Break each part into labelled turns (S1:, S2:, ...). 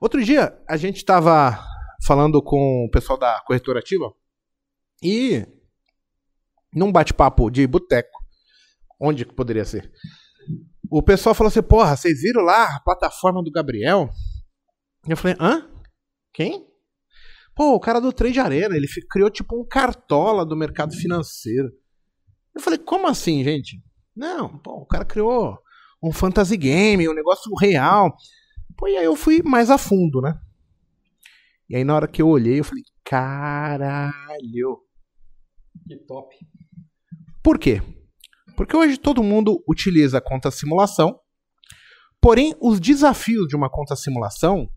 S1: Outro dia, a gente estava falando com o pessoal da corretora ativa e num bate-papo de boteco, onde que poderia ser? O pessoal falou assim: Porra, vocês viram lá a plataforma do Gabriel? Eu falei: Hã? Quem? Pô, o cara do Trade Arena, ele criou tipo um cartola do mercado financeiro. Eu falei: Como assim, gente? Não, pô, o cara criou um fantasy game, um negócio real. Pô, e aí eu fui mais a fundo, né? E aí na hora que eu olhei, eu falei: Caralho.
S2: Que top.
S1: Por quê? Porque hoje todo mundo utiliza a conta simulação, porém os desafios de uma conta simulação,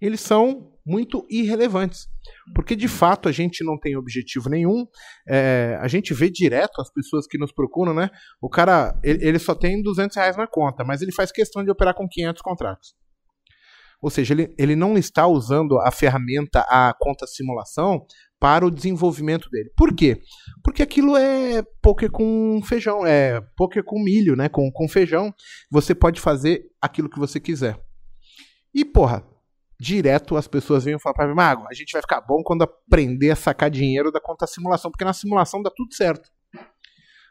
S1: eles são muito irrelevantes. Porque de fato a gente não tem objetivo nenhum. É, a gente vê direto as pessoas que nos procuram, né? O cara, ele, ele, só tem 200 reais na conta, mas ele faz questão de operar com 500 contratos. Ou seja, ele, ele não está usando a ferramenta, a conta simulação, para o desenvolvimento dele. Por quê? Porque aquilo é poker com feijão, é poker com milho, né? Com, com feijão. Você pode fazer aquilo que você quiser. E, porra, direto as pessoas vêm falar para mim, Mago, a gente vai ficar bom quando aprender a sacar dinheiro da conta simulação, porque na simulação dá tudo certo.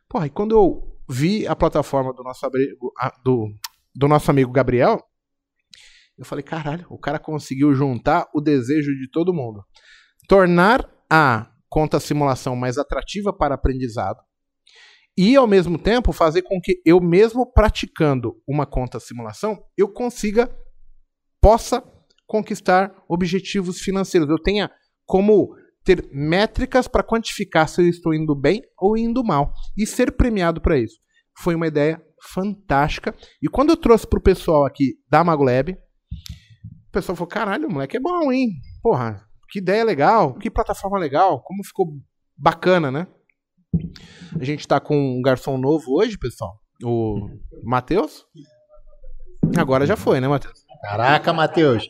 S1: Porra, e quando eu vi a plataforma do nosso, abrigo, do, do nosso amigo Gabriel, eu falei, caralho, o cara conseguiu juntar o desejo de todo mundo. Tornar a conta simulação mais atrativa para aprendizado e, ao mesmo tempo, fazer com que eu mesmo praticando uma conta simulação, eu consiga, possa conquistar objetivos financeiros. Eu tenha como ter métricas para quantificar se eu estou indo bem ou indo mal e ser premiado para isso. Foi uma ideia fantástica. E quando eu trouxe para o pessoal aqui da Magolab, o pessoal falou: caralho, o moleque é bom, hein? Porra, que ideia legal, que plataforma legal, como ficou bacana, né? A gente tá com um garçom novo hoje, pessoal. O Matheus. Agora já foi, né, Matheus?
S3: Caraca, Matheus.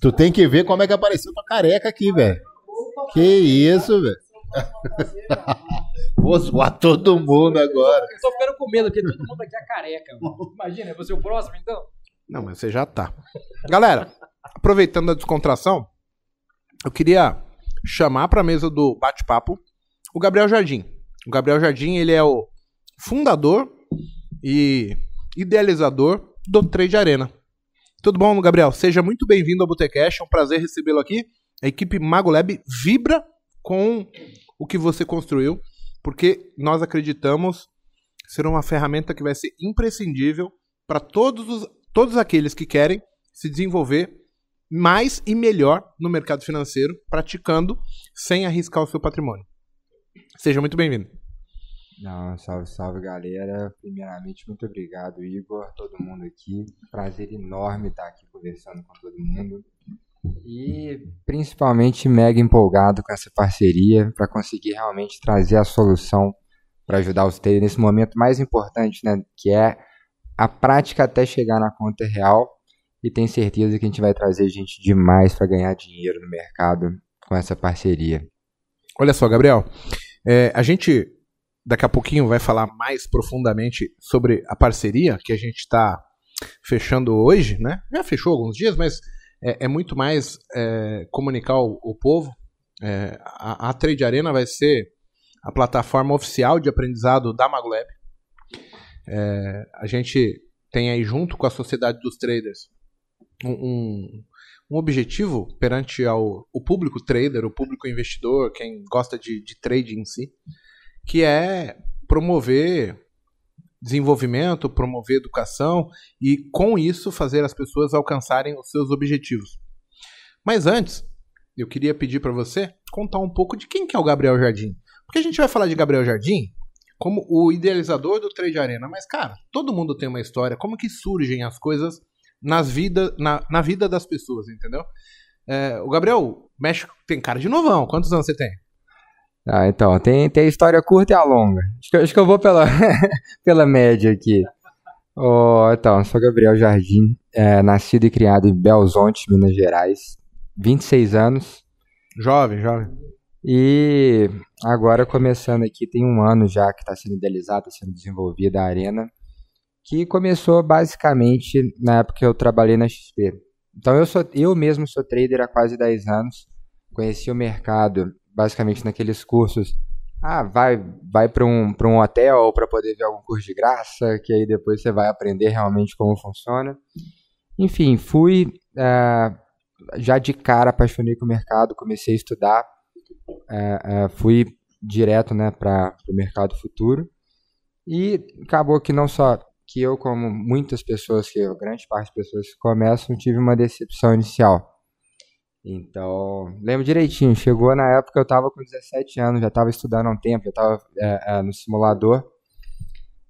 S3: Tu tem que ver como é que apareceu tua careca aqui, velho. Que isso, velho. Vou zoar todo mundo agora.
S2: Eu tô ficando com medo, porque todo mundo aqui é careca. Mano. Imagina, é você o próximo, então?
S1: Não, mas você já tá. Galera, aproveitando a descontração, eu queria chamar para a mesa do bate-papo o Gabriel Jardim. O Gabriel Jardim, ele é o fundador e idealizador do Trade Arena. Tudo bom, Gabriel? Seja muito bem-vindo ao Botecash, é um prazer recebê-lo aqui. A equipe Magolab vibra com o que você construiu, porque nós acreditamos ser uma ferramenta que vai ser imprescindível para todos, os, todos aqueles que querem se desenvolver mais e melhor no mercado financeiro, praticando sem arriscar o seu patrimônio. Seja muito bem-vindo.
S4: Não, salve, salve galera. Primeiramente, muito obrigado, Igor, todo mundo aqui. Prazer enorme estar aqui conversando com todo mundo. E principalmente mega empolgado com essa parceria para conseguir realmente trazer a solução para ajudar os nesse momento mais importante, né, que é a prática até chegar na conta real e tenho certeza que a gente vai trazer gente demais para ganhar dinheiro no mercado com essa parceria.
S1: Olha só, Gabriel, é, a gente daqui a pouquinho vai falar mais profundamente sobre a parceria que a gente está fechando hoje, né? Já fechou alguns dias, mas é, é muito mais é, comunicar o, o povo. É, a, a, Trade Arena vai ser a plataforma oficial de aprendizado da Magolab. É, a gente tem aí junto com a Sociedade dos Traders um, um objetivo perante ao, o público trader, o público investidor, quem gosta de, de trade em si, que é promover desenvolvimento, promover educação e, com isso, fazer as pessoas alcançarem os seus objetivos. Mas antes, eu queria pedir para você contar um pouco de quem que é o Gabriel Jardim. Porque a gente vai falar de Gabriel Jardim como o idealizador do Trade Arena, mas, cara, todo mundo tem uma história, como que surgem as coisas nas vida, na, na vida das pessoas, entendeu? É, o Gabriel mexe, tem cara de novão. Quantos anos você tem?
S4: Ah, então, tem, tem a história curta e a longa. Acho que, acho que eu vou pela, pela média aqui. Oh, então, sou Gabriel Jardim, é, nascido e criado em Belzonte, Minas Gerais. 26 anos.
S1: Jovem, jovem.
S4: E agora começando aqui, tem um ano já que está sendo idealizado, está sendo desenvolvida a arena que começou basicamente na época que eu trabalhei na XP. Então eu sou eu mesmo sou trader há quase 10 anos. Conheci o mercado basicamente naqueles cursos. Ah, vai vai para um para um hotel para poder ver algum curso de graça, que aí depois você vai aprender realmente como funciona. Enfim, fui uh, já de cara apaixonei com o mercado, comecei a estudar, uh, uh, fui direto né, para o mercado futuro e acabou que não só que eu, como muitas pessoas, que eu, grande parte das pessoas que começam, tive uma decepção inicial. Então, lembro direitinho, chegou na época eu estava com 17 anos, já estava estudando há um tempo, já estava é, é, no simulador.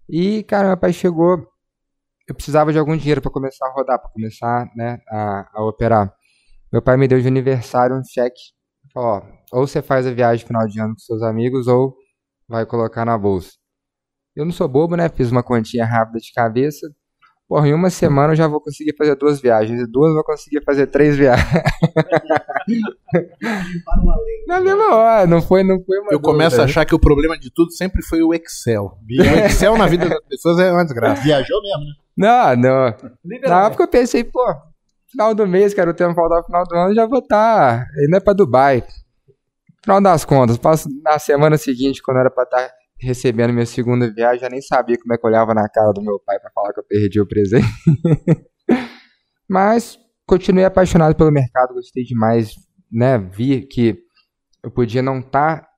S4: E, cara, meu pai chegou, eu precisava de algum dinheiro para começar a rodar, para começar né, a, a, operar. Meu pai me deu de aniversário um cheque. Falou, ó, ou você faz a viagem final de ano com seus amigos, ou vai colocar na bolsa. Eu não sou bobo, né? Fiz uma quantia rápida de cabeça. Porra, em uma semana eu já vou conseguir fazer duas viagens. E duas eu vou conseguir fazer três viagens. Na mesma hora, não foi, não foi uma
S1: Eu começo a achar que o problema de tudo sempre foi o Excel. O Excel na vida das pessoas é uma desgraça.
S3: Viajou mesmo, né?
S4: Não, não. Na época eu pensei, pô, final do mês, quero ter um faltar no final do ano, já vou estar tá indo é pra Dubai. Final das contas, passo na semana seguinte, quando era pra estar tá recebendo minha segunda viagem, já nem sabia como é que eu olhava na cara do meu pai para falar que eu perdi o presente. Mas continuei apaixonado pelo mercado, gostei demais, né? Vi que eu podia não estar tá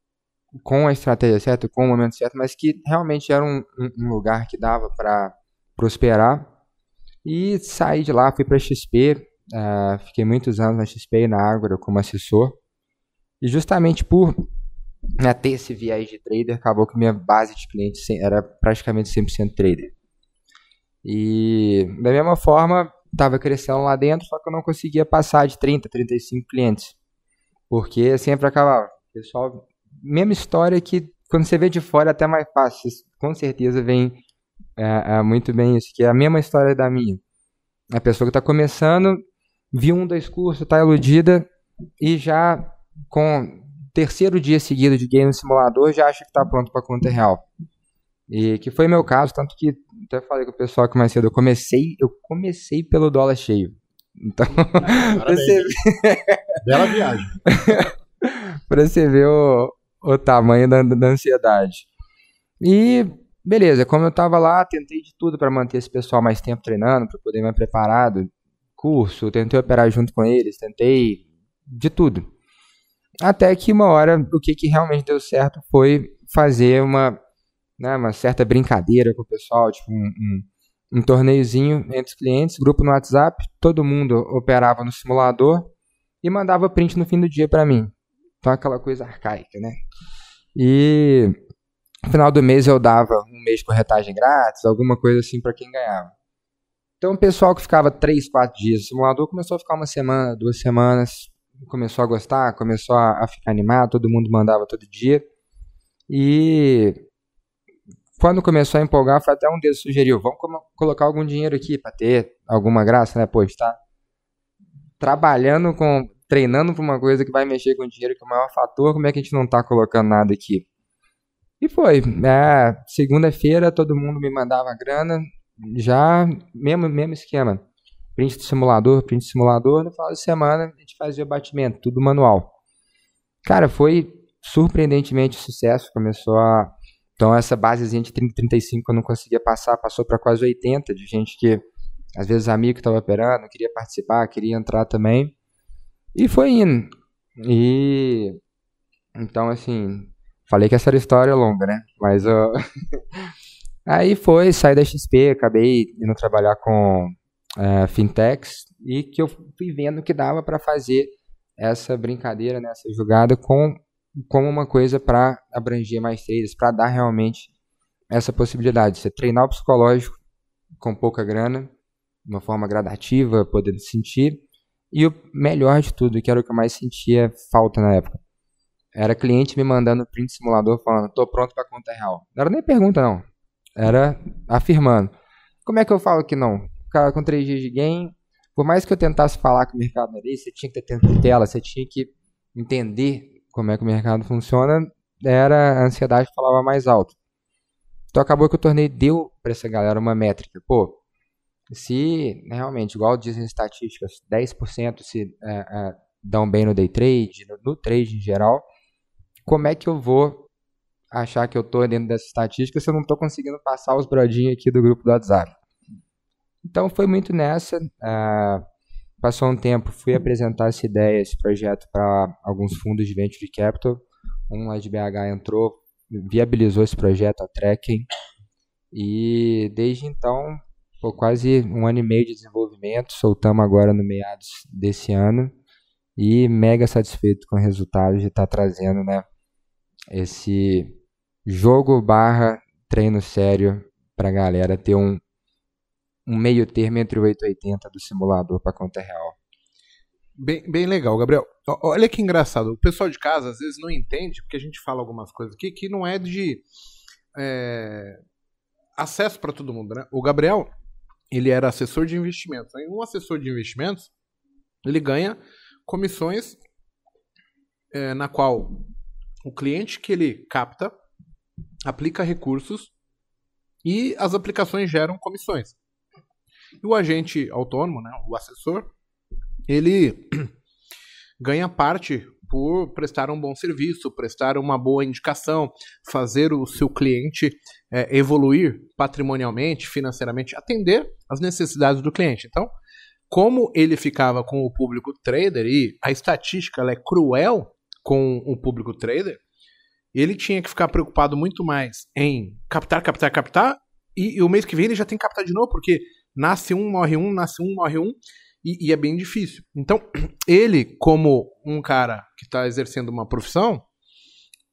S4: com a estratégia certa, com o momento certo, mas que realmente era um, um lugar que dava para prosperar. E saí de lá, fui para a XP, uh, fiquei muitos anos na XP e na Ágora como assessor. E justamente por né, ter esse viés de trader, acabou que minha base de clientes era praticamente 100% trader. E da mesma forma, estava crescendo lá dentro, só que eu não conseguia passar de 30, 35 clientes. Porque sempre acabava. Pessoal, mesma história que quando você vê de fora é até mais fácil. Com certeza vem é, é muito bem isso, que é a mesma história da minha. A pessoa que está começando, viu um, dois cursos, está iludida e já com terceiro dia seguido de game no simulador já acha que está pronto para conta real. E que foi meu caso, tanto que até falei com o pessoal que mais cedo eu comecei, eu comecei pelo dólar cheio. Então,
S3: você... bela viagem.
S4: para você ver o, o tamanho da, da ansiedade. E beleza, como eu tava lá, tentei de tudo para manter esse pessoal mais tempo treinando, para poder me preparado, curso, tentei operar junto com eles, tentei de tudo. Até que uma hora, o que, que realmente deu certo foi fazer uma, né, uma certa brincadeira com o pessoal, tipo um, um, um torneiozinho entre os clientes, grupo no WhatsApp, todo mundo operava no simulador e mandava print no fim do dia para mim. Então aquela coisa arcaica, né? E no final do mês eu dava um mês de corretagem grátis, alguma coisa assim para quem ganhava. Então o pessoal que ficava 3, 4 dias no simulador começou a ficar uma semana, duas semanas, começou a gostar, começou a, ficar animado, todo mundo mandava todo dia. E quando começou a empolgar, foi até um deles sugeriu, vamos colocar algum dinheiro aqui para ter alguma graça, né? Pô, está trabalhando com, treinando para uma coisa que vai mexer com dinheiro, que é o maior fator, como é que a gente não está colocando nada aqui? E foi, é, segunda-feira todo mundo me mandava grana, já, mesmo, mesmo esquema print do simulador, print do simulador, no final de semana a gente fazia o batimento, tudo manual. Cara, foi surpreendentemente sucesso, começou a... Então essa basezinha de 30, 35 eu não conseguia passar, passou para quase 80, de gente que, às vezes amigo estava operando, queria participar, queria entrar também. E foi indo. E... Então, assim, falei que essa era história longa, né? Mas... Uh... Aí foi, saí da XP, acabei indo trabalhar com uh, fintechs e que eu fui vendo que dava para fazer essa brincadeira, né, essa jogada com como uma coisa para abranger mais traders, para dar realmente essa possibilidade. Você treinar o psicológico com pouca grana, de uma forma gradativa, podendo sentir. E o melhor de tudo, que era o que eu mais sentia falta na época, era cliente me mandando print simulador falando, tô pronto para conta real. Não era nem pergunta, não. Era afirmando. Como é que eu falo que não? Cara com 3 dias de game, por mais que eu tentasse falar que o mercado era isso, você tinha que ter tempo tela, você tinha que entender como é que o mercado funciona, era a ansiedade que falava mais alto. Então acabou que o torneio deu para essa galera uma métrica. Pô, se realmente, igual dizem as estatísticas, 10% se é, é, dão bem no day trade, no, no trade em geral, como é que eu vou achar que eu tô dentro dessa estatística se eu não tô conseguindo passar os brodinhos aqui do grupo do WhatsApp? Então foi muito nessa. Uh, passou um tempo, fui apresentar essa ideia, esse projeto para alguns fundos de venture capital. Um lá de BH entrou, viabilizou esse projeto, a Trekking. E desde então, foi quase um ano e meio de desenvolvimento. Soltamos agora no meados desse ano. E mega satisfeito com o resultado de estar tá trazendo né, esse jogo barra treino sério para a galera ter um, um meio termo entre o 880 do simulador para conta real.
S1: Bem, bem legal, Gabriel. Olha que engraçado. O pessoal de casa às vezes não entende, porque a gente fala algumas coisas aqui que não é de é, acesso para todo mundo. Né? O Gabriel, ele era assessor de investimentos. Né? Um assessor de investimentos, ele ganha comissões é, na qual o cliente que ele capta aplica recursos e as aplicações geram comissões. E o agente autônomo, né, o assessor, ele ganha parte por prestar um bom serviço, prestar uma boa indicação, fazer o seu cliente é, evoluir patrimonialmente, financeiramente, atender as necessidades do cliente. Então, como ele ficava com o público trader e a estatística é cruel com o público trader, ele tinha que ficar preocupado muito mais em captar, captar, captar, e, e o mês que vem ele já tem que captar de novo, porque nasce um, morre um, nasce um, morre um, e, e é bem difícil. Então, ele, como um cara que está exercendo uma profissão,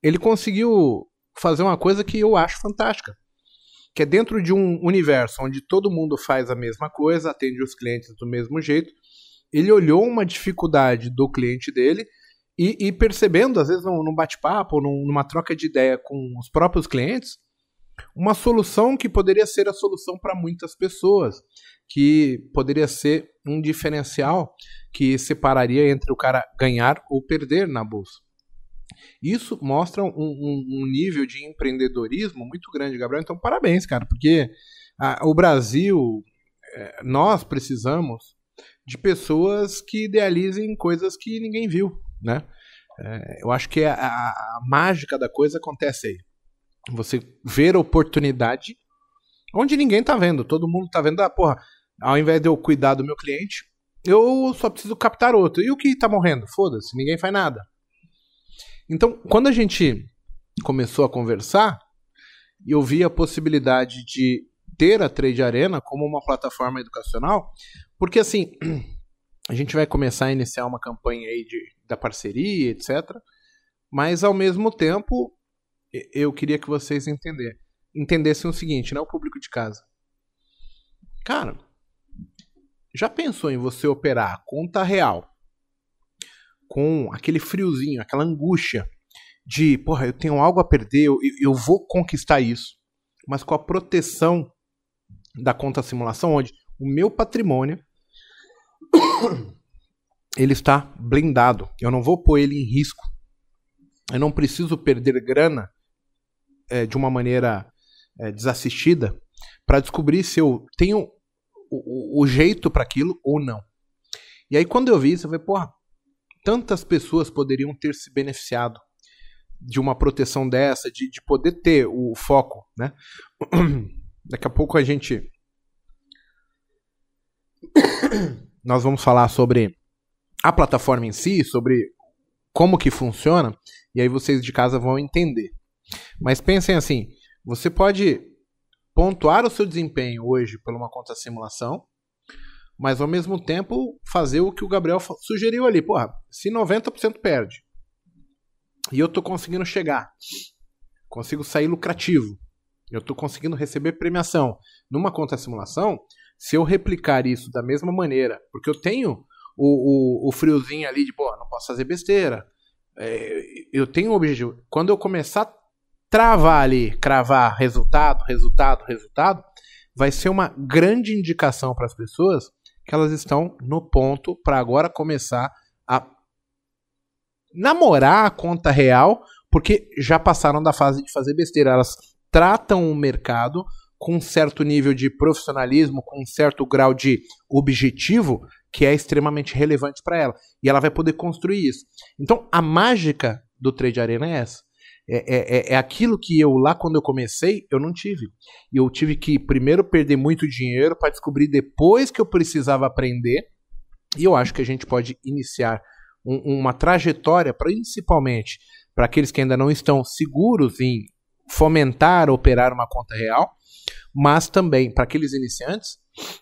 S1: ele conseguiu fazer uma coisa que eu acho fantástica. Que é dentro de um universo onde todo mundo faz a mesma coisa, atende os clientes do mesmo jeito, ele olhou uma dificuldade do cliente dele e, e percebendo, às vezes, num, bate-papo, numa troca de ideia com os próprios clientes, uma solução que poderia ser a solução para muitas pessoas, que poderia ser um diferencial que separaria entre o cara ganhar ou perder na bolsa. Isso mostra um, um, um nível de empreendedorismo muito grande, Gabriel. Então, parabéns, cara, porque a, o Brasil, é, nós precisamos de pessoas que idealizem coisas que ninguém viu, né? É, eu acho que a, a mágica da coisa acontece aí. Você ver oportunidade onde ninguém tá vendo. Todo mundo tá vendo, ah, porra, ao invés de eu cuidar do meu cliente, eu só preciso captar outro. E o que tá morrendo? Foda-se, ninguém faz nada. Então, quando a gente começou a conversar, eu vi a possibilidade de ter a Trade Arena como uma plataforma educacional, porque assim, a gente vai começar a iniciar uma campanha aí de, da parceria, etc. Mas ao mesmo tempo, eu queria que vocês entender, entendessem o seguinte, né, o público de casa. Cara, já pensou em você operar a conta real com aquele friozinho, aquela angústia de, porra, eu tenho algo a perder, eu, eu vou conquistar isso, mas com a proteção da conta simulação, onde o meu patrimônio ele está blindado. Eu não vou pôr ele em risco. Eu não preciso perder grana é, de uma maneira é, desassistida para descobrir se eu tenho o, o, jeito para aquilo ou não. E aí quando eu vi isso, eu falei, porra, tantas pessoas poderiam ter se beneficiado de uma proteção dessa, de, de poder ter o foco, né? Daqui a pouco a gente nós vamos falar sobre a plataforma em si, sobre como que funciona, e aí vocês de casa vão entender. Mas pensem assim, você pode pontuar o seu desempenho hoje por uma conta simulação, mas ao mesmo tempo fazer o que o Gabriel sugeriu ali. Porra, se 90% perde e eu estou conseguindo chegar, consigo sair lucrativo, eu estou conseguindo receber premiação numa conta simulação, se eu replicar isso da mesma maneira, porque eu tenho o, o, o friozinho ali de, pô, não posso fazer besteira, é, eu tenho um objetivo. Quando eu começar travar ali, cravar resultado, resultado, resultado, vai ser uma grande indicação para as pessoas que elas estão no ponto para agora começar a namorar a conta real, porque já passaram da fase de fazer besteira. Elas tratam o mercado com um certo nível de profissionalismo, com um certo grau de objetivo que é extremamente relevante para ela. E ela vai poder construir isso. Então, a mágica do Trade Arena é essa. É, é, é aquilo que eu, lá quando eu comecei, eu não tive. E eu tive que primeiro perder muito dinheiro para descobrir depois que eu precisava aprender. E eu acho que a gente pode iniciar um, uma trajetória, principalmente para aqueles que ainda não estão seguros em fomentar, operar uma conta real, mas também para aqueles iniciantes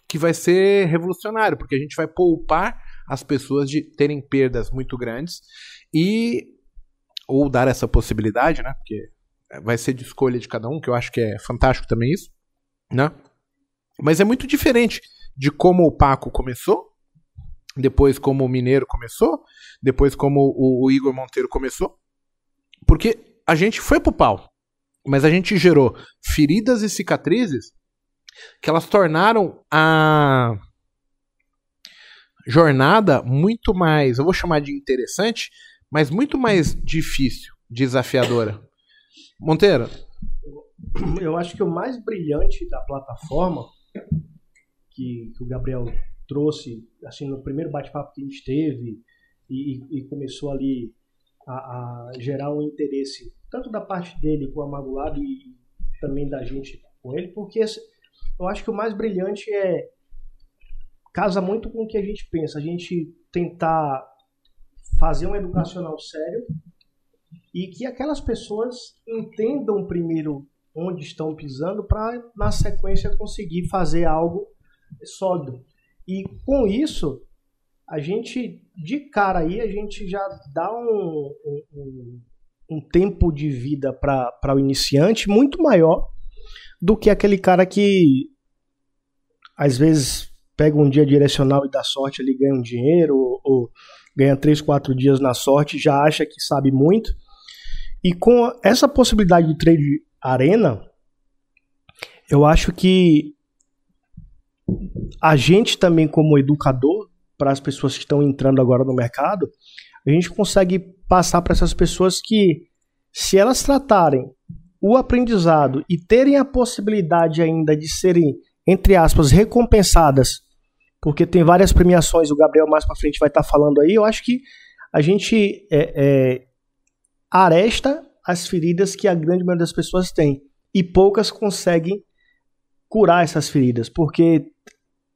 S1: que vai ser revolucionário, porque a gente vai poupar as pessoas de terem perdas muito grandes e ou dar essa possibilidade, né? Porque vai ser de escolha de cada um, que eu acho que é fantástico também isso, né? Mas é muito diferente de como o Paco começou, depois como o Mineiro começou, depois como o, Igor Monteiro começou, porque a gente foi pro pau, mas a gente gerou feridas e cicatrizes que elas tornaram a jornada muito mais, eu vou chamar de interessante, mas muito mais difícil, desafiadora. Monteiro?
S5: Eu acho que o mais brilhante da plataforma que, que o Gabriel trouxe, assim, no primeiro bate-papo que a gente teve e, e começou ali a, a, gerar um interesse tanto da parte dele com a Magulado e também da gente com ele, porque eu acho que o mais brilhante é casa muito com o que a gente pensa, a gente tentar fazer um educacional sério e que aquelas pessoas entendam primeiro onde estão pisando para na sequência conseguir fazer algo sólido. E com isso, a gente de cara aí a gente já dá um, um, um tempo de vida para o iniciante muito maior do que aquele cara que às vezes pega um dia direcional e dá sorte ali ganha um dinheiro ou, ou ganha três, quatro dias na sorte, já acha que sabe muito. E com essa possibilidade de trade arena, eu acho que a gente também como educador para as pessoas que estão entrando agora no mercado, a gente consegue passar para essas pessoas que se elas tratarem o aprendizado e terem a possibilidade ainda de serem entre aspas recompensadas porque tem várias premiações, o Gabriel mais para frente vai estar tá falando aí. Eu acho que a gente é, é, aresta as feridas que a grande maioria das pessoas tem e poucas conseguem curar essas feridas, porque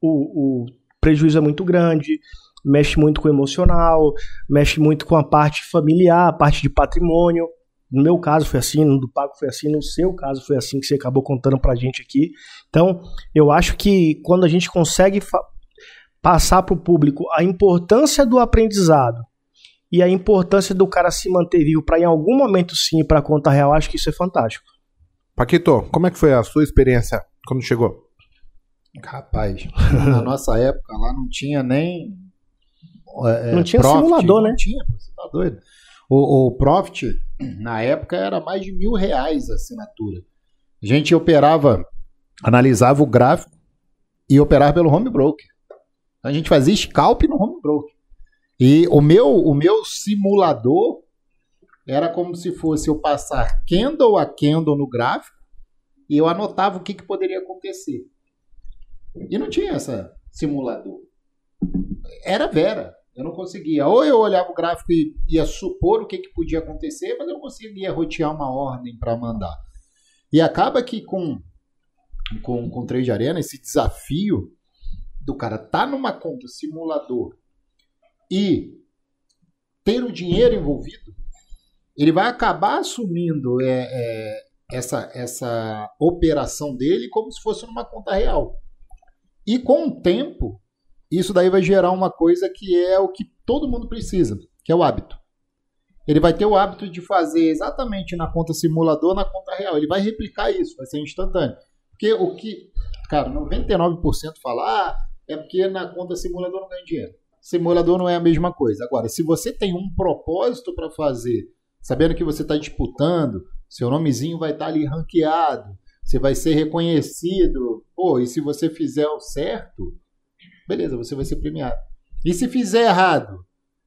S5: o, o prejuízo é muito grande, mexe muito com o emocional, mexe muito com a parte familiar, a parte de patrimônio. No meu caso foi assim, no do Paco foi assim, no seu caso foi assim que você acabou contando pra gente aqui. Então, eu acho que quando a gente consegue passar para o público a importância do aprendizado e a importância do cara se manter vivo para em algum momento sim para a conta real, acho que isso é fantástico.
S1: Paquito, como é que foi a sua experiência quando chegou?
S3: Rapaz, na nossa época lá não tinha nem.
S5: É, não tinha profit, simulador, né?
S3: Não tinha, você tá doido. O, o Profit, na época, era mais de mil reais a assinatura. A gente operava, analisava o gráfico e operava pelo home broker. A gente fazia scalp no home broker. E o meu, o meu simulador era como se fosse eu passar candle a candle no gráfico e eu anotava o que, que poderia acontecer. E não tinha essa simulador. Era vera. Eu não conseguia. Ou eu olhava o gráfico e ia supor o que, que podia acontecer, mas eu não conseguia rotear uma ordem para mandar. E acaba que com, com, com Trade Arena, esse desafio do cara tá numa conta simulador e ter o dinheiro envolvido, ele vai acabar assumindo é, é, essa, essa operação dele como se fosse numa conta real. E com o tempo, isso daí vai gerar uma coisa que é o que todo mundo precisa, que é o hábito. Ele vai ter o hábito de fazer exatamente na conta simulador, na conta real. Ele vai replicar isso, vai ser instantâneo. Porque o que, cara, 99% fala, ah, é porque na conta simulador não ganha dinheiro. Simulador não é a mesma coisa. Agora, se você tem um propósito para fazer, sabendo que você está disputando, seu nomezinho vai estar tá ali ranqueado, você vai ser reconhecido, pô, e se você fizer o certo, beleza, você vai ser premiado. E se fizer errado,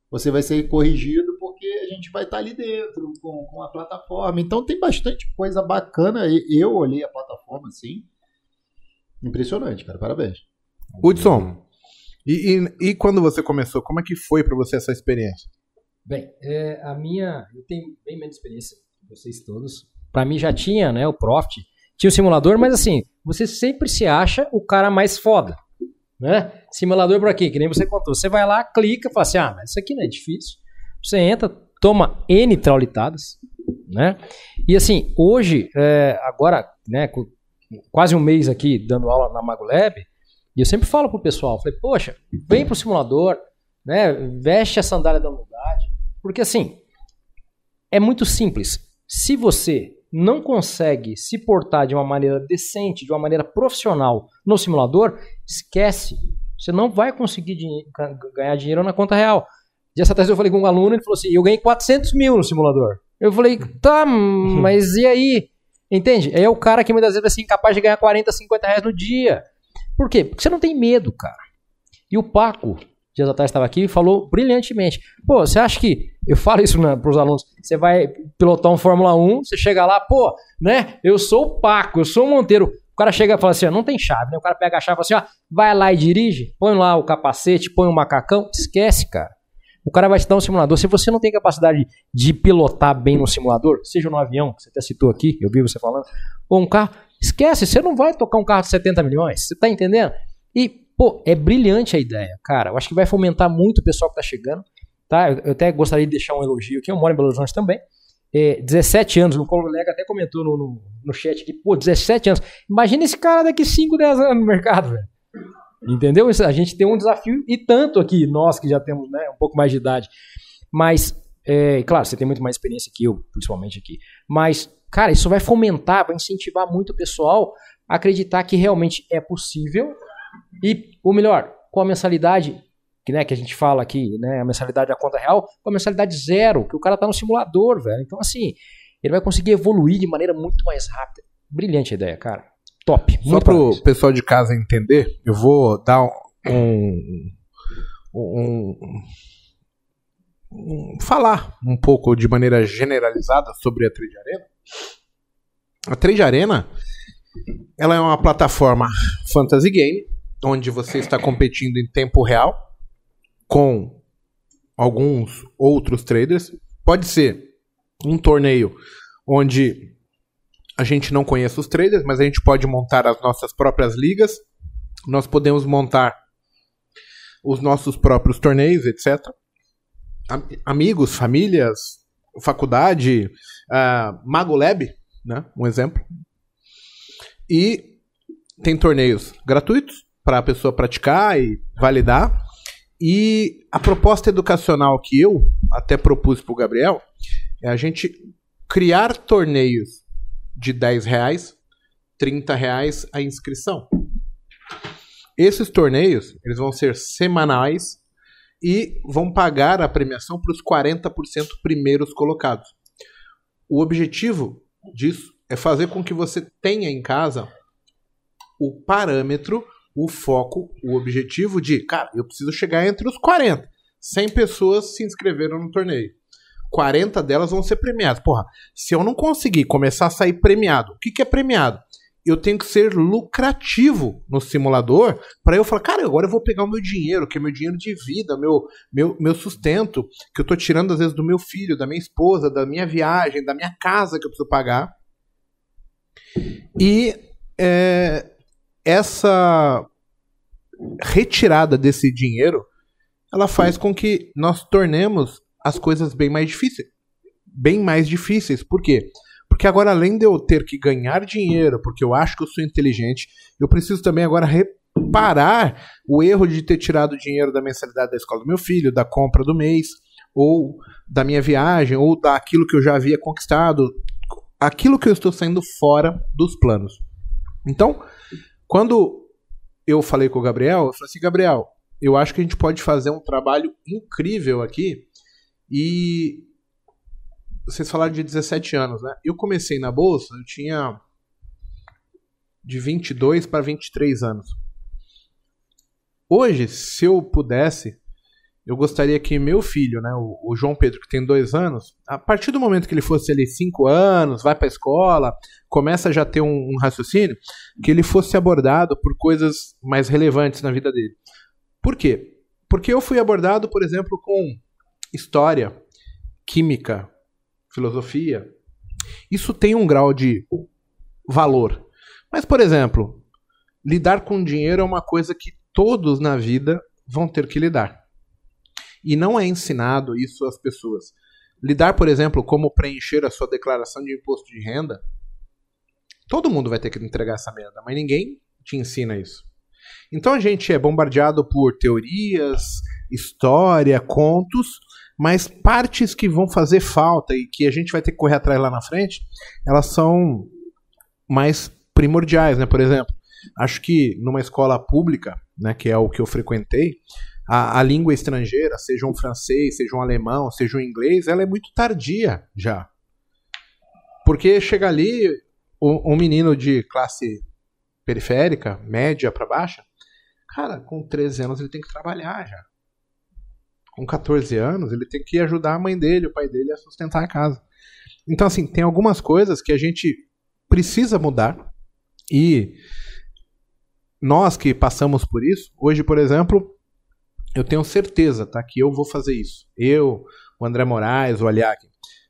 S3: você vai ser corrigido porque a gente vai estar tá ali dentro com, com a plataforma. Então tem bastante coisa bacana. Eu olhei a plataforma assim Impressionante, cara. Parabéns.
S1: Hudson, e, e, e quando você começou, como é que foi pra você essa experiência?
S2: Bem, é, a minha. Eu tenho bem menos experiência que vocês todos. Pra mim já tinha, né? O Profit. Tinha o simulador, mas assim, você sempre se acha o cara mais foda. Né? Simulador por aqui, que nem você contou. Você vai lá, clica, fala assim: ah, mas isso aqui não é difícil. Você entra, toma N traulitadas, né? E assim, hoje, é, agora, né, quase um mês aqui dando aula na MagoLab, e eu sempre falo pro pessoal, falei, poxa, vem pro simulador, né, veste a sandália da humildade, porque assim, é muito simples. Se você não consegue se portar de uma maneira decente, de uma maneira profissional no simulador, esquece. Você não vai conseguir ganhar dinheiro na conta real. Dia atrás eu falei com um aluno, ele falou assim, eu ganhei 400 mil no simulador. Eu falei, tá, mas e aí? Entende? É o cara que muitas vezes vai ser incapaz de ganhar 40, 50 reais no dia. Por quê? Porque você não tem medo, cara. E o Paco, dias atrás estava aqui e falou brilhantemente. Pô, você acha que. Eu falo isso né, para os alunos. Você vai pilotar um Fórmula 1, você chega lá, pô, né? Eu sou o Paco, eu sou o Monteiro. O cara chega e fala assim: ó, não tem chave, né? O cara pega a chave e fala assim: ó, vai lá e dirige, põe lá o capacete, põe o macacão. Esquece, cara. O cara vai te dar um simulador. Se você não tem capacidade de pilotar bem no simulador, seja no avião, que você até citou aqui, eu vi você falando, ou um carro, esquece, você não vai tocar um carro de 70 milhões. Você tá entendendo? E, pô, é brilhante a ideia, cara. Eu acho que vai fomentar muito o pessoal que tá chegando. Tá? Eu, até gostaria de deixar um elogio aqui. Eu moro em Belo Horizonte também. É, 17 anos, o colega até comentou no, no, no chat aqui, pô, 17 anos. Imagina esse cara daqui 5, 10 anos no mercado, velho. Entendeu? A gente tem um desafio e tanto aqui, nós que já temos né, um pouco mais de idade. Mas, é, claro, você tem muito mais experiência que eu, principalmente aqui. Mas, cara, isso vai fomentar, vai incentivar muito o pessoal a acreditar que realmente é possível. E, o melhor, com a mensalidade que, né, que a gente fala aqui, né, a mensalidade da conta real, com a mensalidade zero, que o cara tá no simulador, velho. Então, assim, ele vai conseguir evoluir de maneira muito mais rápida. Brilhante a ideia, cara. Top.
S1: Só para o pessoal de casa entender, eu vou dar um, um, um, falar um pouco de maneira generalizada sobre a Trade Arena. A Trade Arena ela é uma plataforma fantasy game onde você está competindo em tempo real com alguns outros traders. Pode ser um torneio onde a gente não conhece os traders, mas a gente pode montar as nossas próprias ligas. Nós podemos montar os nossos próprios torneios, etc. Amigos, famílias, faculdade, uh, Mago Lab, né? um exemplo. E tem torneios gratuitos para a pessoa praticar e validar. E a proposta educacional que eu até propus para o Gabriel é a gente criar torneios de 10 reais, 30 reais a inscrição. Esses torneios eles vão ser semanais e vão pagar a premiação para os 40% primeiros colocados. O objetivo disso é fazer com que você tenha em casa o parâmetro, o foco, o objetivo de, cara, eu preciso chegar entre os 40. 100 pessoas se inscreveram no torneio. 40 delas vão ser premiadas. Porra, se eu não conseguir começar a sair premiado, o que, que é premiado? Eu tenho que ser lucrativo no simulador para eu falar, cara, agora eu vou pegar o meu dinheiro, que é meu dinheiro de vida, meu, meu, meu sustento, que eu tô tirando às vezes do meu filho, da minha esposa, da minha viagem, da minha casa que eu preciso pagar. E é, essa retirada desse dinheiro, ela faz com que nós tornemos as coisas bem mais difíceis. Bem mais difíceis. Por quê? Porque agora, além de eu ter que ganhar dinheiro, porque eu acho que eu sou inteligente, eu preciso também agora reparar o erro de ter tirado dinheiro da mensalidade da escola do meu filho, da compra do mês, ou da minha viagem, ou daquilo que eu já havia conquistado, aquilo que eu estou saindo fora dos planos. Então, quando eu falei com o Gabriel, eu falei assim, Gabriel, eu acho que a gente pode fazer um trabalho incrível aqui e vocês falaram de 17 anos, né? Eu comecei na bolsa, eu tinha de 22 para 23 anos. Hoje, se eu pudesse, eu gostaria que meu filho, né, o, o João Pedro, que tem dois anos, a partir do momento que ele fosse ali cinco anos, vai para a escola, começa a já ter um, um raciocínio, que ele fosse abordado por coisas mais relevantes na vida dele. Por quê? Porque eu fui abordado, por exemplo, com história, química, filosofia. Isso tem um grau de valor. Mas, por exemplo, lidar com dinheiro é uma coisa que todos na vida vão ter que lidar. E não é ensinado isso às pessoas. Lidar, por exemplo, como preencher a sua declaração de imposto de renda, todo mundo vai ter que entregar essa merda, mas ninguém te ensina isso. Então a gente é bombardeado por teorias, história, contos, mas partes que vão fazer falta e que a gente vai ter que correr atrás lá na frente, elas são mais primordiais, né? Por exemplo, acho que numa escola pública, né, que é o que eu frequentei, a, a, língua estrangeira, seja um francês, seja um alemão, seja um inglês, ela é muito tardia já. Porque chega ali um, um menino de classe periférica, média para baixa, cara, com 13 anos ele tem que trabalhar já. Com 14 anos, ele tem que ajudar a mãe dele, o pai dele a sustentar a casa. Então, assim, tem algumas coisas que a gente precisa mudar e nós que passamos por isso, hoje, por exemplo, eu tenho certeza, tá, que eu vou fazer isso. Eu, o André Moraes, o Aliak.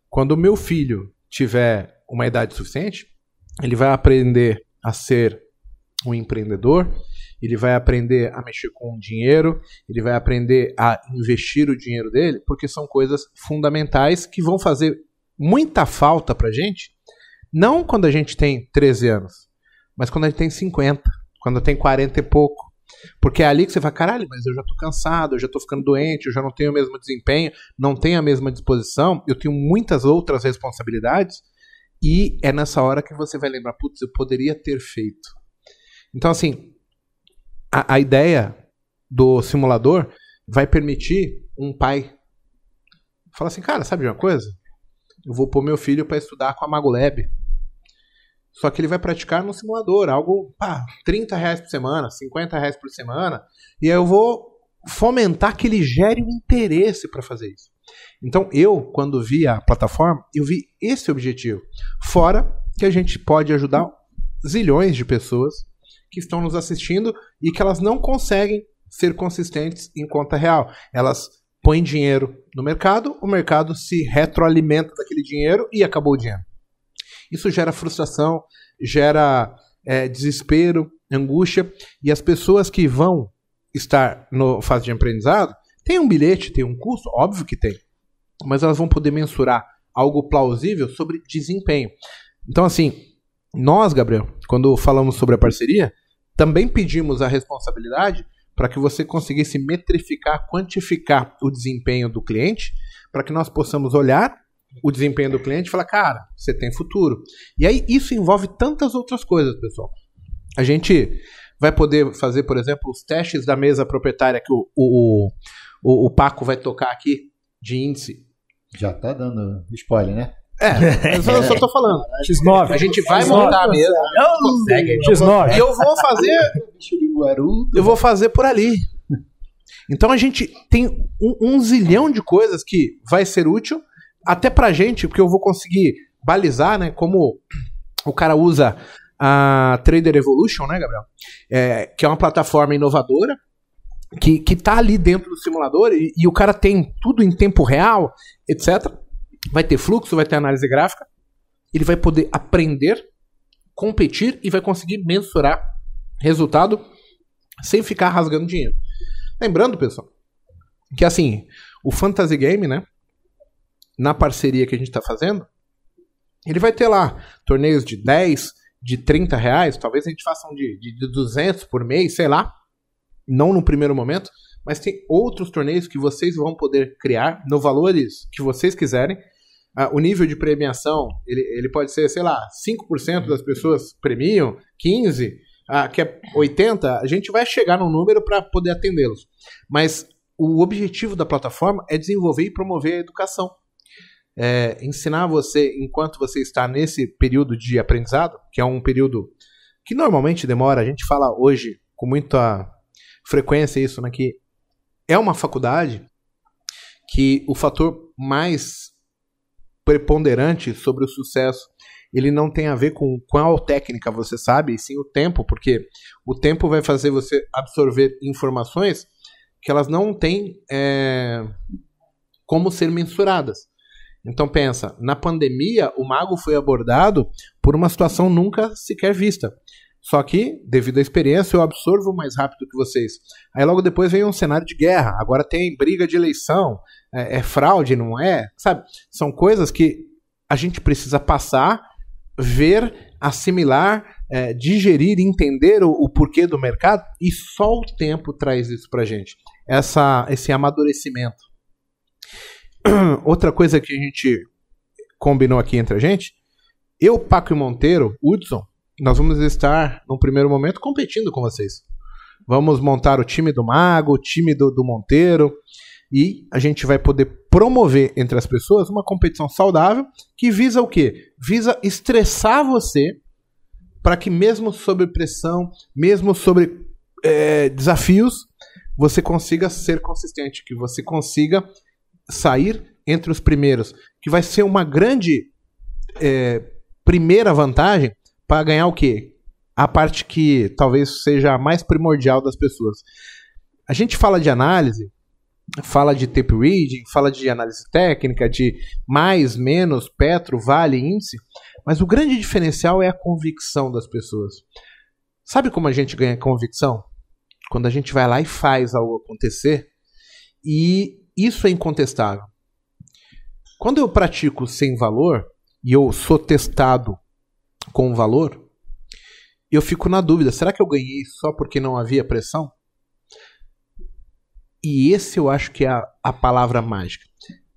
S1: Quando o meu filho tiver uma idade suficiente, ele vai aprender a ser um empreendedor, ele vai aprender a mexer com o dinheiro, ele vai aprender a investir o dinheiro dele, porque são coisas fundamentais que vão fazer muita falta pra gente, não quando a gente tem 13 anos, mas quando a gente tem 50, quando tem 40 e pouco. Porque é ali que você vai, caralho, mas eu já tô cansado, eu já tô ficando doente, eu já não tenho o mesmo desempenho, não tenho a mesma disposição, eu tenho muitas outras responsabilidades, e é nessa hora que você vai lembrar, putz, eu poderia ter feito. Então, assim, a, a ideia do simulador vai permitir um pai falar assim, cara, sabe de uma coisa? Eu vou pôr meu filho para estudar com a Magolab. Só que ele vai praticar no simulador, algo, pá, 30 reais por semana, 50 reais por semana. E aí eu vou fomentar que ele gere um interesse para fazer isso. Então eu, quando vi a plataforma, eu vi esse objetivo. Fora que a gente pode ajudar zilhões de pessoas que estão nos assistindo e que elas não conseguem ser consistentes em conta real. Elas põem dinheiro no mercado, o mercado se retroalimenta daquele dinheiro e acabou o dinheiro. Isso gera frustração, gera é, desespero, angústia, e as pessoas que vão estar no fase de aprendizado têm um bilhete, tem um custo, óbvio que tem, mas elas vão poder mensurar algo plausível sobre desempenho. Então, assim, nós, Gabriel, quando falamos sobre a parceria, também pedimos a responsabilidade para que você conseguisse metrificar, quantificar o desempenho do cliente, para que nós possamos olhar o desempenho do cliente e falar, cara, você tem futuro. E aí isso envolve tantas outras coisas, pessoal. A gente vai poder fazer, por exemplo, os testes da mesa proprietária que o, o, o, o Paco vai tocar aqui de índice.
S3: Já tá dando spoiler, né?
S1: É, eu só, tô falando.
S2: X9.
S1: A gente vai montar a mesa. Não consegue.
S2: X9.
S1: E eu vou fazer. Eu vou fazer por ali. Então a gente tem um, um zilhão de coisas que vai ser útil até pra gente, porque eu vou conseguir balizar, né, como o cara usa a Trader Evolution, né, Gabriel? É, que é uma plataforma inovadora que, que tá ali dentro do simulador e, e o cara tem tudo em tempo real, etc. Vai ter fluxo, vai ter análise gráfica. Ele vai poder aprender, competir e vai conseguir mensurar resultado sem ficar rasgando dinheiro. Lembrando, pessoal, que assim, o Fantasy Game, né? na parceria que a gente está fazendo, ele vai ter lá torneios de 10, de 30 reais, talvez a gente faça um de, de 200 por mês, sei lá, não no primeiro momento, mas tem outros torneios que vocês vão poder criar no valores que vocês quiserem. Uh, o nível de premiação, ele, ele pode ser, sei lá, 5% das pessoas premiam, 15%, uh, que é 80%, a gente vai chegar num número para poder atendê-los. Mas o objetivo da plataforma é desenvolver e promover a educação é, ensinar você, enquanto você está nesse período de aprendizado, que é um período que normalmente demora, a gente fala hoje com muita frequência isso, né, que é uma faculdade, que o fator mais preponderante sobre o sucesso ele não tem a ver com qual técnica você sabe, e sim o tempo, porque o tempo vai fazer você absorver informações que elas não têm é, como ser mensuradas. Então pensa, na pandemia o mago foi abordado por uma situação nunca sequer vista. Só que, devido à experiência, eu absorvo mais rápido que vocês. Aí logo depois vem um cenário de guerra. Agora tem briga de eleição. É, é fraude, não é? Sabe? São coisas que a gente precisa passar, ver, assimilar, é, digerir, entender o, o, porquê do mercado. E só o tempo traz isso pra gente. Essa, esse amadurecimento. Outra coisa que a gente combinou aqui entre a gente, eu, Paco e Monteiro, Hudson, nós vamos estar, num primeiro momento, competindo com vocês. Vamos montar o time do Mago, o time do, do Monteiro, e a gente vai poder promover entre as pessoas uma competição saudável que visa o quê? Visa estressar você para que mesmo sob pressão, mesmo sobre é, desafios, você consiga ser consistente, que você consiga sair entre os primeiros, que vai ser uma grande é, primeira vantagem para ganhar o quê? A parte que talvez seja a mais primordial das pessoas. A gente fala de análise, fala de tape reading, fala de análise técnica, de mais, menos, petro, vale, índice, mas o grande diferencial é a convicção das pessoas. Sabe como a gente ganha convicção? Quando a gente vai lá e faz algo acontecer, e isso é incontestável. Quando eu pratico sem valor e eu sou testado com valor, eu fico na dúvida: será que eu ganhei só porque não havia pressão? E esse eu acho que é a, a palavra mágica.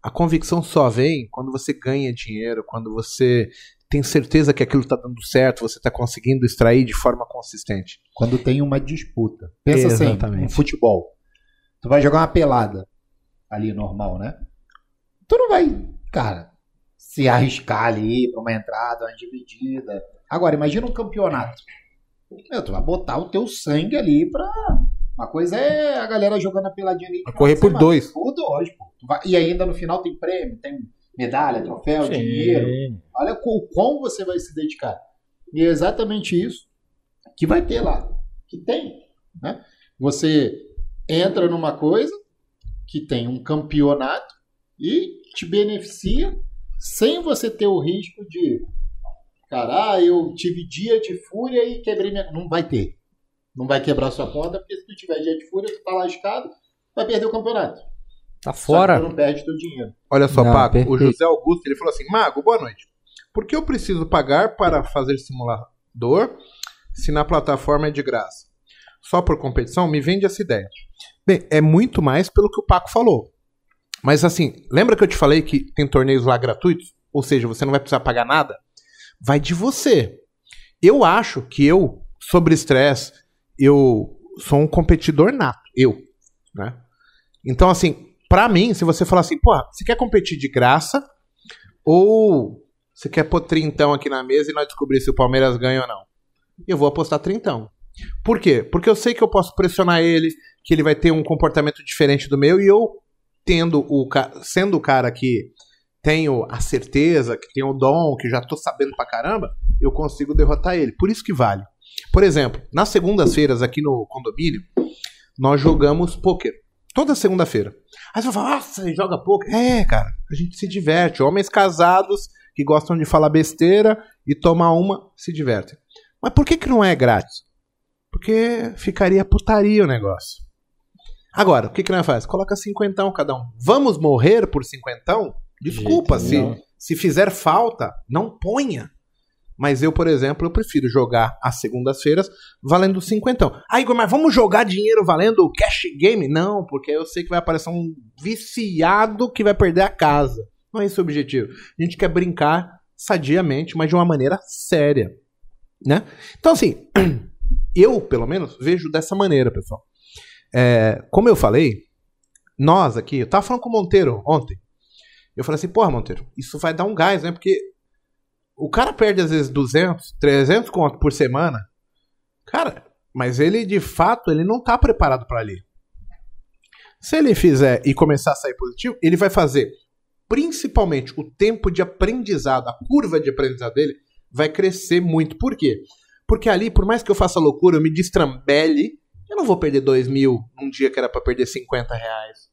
S1: A convicção só vem quando você ganha dinheiro, quando você tem certeza que aquilo está dando certo, você está conseguindo extrair de forma consistente.
S3: Quando tem uma disputa. Pensa assim, Exatamente. assim, um futebol. Tu vai jogar uma pelada ali normal, né? Tu não vai, cara, se arriscar ali para uma entrada, uma dividida. Agora, imagina um campeonato. Meu, tu vai botar o teu sangue ali pra. Uma coisa é a galera jogando a peladinha ali.
S1: Vai correr por dois.
S3: Por dois, pô. Vai... E ainda no final tem prêmio, tem medalha, troféu, Sim. dinheiro. Olha o quão você vai se dedicar. E é exatamente isso que vai ter lá. Que tem. Né? Você entra numa coisa, que tem um campeonato e te beneficia sem você ter o risco de, cara, ah, eu tive dia de fúria e quebrei minha. Não vai ter. Não vai quebrar sua conta, porque se tu tiver dia de fúria, tu tá lascado, vai perder o campeonato.
S2: Tá fora.
S3: Só tu não perde teu dinheiro.
S1: Olha só, não, Paco, perfeito. o José Augusto, ele falou assim: Mago, boa noite. Por que eu preciso pagar para fazer simulador se na plataforma é de graça? Só por competição? Me vende essa ideia. Bem, é muito mais pelo que o Paco falou. Mas assim, lembra que eu te falei que tem torneios lá gratuitos? Ou seja, você não vai precisar pagar nada? Vai de você. Eu acho que eu, sobre estresse, eu sou um competidor nato. Eu. Né? Então, assim, pra mim, se você falar assim, pô, você quer competir de graça? Ou você quer pôr trintão aqui na mesa e nós descobrir se o Palmeiras ganha ou não? Eu vou apostar trintão. Por quê? Porque eu sei que eu posso pressionar ele, que ele vai ter um comportamento diferente do meu e eu tendo o sendo o cara que tenho a certeza, que tenho o dom, que já tô sabendo pra caramba, eu consigo derrotar ele. Por isso que vale. Por exemplo, nas segundas-feiras aqui no condomínio, nós jogamos poker. Toda segunda-feira. Aí você vai falar, nossa, joga poker? É, cara, a gente se diverte. Homens casados que gostam de falar besteira e tomar uma se divertem. Mas por que, que não é grátis? Porque ficaria putaria o negócio. Agora, o que, que nós faz? Coloca cinquentão cada um. Vamos morrer por cinquentão? Desculpa, se, se fizer falta, não ponha. Mas eu, por exemplo, eu prefiro jogar às segundas-feiras valendo cinquentão. Ah, Igor, mas vamos jogar dinheiro valendo cash game? Não, porque eu sei que vai aparecer um viciado que vai perder a casa. Não é esse o objetivo. A gente quer brincar sadiamente, mas de uma maneira séria. Né? Então, assim, eu, pelo menos, vejo dessa maneira, pessoal. É, como eu falei, nós aqui, eu tava falando com o Monteiro ontem. Eu falei assim, porra, Monteiro, isso vai dar um gás, né? Porque o cara perde às vezes 200, 300 conto por semana. Cara, mas ele de fato, ele não tá preparado para ali. Se ele fizer e começar a sair positivo, ele vai fazer principalmente o tempo de aprendizado, a curva de aprendizado dele vai crescer muito. Por quê? Porque ali, por mais que eu faça loucura, eu me destrambele, eu não vou perder 2 mil num dia que era para perder 50 reais.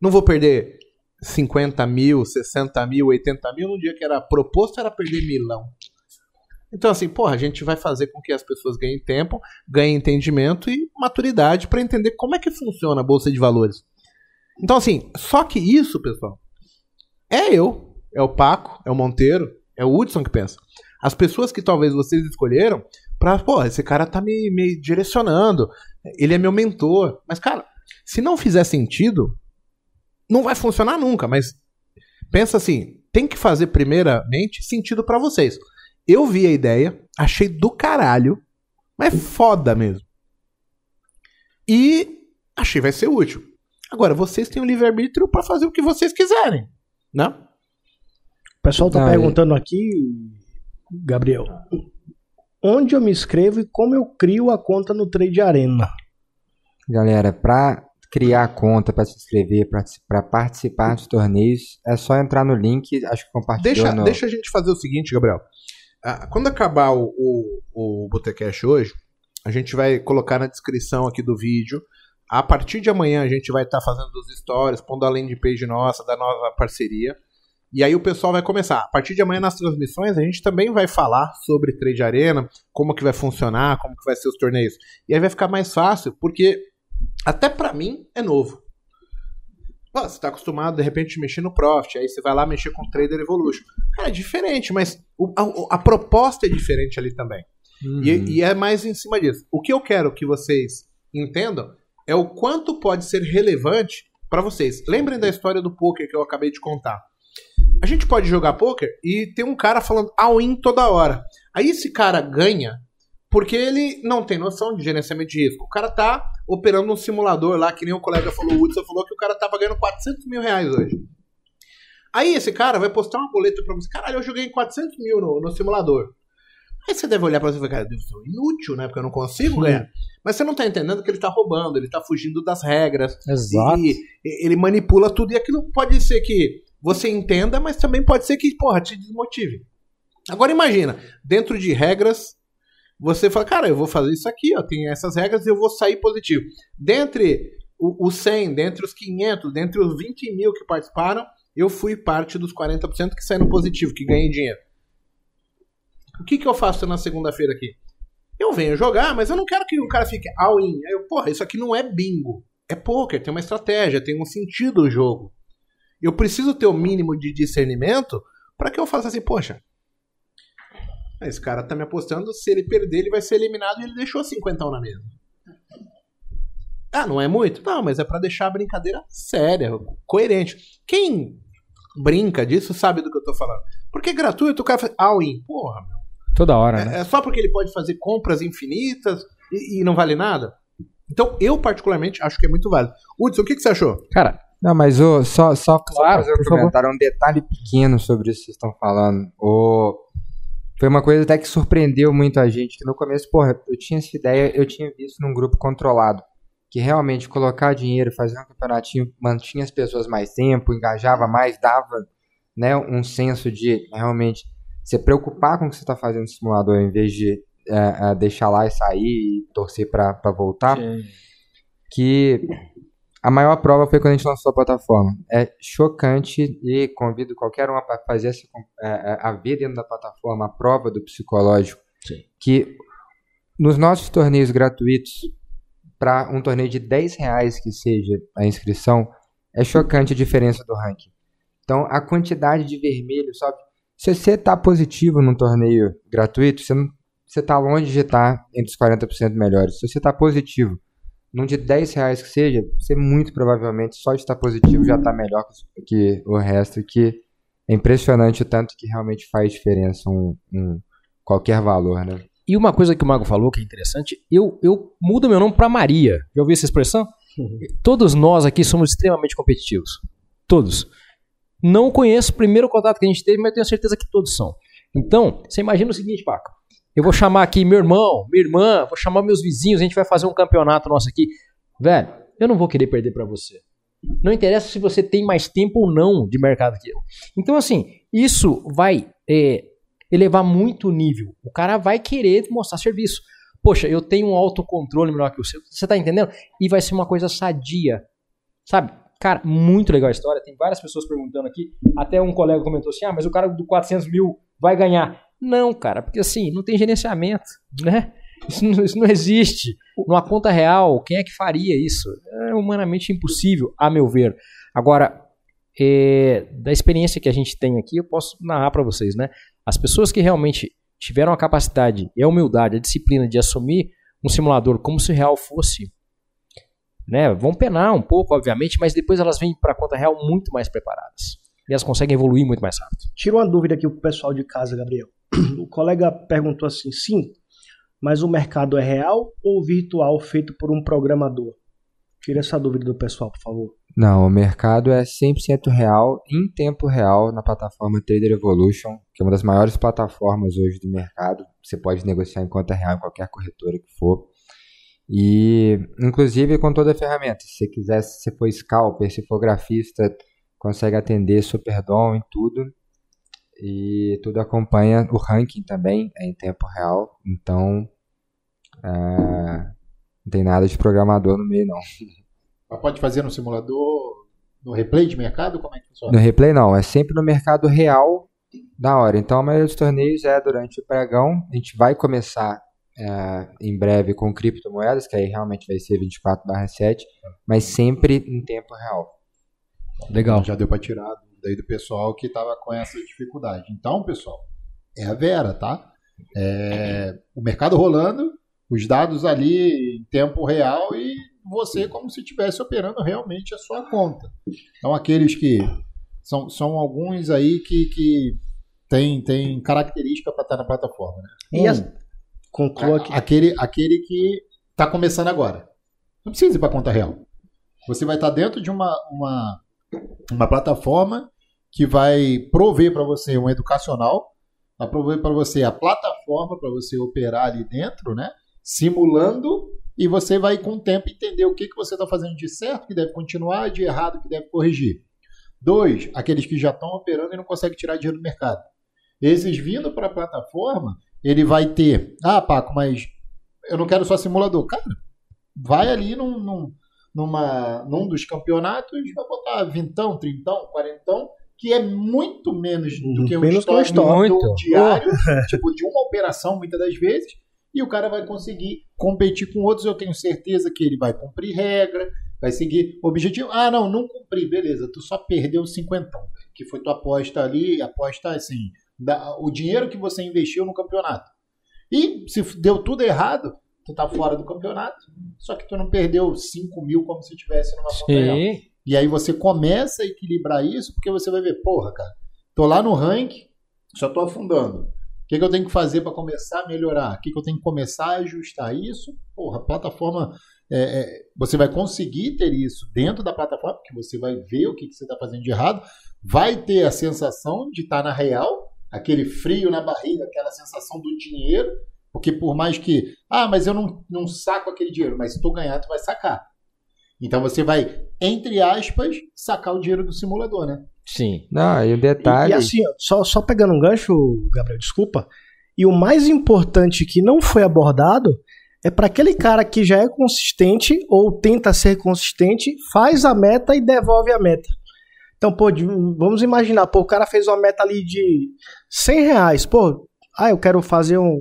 S1: Não vou perder 50 mil, 60 mil, 80 mil num dia que era proposto era perder milão. Então, assim, porra, a gente vai fazer com que as pessoas ganhem tempo, ganhem entendimento e maturidade para entender como é que funciona a Bolsa de Valores. Então, assim, só que isso, pessoal, é eu, é o Paco, é o Monteiro, é o Hudson que pensa. As pessoas que talvez vocês escolheram pra, pô, esse cara tá me, me direcionando, ele é meu mentor. Mas, cara, se não fizer sentido, não vai funcionar nunca. Mas pensa assim, tem que fazer primeiramente sentido para vocês. Eu vi a ideia, achei do caralho, mas foda mesmo. E achei vai ser útil. Agora, vocês têm o livre-arbítrio para fazer o que vocês quiserem, né?
S5: O pessoal tá
S4: Não,
S5: perguntando aqui, Gabriel, onde eu me inscrevo e como eu crio a conta no Trade Arena?
S4: Galera, para criar conta, para se inscrever, para participar dos torneios, é só entrar no link, acho que compartilhou
S1: Deixa,
S4: no...
S1: deixa a gente fazer o seguinte, Gabriel. Ah, quando acabar o, o, o Botecash hoje, a gente vai colocar na descrição aqui do vídeo. A partir de amanhã a gente vai estar fazendo os stories, pondo a landing page nossa, da nova parceria. E aí o pessoal vai começar. A partir de amanhã nas transmissões a gente também vai falar sobre Trade Arena, como que vai funcionar, como que vai ser os torneios. E aí vai ficar mais fácil, porque até pra mim é novo. Pô, você tá acostumado, de repente, mexer no Profit, aí você vai lá mexer com Trader Evolution. Cara, é diferente, mas o- a, a proposta é diferente ali também.
S4: Uhum.
S1: E, e é mais em cima disso. O que eu quero que vocês entendam é o quanto pode ser relevante pra vocês. Lembrem da história do poker que eu acabei de contar. A gente pode jogar poker e tem um cara falando all-in toda hora. Aí esse cara ganha porque ele não tem noção de gerenciamento de risco. O cara tá operando um simulador lá, que nem o colega falou, o Hudson falou que o cara tava ganhando 400 mil reais hoje. Aí esse cara vai postar uma boleta pra você. Caralho, eu joguei 400 mil no, no simulador. Aí você deve olhar pra você e falar, cara, eu inútil, né? Porque eu não consigo ganhar. Mas você não tá entendendo que ele tá roubando, ele tá fugindo das regras.
S2: Exato.
S1: Ele manipula tudo. E aquilo pode ser que você entenda, mas também pode ser que, porra, te desmotive. Agora imagina, dentro de regras, você fala, cara, eu vou fazer isso aqui, ó, tem essas regras e eu vou sair positivo. Dentre os 100, dentre os 500, dentre os 20 mil que participaram, eu fui parte dos 40% que saíram positivo, que ganhei dinheiro. O que, que eu faço na segunda-feira aqui? Eu venho jogar, mas eu não quero que o cara fique all-in. Aí eu, porra, isso aqui não é bingo. É poker, tem uma estratégia, tem um sentido o jogo. Eu preciso ter o mínimo de discernimento para que eu faça assim, poxa, esse cara tá me apostando, se ele perder, ele vai ser eliminado e ele deixou 50 na mesa. Ah, não é muito? Não, mas é pra deixar a brincadeira séria, coerente. Quem brinca disso sabe do que eu tô falando. Porque é gratuito, o cara faz all-in. Porra, meu.
S2: Toda hora, né?
S1: É, é só porque ele pode fazer compras infinitas e, e não vale nada? Então, eu particularmente acho que é muito válido. Hudson, o que, que você achou?
S2: Cara,
S4: Não, mas ô, só, só,
S2: Claro,
S4: só fazer um
S2: favor.
S4: comentário, um detalhe pequeno sobre isso que vocês estão falando. O... Foi uma coisa até que surpreendeu muito a gente, que no começo, porra, eu tinha essa ideia, eu tinha visto num grupo controlado, que realmente colocar dinheiro, fazer um campeonatinho, mantinha as pessoas mais tempo, engajava mais, dava né, um senso de realmente se preocupar com o que você está fazendo no simulador, em vez de é, é, deixar lá e sair e torcer para voltar que a maior prova foi quando a gente lançou a plataforma. É chocante e convido qualquer um a fazer essa, é, é, a ver dentro da plataforma a prova do psicológico. Que nos nossos torneios gratuitos, para um torneio de 10 reais que seja a inscrição, é chocante a diferença do ranking. Então, a quantidade de vermelho, sabe? Se você está positivo num torneio gratuito, você, não, você tá longe de estar entre os 40% melhores. Se você está positivo num de 10 reais que seja, você muito provavelmente só de estar positivo já está melhor que, que o resto, que é impressionante o tanto que realmente faz diferença um, um qualquer valor, né?
S2: E uma coisa que o Mago falou que é interessante, eu, eu mudo meu nome pra Maria. Já ouviu essa expressão? Todos nós aqui somos extremamente competitivos. Todos. Não conheço o primeiro contato que a gente teve, mas tenho certeza que todos são. Então, você imagina o seguinte, Paco. Eu vou chamar aqui meu irmão, minha irmã, vou chamar meus vizinhos, a gente vai fazer um campeonato nosso aqui. Velho, eu não vou querer perder para você. Não interessa se você tem mais tempo ou não de mercado que eu. Então, assim, isso vai é, elevar muito o nível. O cara vai querer mostrar serviço. Poxa, eu tenho um autocontrole melhor que o seu. Você tá entendendo? E vai ser uma coisa sadia. Sabe? Cara, muito legal a história. Tem várias pessoas perguntando aqui. Até um colega comentou assim: ah, mas o cara do 400 mil vai ganhar. Não, cara, porque assim, não tem gerenciamento, né? Isso não, isso não existe. Numa conta real, quem é que faria isso? É humanamente impossível, a meu ver. Agora, é, da experiência que a gente tem aqui, eu posso narrar para vocês, né? As pessoas que realmente tiveram a capacidade e a humildade, a disciplina de assumir um simulador como se real fosse, né? Vão penar um pouco, obviamente, mas depois elas vêm para a conta real muito mais preparadas. E elas conseguem evoluir muito mais rápido.
S5: Tira uma dúvida aqui pro pessoal de casa, Gabriel. O colega perguntou assim: sim, mas o mercado é real ou virtual feito por um programador? Tira essa dúvida do pessoal, por favor.
S4: Não, o mercado é 100% real, em tempo real, na plataforma Trader Evolution, que é uma das maiores plataformas hoje do mercado. Você pode negociar em conta real em qualquer corretora que for. E, inclusive, com toda a ferramenta. Se você quiser, se você for scalper, se for grafista, consegue atender Superdom em tudo. E tudo acompanha o ranking também é em tempo real. Então, é, não tem nada de programador no meio, não.
S3: Mas pode fazer no simulador, no replay de mercado? Como é que funciona?
S4: No replay não, é sempre no mercado real da hora. Então a maioria dos torneios é durante o pregão. A gente vai começar é, em breve com criptomoedas, que aí realmente vai ser 24/7, mas sempre em tempo real.
S2: Legal.
S3: Já deu para tirar daí do pessoal que estava com essa dificuldade. Então, pessoal, é a Vera, tá? É, o mercado rolando, os dados ali em tempo real e você como se estivesse operando realmente a sua conta. Então, aqueles que são, são alguns aí que, que tem, tem característica para estar na plataforma. Né?
S5: E
S3: Um,
S5: as- Conclua aqui.
S3: aquele, aquele que está começando agora. Não precisa ir para conta real. Você vai estar dentro de uma, uma, uma plataforma que vai prover para você um educacional, vai prover para você a plataforma para você operar ali dentro, né? Simulando e você vai com o tempo entender o que, que você está fazendo de certo que deve continuar, de errado que deve corrigir. Dois, aqueles que já estão operando e não conseguem tirar dinheiro do mercado. Esses vindo para a plataforma, ele vai ter, ah, Paco, mas eu não quero só simulador. Cara, vai ali num, num, numa, num dos campeonatos, vai botar vintão, trintão, quarentão, que é muito menos do que um
S5: Menos um
S3: estoque. do diário, tipo de uma operação muitas das vezes, e o cara vai conseguir competir com outros. Eu tenho certeza que ele vai cumprir regra, vai seguir objetivo. Ah, não, não cumpri, beleza, tu só perdeu cinquentão, velho, que foi tua aposta ali, aposta assim, da- o dinheiro que você investiu no campeonato. E se deu tudo errado, tu tá fora do campeonato, só que tu não perdeu 5 mil como se tivesse numa conta.
S2: Sim.
S3: E aí você começa a equilibrar isso, porque você vai ver, porra, cara, tô lá no ranking, só tô afundando. O que, que eu tenho que fazer para começar a melhorar? O que, que eu tenho que começar a ajustar isso? Porra, a plataforma. é, é, você vai conseguir ter isso dentro da plataforma, porque você vai ver o que, que você está fazendo de errado, vai ter a sensação de estar na real, aquele frio na barriga, aquela sensação do dinheiro, porque por mais que. Ah, mas eu não, não saco aquele dinheiro, mas se tu ganhar, tu vai sacar. Então você vai, entre aspas, sacar o dinheiro do simulador, né?
S2: Sim.
S4: Não, e o
S5: E,
S4: detalhe.
S5: e assim, ó, só, só pegando um gancho, Gabriel, desculpa. E o mais importante que não foi abordado é para aquele cara que já é consistente ou tenta ser consistente, faz a meta e devolve a meta. Então, pô, de- vamos imaginar, pô, o cara fez uma meta ali de 100 reais, pô, ah, eu quero fazer um,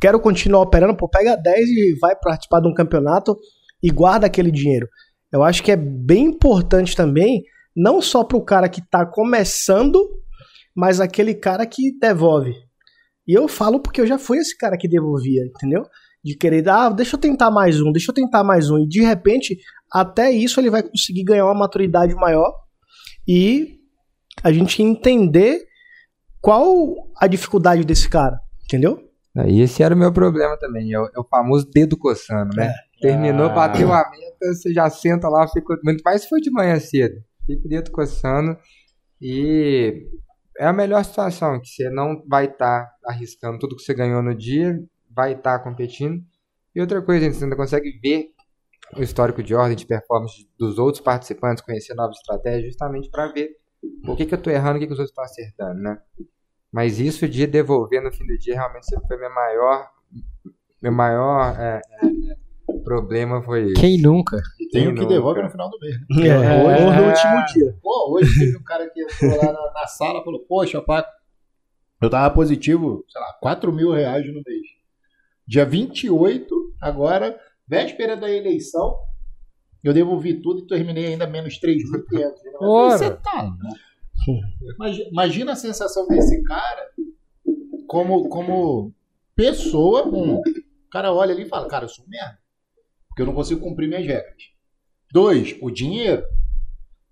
S5: quero continuar operando, pô, pega 10 e vai participar de um campeonato e guarda aquele dinheiro. Eu acho que é bem importante também, não só para o cara que está começando, mas aquele cara que devolve. E eu falo porque eu já fui esse cara que devolvia, entendeu? De querer, ah, deixa eu tentar mais um, deixa eu tentar mais um. E de repente, até isso ele vai conseguir ganhar uma maturidade maior e a gente entender qual a dificuldade desse cara, entendeu?
S4: E esse era o meu problema também, é o, é o famoso dedo coçando, né? Terminou,
S2: Ah.
S4: bateu a meta, você já senta lá, fica. Muito mais se foi de manhã cedo. Fica o dedo coçando. E é a melhor situação, que você não vai estar arriscando tudo que você ganhou no dia, vai estar competindo. E outra coisa, gente, você ainda consegue ver o histórico de ordem de performance dos outros participantes, conhecer novas estratégias, justamente para ver por que, que eu estou errando e o que, que os outros estão acertando, né? Mas isso de devolver no fim do dia realmente sempre foi meu maior, meu maior é, é, é, problema foi isso.
S2: Quem nunca?
S3: E tem o que
S4: nunca?
S3: devolve no final do mês. né?
S5: É,
S3: hoje,
S5: ou no último dia.
S3: Pô, hoje teve um cara que entrou lá na, na sala e falou, poxa, Paco, eu tava positivo, sei lá, 4 mil reais no mês. Dia 28, agora, véspera da eleição, eu devolvi tudo e terminei ainda menos 3.500.
S2: Ora.
S3: Você tá louco. Imagina, a sensação desse cara como, como pessoa. Um, o cara olha ali e fala, cara, eu sou merda. Porque eu não consigo cumprir minhas regras. Dois, o dinheiro.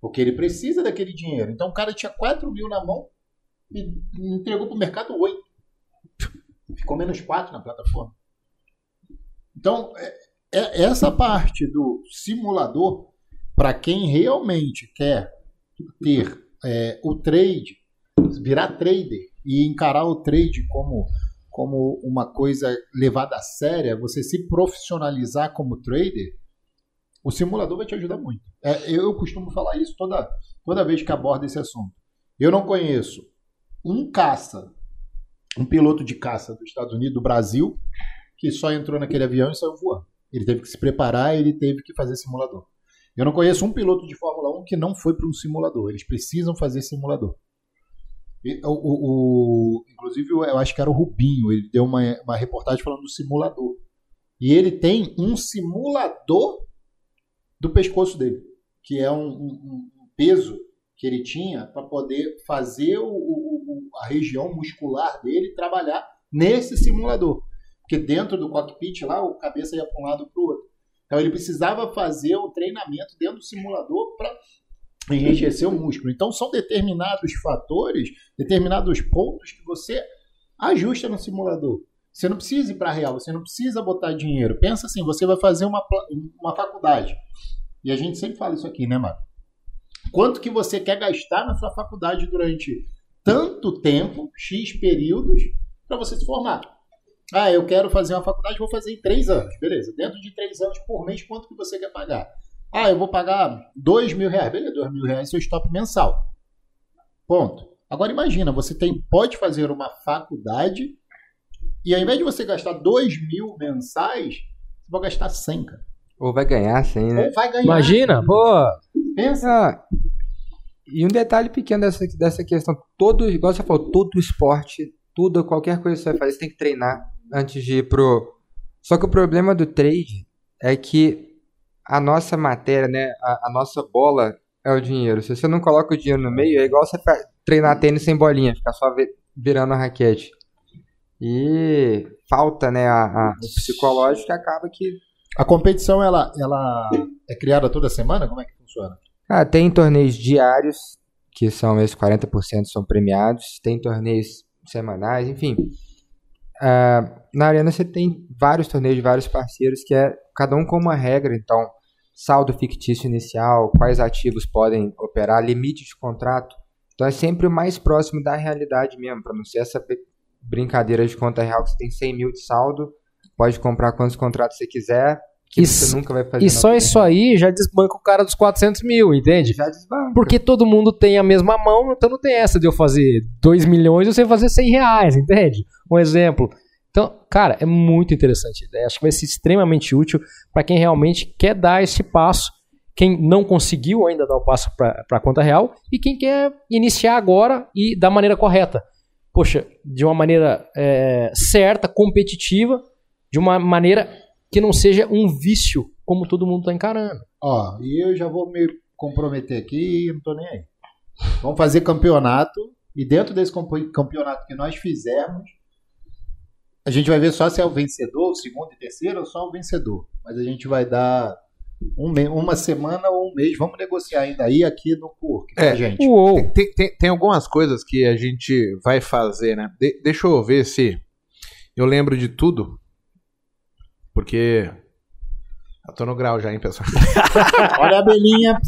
S3: Porque ele precisa daquele dinheiro. Então o cara tinha 4 mil na mão e entregou pro mercado 8. Ficou menos 4 na plataforma. Então, é, é essa parte do simulador, para quem realmente quer ter é, o trade, virar trader e encarar o trade como, como uma coisa levada a séria, você se profissionalizar como trader, o simulador vai te ajudar muito. É, eu costumo falar isso toda, toda vez que abordo esse assunto. Eu não conheço um caça, um piloto de caça dos Estados Unidos, do Brasil, que só entrou naquele avião e saiu voando. Ele teve que se preparar, ele teve que fazer simulador. Eu não conheço um piloto de Fórmula 1 que não foi para um simulador. Eles precisam fazer simulador. E, o, o- o- inclusive, eu acho que era o Rubinho. Ele deu uma, uma reportagem falando do simulador. E ele tem um simulador do pescoço dele, que é um, um- um peso que ele tinha para poder fazer o- o- a região muscular dele trabalhar nesse simulador. Porque dentro do cockpit lá, o cabeça ia para um lado para o outro. Então ele precisava fazer o treinamento dentro do simulador para enriquecer o músculo. Então são determinados fatores, determinados pontos que você ajusta no simulador. Você não precisa ir para real, você não precisa botar dinheiro. Pensa assim, você vai fazer uma, uma faculdade. E a gente sempre fala isso aqui, né, Marco? Quanto que você quer gastar na sua faculdade durante tanto tempo, X períodos, para você se formar? Ah, eu quero fazer uma faculdade, vou fazer em três anos. Beleza. Dentro de três anos por mês, quanto que você quer pagar? Ah, eu vou pagar dois mil reais. Beleza, dois mil reais é seu stop mensal. Ponto. Agora imagina, você tem, pode fazer uma faculdade e ao invés de você gastar dois mil mensais, você vai gastar 100, cara.
S4: Ou vai ganhar sem, né?
S3: Ou vai ganhar.
S2: Imagina, pô.
S3: Pensa.
S4: Ah, e um detalhe pequeno dessa, dessa questão, todo, igual você falou, todo esporte, tudo, qualquer coisa que você vai fazer, você tem que treinar antes de ir pro. Só que o problema do trade é que a nossa matéria, né, a, a nossa bola é o dinheiro. Se você não coloca o dinheiro no meio, é igual você treinar tênis sem bolinha, ficar só vi- virando a raquete. E falta, né, a, a- o psicológico que acaba que
S3: A competição, ela, ela é criada toda semana? Como é que funciona?
S4: Ah, tem torneios diários, que são esses 40% são premiados, tem torneios semanais, enfim. Ah, na Arena você tem vários torneios de vários parceiros, que é cada um com uma regra, então, saldo fictício inicial, quais ativos podem operar, limite de contrato. Então é sempre o mais próximo da realidade mesmo, para não ser essa brincadeira de conta real que você tem 100 mil de saldo, pode comprar quantos contratos você quiser, que
S2: Isso-
S4: você nunca vai fazer.
S2: E só
S4: vida
S2: isso aí já desbanca o cara dos 400 mil, entende?
S4: Já desbanca.
S2: Porque todo mundo tem a mesma mão, então não tem essa de eu fazer 2 milhões e você fazer 100 reais, entende? Um exemplo. Então, cara, é muito interessante a ideia. Acho que vai ser extremamente útil para quem realmente quer dar esse passo, quem não conseguiu ainda dar o passo para a conta real e quem quer iniciar agora e da maneira correta. Poxa, de uma maneira é, certa, competitiva, de uma maneira que não seja um vício, como todo mundo está encarando.
S3: Ó, e eu já vou me comprometer aqui e não tô nem aí. Vamos fazer campeonato e dentro desse campe- campeonato que nós fizermos, a gente vai ver só se é o vencedor, o segundo e terceiro ou só o vencedor. Mas a gente vai dar um me- uma semana ou um mês. Vamos negociar ainda aí aqui no PURC, tá,
S1: É.
S3: gente?
S2: Uou!
S1: Tem, tem, tem algumas coisas que a gente vai fazer, né? De- deixa eu ver se eu lembro de tudo. Porque. Eu tô no grau já, hein, pessoal?
S3: Olha a abelhinha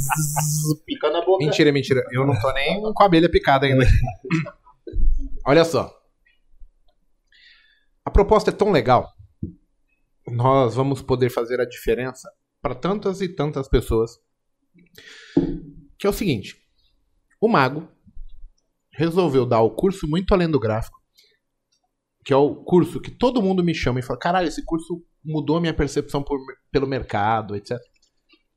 S3: picando a boca.
S1: Mentira, mentira. Eu não tô nem com a abelha picada ainda. Olha só. A proposta é tão legal. Nós vamos poder fazer a diferença para tantas e tantas pessoas. Que é o seguinte: o mago resolveu dar o curso muito além do gráfico, que é o curso que todo mundo me chama e fala: caralho, esse curso mudou minha percepção por- pelo mercado, etc.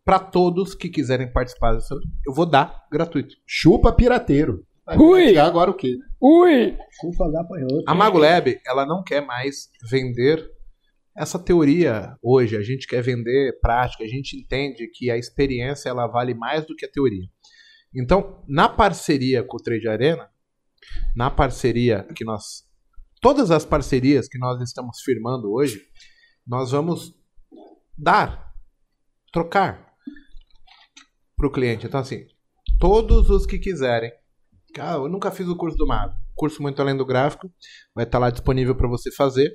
S1: Para todos que quiserem participar disso, eu vou dar gratuito.
S3: Chupa pirateiro. Vai
S2: Ui!
S3: agora o quê?
S2: Ui!
S5: Chufa gafanhoto.
S1: A Mago Lab, ela não quer mais vender essa teoria hoje. A gente quer vender prática. A gente entende que a experiência ela vale mais do que a teoria. Então, na parceria com o Trade Arena, na parceria que nós. Todas as parcerias que nós estamos firmando hoje, nós vamos dar, trocar para o cliente. Então, assim, todos os que quiserem. Ah, eu nunca fiz o curso do Mago. Curso muito além do gráfico. Vai estar lá disponível para você fazer.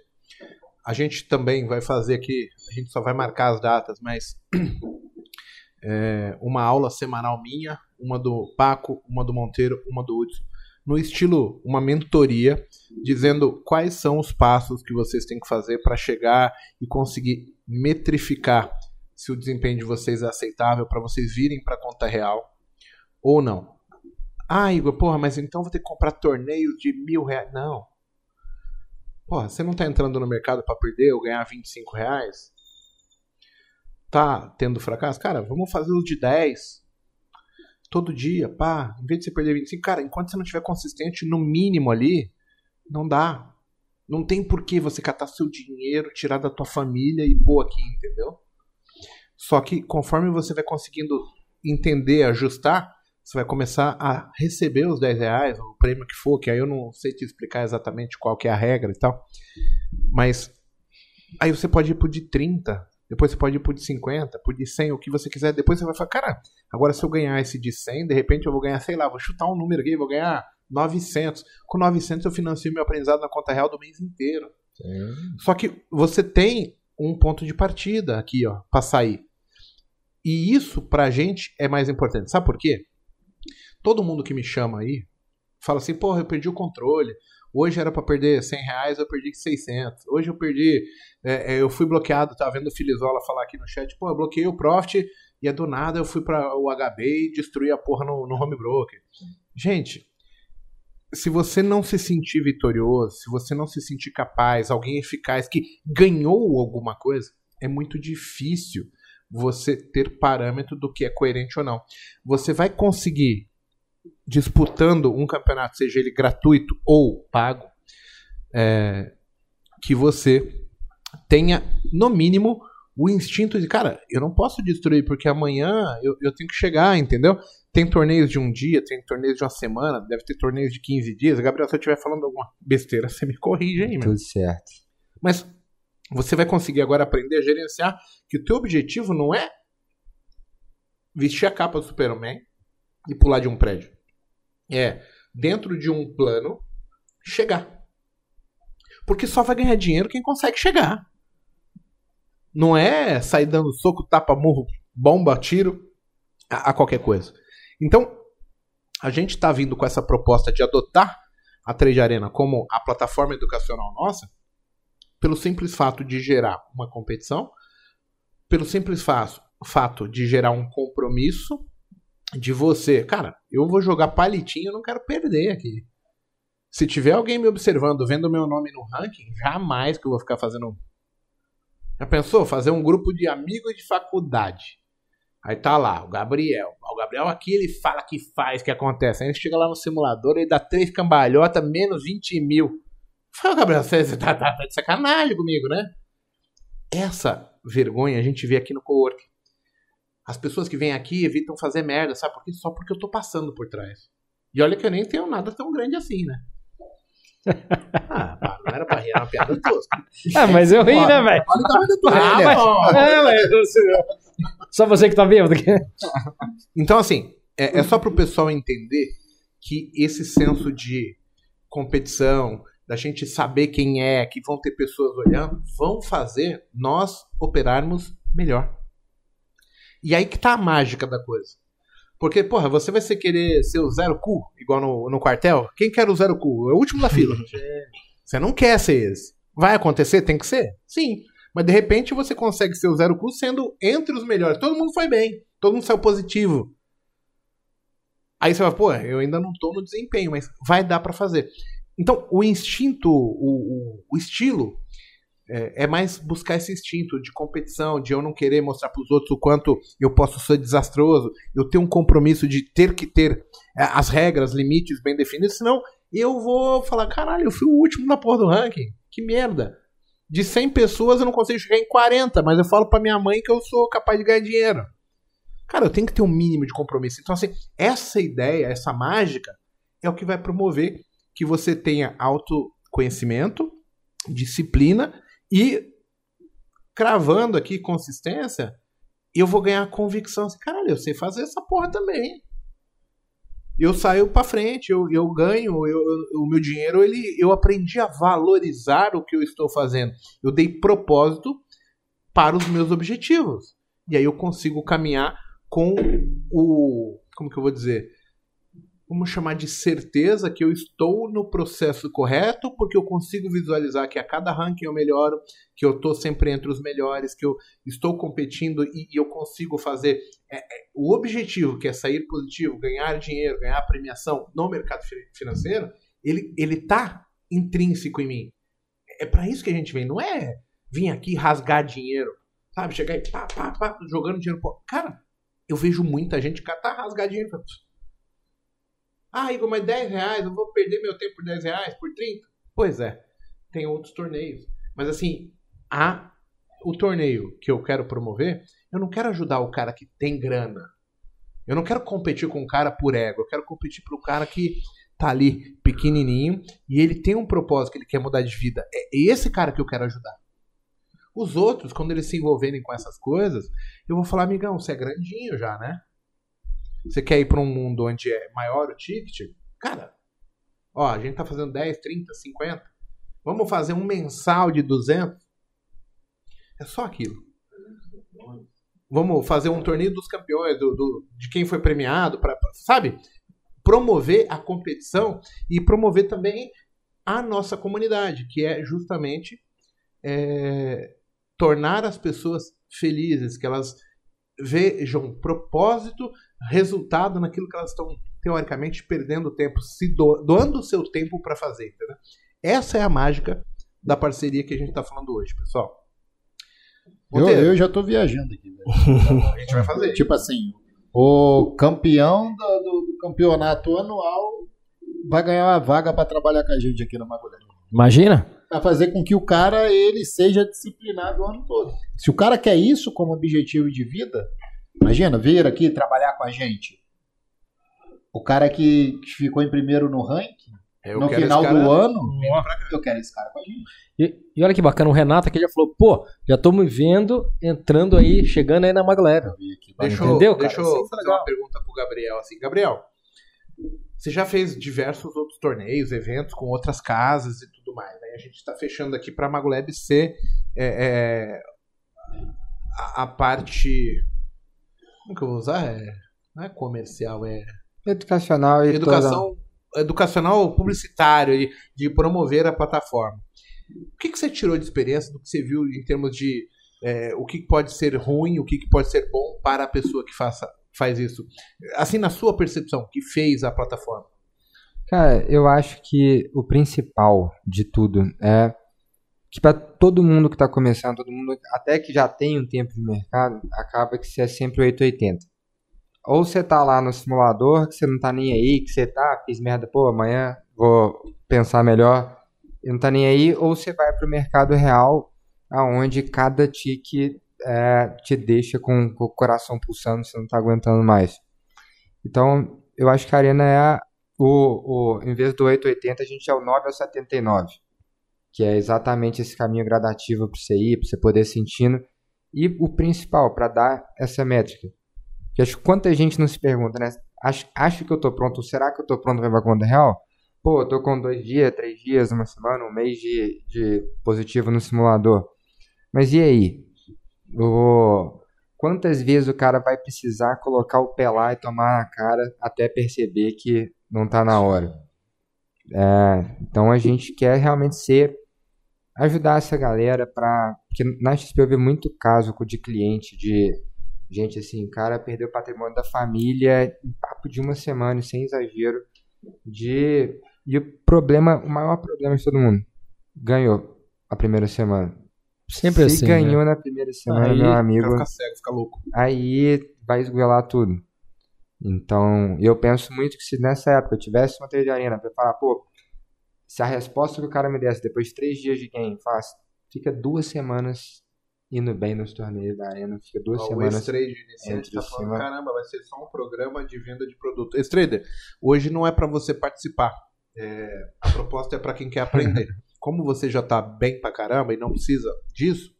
S1: A gente também vai fazer aqui, a gente só vai marcar as datas, mas é, uma aula semanal minha, uma do Paco, uma do Monteiro, uma do Hudson, no estilo uma mentoria, dizendo quais são os passos que vocês têm que fazer para chegar e conseguir metrificar se o desempenho de vocês é aceitável para vocês virem para a conta real ou não. Ah, Igor, porra, mas então vou ter que comprar torneios de mil reais. Não. Porra, você não tá entrando no mercado para perder ou ganhar 25 reais? Tá tendo fracasso? Cara, vamos fazer os de 10. Todo dia, pá. Em vez de você perder 25, cara, enquanto você não tiver consistente no mínimo ali, não dá. Não tem por que você catar seu dinheiro, tirar da tua família e pôr aqui, entendeu? Só que conforme você vai conseguindo entender, ajustar, você vai começar a receber os 10 reais, o prêmio que for, que aí eu não sei te explicar exatamente qual que é a regra e tal. Mas aí você pode ir pro de 30, depois você pode ir pro de 50, pro de 100, o que você quiser. Depois você vai falar, cara, agora se eu ganhar esse de 100, de repente eu vou ganhar, sei lá, vou chutar um número aqui, vou ganhar 900. Com 900 eu financio meu aprendizado na conta real do mês inteiro. Só que você tem um ponto de partida aqui, ó, pra sair. E isso pra gente é mais importante. Sabe por quê? Todo mundo que me chama aí fala assim, porra, eu perdi o controle. Hoje era pra perder 100 reais, eu perdi 600. Hoje eu perdi, é, é, eu fui bloqueado, tá vendo o Filizola falar aqui no chat, pô, eu bloqueei o Profit e é do nada eu fui para o HB e destruí a porra no, no home broker. Gente, se você não se sentir vitorioso, se você não se sentir capaz, alguém eficaz que ganhou alguma coisa, é muito difícil você ter parâmetro do que é coerente ou não. Você vai conseguir disputando um campeonato, seja ele gratuito ou pago, é, que você tenha, no mínimo, o instinto de, cara, eu não posso destruir, porque amanhã eu, eu tenho que chegar, entendeu? Tem torneios de um dia, tem torneios de uma semana, deve ter torneios de 15 dias. Gabriel, se eu estiver falando alguma besteira, você me corrige aí, meu.
S4: Tudo certo.
S1: Mas você vai conseguir agora aprender a gerenciar que o teu objetivo não é vestir a capa do Superman e pular de um prédio. É, dentro de um plano, chegar. Porque só vai ganhar dinheiro quem consegue chegar. Não é sair dando soco, tapa, murro, bomba, tiro a, a qualquer coisa. Então, a gente está vindo com essa proposta de adotar a Trade Arena como a plataforma educacional nossa, pelo simples fato de gerar uma competição, pelo simples fa fato de gerar um compromisso de você, cara, eu vou jogar palitinho, eu não quero perder aqui. Se tiver alguém me observando, vendo meu nome no ranking, jamais que eu vou ficar fazendo. Já pensou? Fazer um grupo de amigos de faculdade. Aí tá lá, o Gabriel. O Gabriel aqui ele fala que faz, que acontece. Aí gente chega lá no simulador, ele dá três cambalhotas, menos 20 mil. Fala, Gabriel, você tá, tá- tá de sacanagem comigo, né? Essa vergonha a gente vê aqui no cowork. As pessoas que vêm aqui evitam fazer merda, sabe por quê? Só porque eu tô passando por trás. E olha que eu nem tenho nada tão grande assim, né? Ah, não era pra rir, era uma piada tosca.
S2: Ah, mas eu ri, né, velho?
S3: Olha o tamanho da tua
S2: Ah, mas- É, mas Só você que tá vendo.
S1: Então, assim, é, é só pro pessoal entender que esse senso de competição, da gente saber quem é, que vão ter pessoas olhando, vão fazer nós operarmos melhor. E aí que tá a mágica da coisa. Porque, porra, você vai ser querer ser o zero cu, igual no, no quartel? Quem quer o zero cu? É o último da fila. Você não quer ser esse. Vai acontecer? Tem que ser? Sim. Mas de repente você consegue ser o zero custo sendo entre os melhores. Todo mundo foi bem, todo mundo saiu positivo. Aí você fala, pô, eu ainda não tô no desempenho, mas vai dar pra fazer. Então, o instinto, o, o, o estilo, é, é mais buscar esse instinto de competição, de eu não querer mostrar para os outros o quanto eu posso ser desastroso, eu tenho um compromisso de ter que ter é, as regras, limites bem definidos, senão eu vou falar, caralho, eu fui o último na porra do ranking, que merda. De 100 pessoas eu não consigo chegar em 40, mas eu falo para minha mãe que eu sou capaz de ganhar dinheiro. Cara, eu tenho que ter um mínimo de compromisso. Então, assim, essa ideia, essa mágica, é o que vai promover que você tenha autoconhecimento, disciplina e cravando aqui consistência, eu vou ganhar convicção. Assim, Caralho, eu sei fazer essa porra também. Eu saio para frente, eu, eu ganho, eu, eu, o meu dinheiro, ele, eu aprendi a valorizar o que eu estou fazendo. Eu dei propósito para os meus objetivos. E aí eu consigo caminhar com o. Como que eu vou dizer? Vamos chamar de certeza que eu estou no processo correto, porque eu consigo visualizar que a cada ranking eu melhoro, que eu estou sempre entre os melhores, que eu estou competindo e, e eu consigo fazer é, é, o objetivo, que é sair positivo, ganhar dinheiro, ganhar premiação no mercado financeiro, ele ele tá intrínseco em mim. É para isso que a gente vem, não é vir aqui rasgar dinheiro, sabe? Chegar e pá, pá, pá, jogando dinheiro. Cara, eu vejo muita gente catar rasgar dinheiro. Ah, Igor, mas 10 reais, eu vou perder meu tempo por 10 reais, por 30? Pois é, tem outros torneios. Mas assim, a, o torneio que eu quero promover, eu não quero ajudar o cara que tem grana. Eu não quero competir com o cara por ego. Eu quero competir pro cara que tá ali pequenininho e ele tem um propósito que ele quer mudar de vida. É esse cara que eu quero ajudar. Os outros, quando eles se envolverem com essas coisas, eu vou falar, amigão, você é grandinho já, né? Você quer ir para um mundo onde é maior o ticket? Cara, ó, a gente tá fazendo 10, 30, 50. Vamos fazer um mensal de 200? É só aquilo. Vamos fazer um torneio dos campeões, do, do de quem foi premiado, pra, sabe? Promover a competição e promover também a nossa comunidade, que é justamente é, tornar as pessoas felizes, que elas vejam propósito resultado naquilo que elas estão, teoricamente, perdendo tempo, se do, doando o seu tempo para fazer. Entendeu? Essa é a mágica da parceria que a gente está falando hoje, pessoal.
S3: Eu, eu, já estou viajando aqui.
S1: a gente vai fazer.
S3: Tipo assim, o campeão do, do, do campeonato anual vai ganhar uma vaga para trabalhar com a gente aqui na Magulha.
S2: Imagina?
S3: Para fazer com que o cara ele seja disciplinado o ano todo. Se o cara quer isso como objetivo de vida, Imagina, vir aqui trabalhar com a gente. O cara que ficou em primeiro no ranking, eu no final cara... do ano, eu quero esse cara com a gente.
S2: E, e, olha que bacana, o Renato aqui já falou, pô, já tô me vendo entrando aí, chegando aí na Maglera.
S1: Deixa, Entendeu, deixa eu fazer uma pergunta pro Gabriel, assim, Gabriel, você já fez diversos outros torneios, eventos com outras casas e tudo mais. Né? A gente está fechando aqui para a Magolab ser é, é, a, a, parte como que eu vou usar? É, não é comercial, é.
S4: Educacional e
S1: Educação, toda... Educacional publicitário, de, de promover a plataforma. O que, que você tirou de experiência do que você viu em termos de é, o que pode ser ruim, o que pode ser bom para a pessoa que faça, faz isso? Assim, na sua percepção, que fez a plataforma.
S4: Cara, eu acho que o principal de tudo é que para todo mundo que está começando, todo mundo até que já tem um tempo de mercado, acaba que você é sempre 880. Ou você tá lá no simulador, que você não tá nem aí, que você tá, fiz merda, pô, amanhã vou pensar melhor, e não tá nem aí, ou você vai pro mercado real, aonde cada tique é, te deixa com, com, o coração pulsando, você não tá aguentando mais. Então, eu acho que a arena é o, o em vez do 880, a gente é o 9 ao 79 que é exatamente esse caminho gradativo para você ir, para você poder sentindo. E o principal, para dar essa métrica. Que acho que quanta gente não se pergunta, né? Acho, acho que eu tô pronto, será que eu tô pronto para levar conta real? Pô, eu tô com dois dias, três dias, uma semana, um mês de, de positivo no simulador. Mas e aí? O, quantas vezes o cara vai precisar colocar o pé lá e tomar na cara até perceber que não tá na hora? É, então a gente quer realmente ser ajudar essa galera pra. Porque na XP eu vi muito caso de cliente de gente assim, o cara perdeu o patrimônio da família em papo de uma semana, sem exagero. De. E o problema, o maior problema de todo mundo. Ganhou a primeira semana.
S2: Sempre
S4: Se
S2: assim,
S4: ganhou na primeira semana,
S2: Aí,
S4: meu amigo,
S1: fica cego, fica louco.
S4: aí vai esgoelar tudo. Então, eu penso muito que se nessa época eu tivesse uma trade arena pra falar, pô, se a resposta que o cara me desse depois de três dias de game faz, fica duas semanas indo bem nos torneios da arena, fica duas
S1: Ó, o
S4: semanas.
S1: X-Trade iniciante
S4: entre
S1: tá falando,
S4: cima.
S1: caramba, vai ser só um programa de venda de produto. X-Trader, hoje não é para você participar. É, a proposta é para quem quer aprender. Como você já tá bem pra caramba e não precisa disso,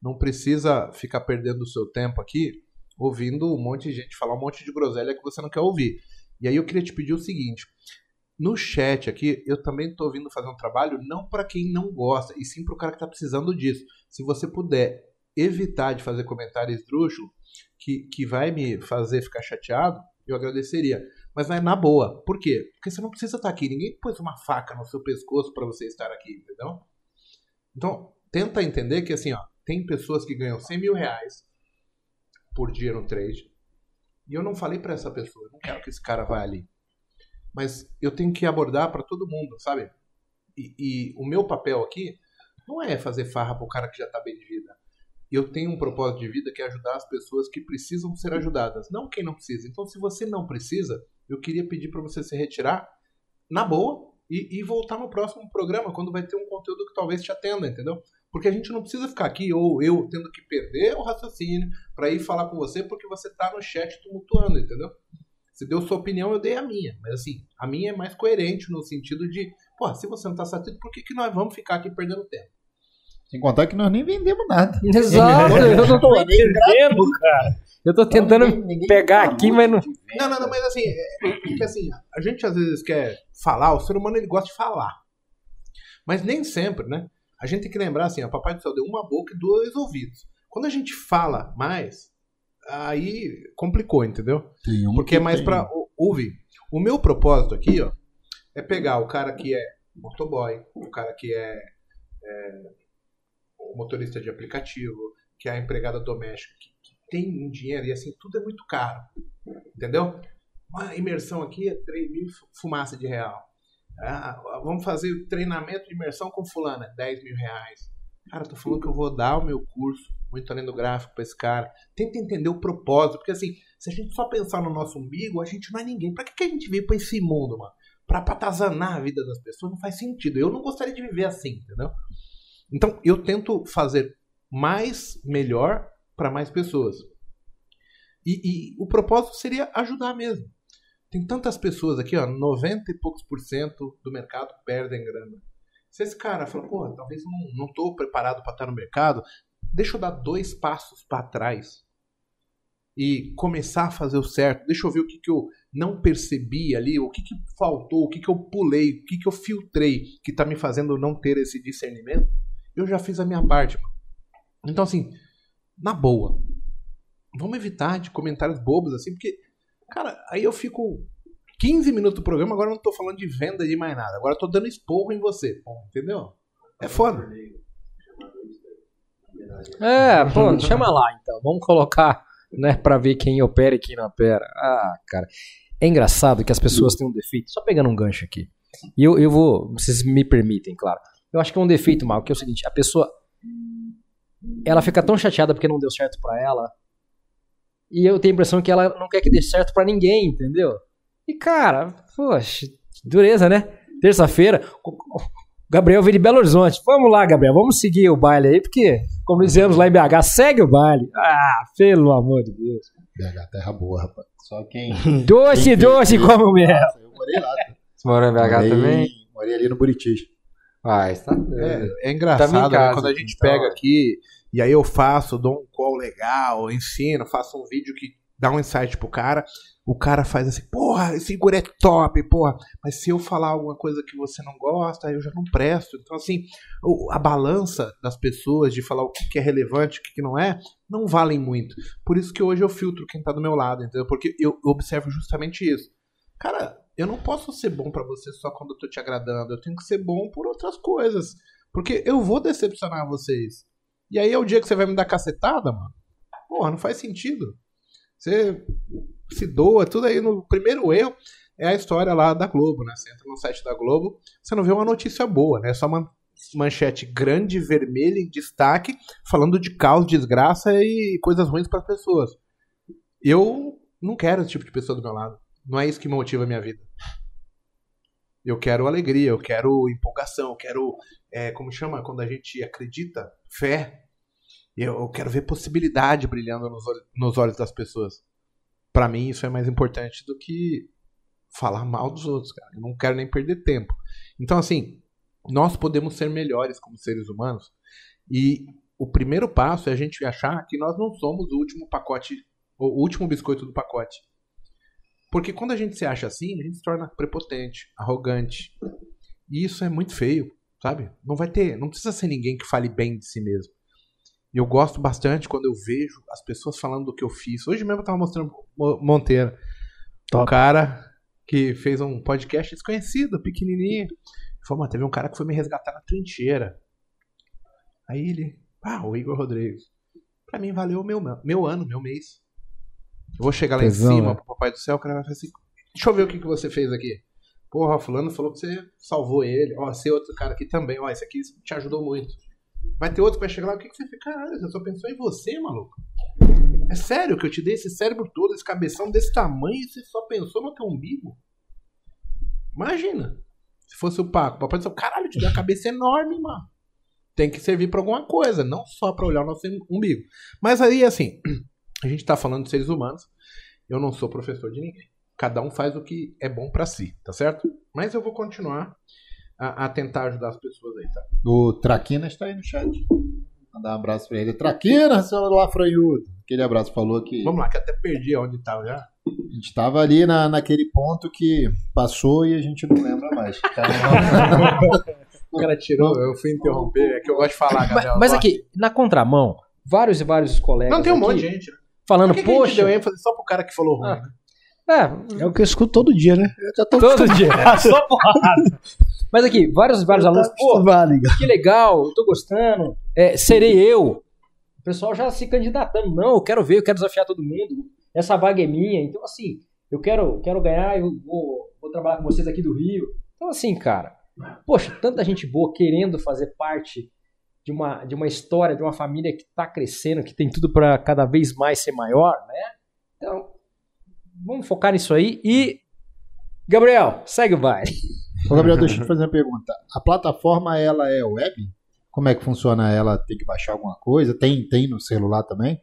S1: não precisa ficar perdendo o seu tempo aqui ouvindo um monte de gente falar um monte de groselha que você não quer ouvir. E aí eu queria te pedir o seguinte, no chat aqui, eu também tô vindo fazer um trabalho não para quem não gosta, e sim para o cara que tá precisando disso. Se você puder evitar de fazer comentário esdrúxulo, que, que vai me fazer ficar chateado, eu agradeceria. Mas é na boa. Por quê? Porque você não precisa estar aqui. Ninguém pôs uma faca no seu pescoço para você estar aqui, entendeu? Então, tenta entender que assim, ó, tem pessoas que ganham 100 mil reais por dia no trade. E eu não falei para essa pessoa, eu não quero que esse cara vá ali. Mas eu tenho que abordar para todo mundo, sabe? E, e o meu papel aqui não é fazer farra pro cara que já tá bem de vida. Eu tenho um propósito de vida que é ajudar as pessoas que precisam ser ajudadas, não quem não precisa. Então, se você não precisa, eu queria pedir para você se retirar na boa e, e voltar no próximo programa, quando vai ter um conteúdo que talvez te atenda, entendeu? Porque a gente não precisa ficar aqui, ou eu tendo que perder o raciocínio para ir falar com você, porque você tá no chat tumultuando, entendeu? Você deu sua opinião, eu dei a minha. Mas assim, a minha é mais coerente no sentido de, pô, se você não tá satisfeito, por que, que nós vamos ficar aqui perdendo tempo?
S3: Sem contar que nós nem vendemos nada.
S2: Exato, eu não tô entendendo, cara. Eu tô tentando
S3: Ninguém- ninguém
S2: pegar aqui, mas não.
S1: Não, não, não, mas assim, é, é que assim, a gente às vezes quer falar, o ser humano ele gosta de falar. Mas nem sempre, né? A gente tem que lembrar assim, o Papai do Céu deu uma boca e dois ouvidos. Quando a gente fala mais, aí complicou, entendeu?
S3: Um
S1: Porque é mais ou- ouvir. O meu propósito aqui, ó, é pegar o cara que é motoboy, o cara que é, é, o motorista de aplicativo, que é a empregada doméstica, que, que tem um dinheiro e assim, tudo é muito caro. Entendeu? Uma imersão aqui é 3 mil fu- fumaça de real. Ah, vamos fazer treinamento de imersão com fulana, 10 mil reais. Cara, tô falando que eu vou dar o meu curso, muito além do gráfico pra esse cara. Tenta entender o propósito, porque assim, se a gente só pensar no nosso umbigo, a gente não é ninguém. Pra que, que a gente veio pra esse mundo, mano? Pra patazanar a vida das pessoas não faz sentido. Eu não gostaria de viver assim, entendeu? Então, eu tento fazer mais, melhor para mais pessoas. E, e o propósito seria ajudar mesmo. Tem tantas pessoas aqui, ó, 90 e poucos por cento do mercado perdem grana. Se esse cara fala, pô, talvez não, não tô preparado para estar no mercado, deixa eu dar dois passos para trás e começar a fazer o certo. Deixa eu ver o que, que eu não percebi ali, o que, que faltou, o que, que eu pulei, o que, que eu filtrei que tá me fazendo não ter esse discernimento. Eu já fiz a minha parte. Então, assim, na boa, vamos evitar de comentários bobos assim, porque, cara, aí eu fico 15 minutos do programa, agora eu não tô falando de venda de mais nada. Agora eu tô dando esporro em você, entendeu? É foda.
S2: É, pô, chama lá então. Vamos colocar, né, pra ver quem opera e quem não opera. Ah, cara. É engraçado que as pessoas têm um defeito. Só pegando um gancho aqui. E eu, eu vou. Vocês me permitem, claro. Eu acho que é um defeito, mal, que é o seguinte: a pessoa. Ela fica tão chateada porque não deu certo pra ela. E eu tenho a impressão que ela não quer que dê certo pra ninguém, entendeu? E, cara, poxa, dureza, né? Terça-feira, o Gabriel veio de Belo Horizonte. Vamos lá, Gabriel, vamos seguir o baile aí, porque, como dizemos lá em BH, segue o baile. Ah, pelo amor de Deus.
S3: BH, terra boa, rapaz. Só quem.
S2: Doce,
S3: Quem
S2: doce
S3: fez-
S2: como mel.
S3: Eu morei lá. tá?
S4: Você morou em BH
S3: morei,
S4: também?
S3: Morei ali no Buritis.
S4: Ah, está.
S1: É, é engraçado
S4: Tamo em
S1: né?
S4: casa,
S1: quando a gente
S4: então,
S1: pega aqui e aí eu faço, dou um call legal, ensino, faço um vídeo que dá um insight pro cara, o cara faz assim, porra, esse figura é top, porra, mas se eu falar alguma coisa que você não gosta, eu já não presto. Então, assim, a balança das pessoas de falar o que é relevante, o que não é, não valem muito. Por isso que hoje eu filtro quem tá do meu lado, entendeu? Porque eu observo justamente isso. Cara, eu não posso ser bom pra você só quando eu tô te agradando. Eu tenho que ser bom por outras coisas. Porque eu vou decepcionar vocês. E aí é o dia que você vai me dar cacetada, mano. Porra, não faz sentido. Você se doa, tudo aí no primeiro erro é a história lá da Globo, né? Você entra no site da Globo, você não vê uma notícia boa, né? É só uma manchete grande, vermelha, em destaque, falando de caos, desgraça e coisas ruins para as pessoas. Eu não quero esse tipo de pessoa do meu lado. Não é isso que motiva a minha vida. Eu quero alegria, eu quero empolgação, eu quero, é, como chama, quando a gente acredita, fé. Eu, eu quero ver possibilidade brilhando nos, nos olhos das pessoas. Para mim, isso é mais importante do que falar mal dos outros, cara. Eu não quero nem perder tempo. Então, assim, nós podemos ser melhores como seres humanos. E o primeiro passo é a gente achar que nós não somos o último pacote, o último biscoito do pacote. Porque quando a gente se acha assim, a gente se torna prepotente, arrogante. E isso é muito feio, sabe? Não vai ter, não precisa ser ninguém que fale bem de si mesmo. E eu gosto bastante quando eu vejo as pessoas falando do que eu fiz. Hoje mesmo eu tava mostrando Monteiro. O cara que fez um podcast desconhecido, pequenininho. Falou, mano, teve um cara que foi me resgatar na trincheira. Aí ele, ah, o Igor Rodrigues. Pra mim valeu meu, meu ano, meu mês. Eu vou chegar lá Tesão, em cima, né? pro Papai do Céu, o cara vai falar assim: Deixa eu ver o que, que você fez aqui. Porra, fulano falou que você salvou ele. Ó, esse outro cara aqui também. Ó, esse aqui te ajudou muito. Vai ter outro que vai chegar lá, o que, que você fez? Caralho, você só pensou em você, maluco. É sério que eu te dei esse cérebro todo, esse cabeção desse tamanho e você só pensou no teu umbigo? Imagina. Se fosse o Paco, o papai disse, caralho, te deu a cabeça enorme, mano. Tem que servir para alguma coisa, não só para olhar o nosso umbigo. Mas aí, assim, a gente tá falando de seres humanos. Eu não sou professor de ninguém. Cada um faz o que é bom para si, tá certo? Mas eu vou continuar a, a, tentar ajudar as pessoas aí, tá?
S3: O Traquina está aí no chat. Mandar um abraço pra ele. Traquina, seu lafranhudo. Aquele abraço falou que.
S1: Vamos lá, que até perdi onde tava já.
S3: A gente tava ali na, naquele ponto que passou e a gente não lembra mais.
S1: o cara tirou, eu fui interromper, é que eu gosto de falar, Gabriel.
S2: Mas, mas aqui, na contramão, vários e vários colegas.
S1: Não, tem um monte de gente, né?
S2: Falando, que poxa. Que
S1: deu ênfase só pro cara que falou ruim. Ah. Né?
S5: É, é o que eu escuto todo dia, né?
S2: todo dia. só porrada. Mas aqui, vários, vários alunos. Pô, que legal, eu tô gostando. É, serei eu. O pessoal já se candidatando. Não, eu quero ver, eu quero desafiar todo mundo. Essa vaga é minha. Então, assim, eu quero, quero ganhar, eu vou, vou trabalhar com vocês aqui do Rio. Então, assim, cara, poxa, tanta gente boa querendo fazer parte de uma, de uma história, de uma família que está crescendo, que tem tudo para cada vez mais ser maior, né? Então, vamos focar nisso aí. E, Gabriel, segue o baile.
S3: Ô, Gabriel, deixa eu te fazer uma pergunta. A plataforma, ela é web? Como é que funciona ela? Tem que baixar alguma coisa? Tem, tem no celular também?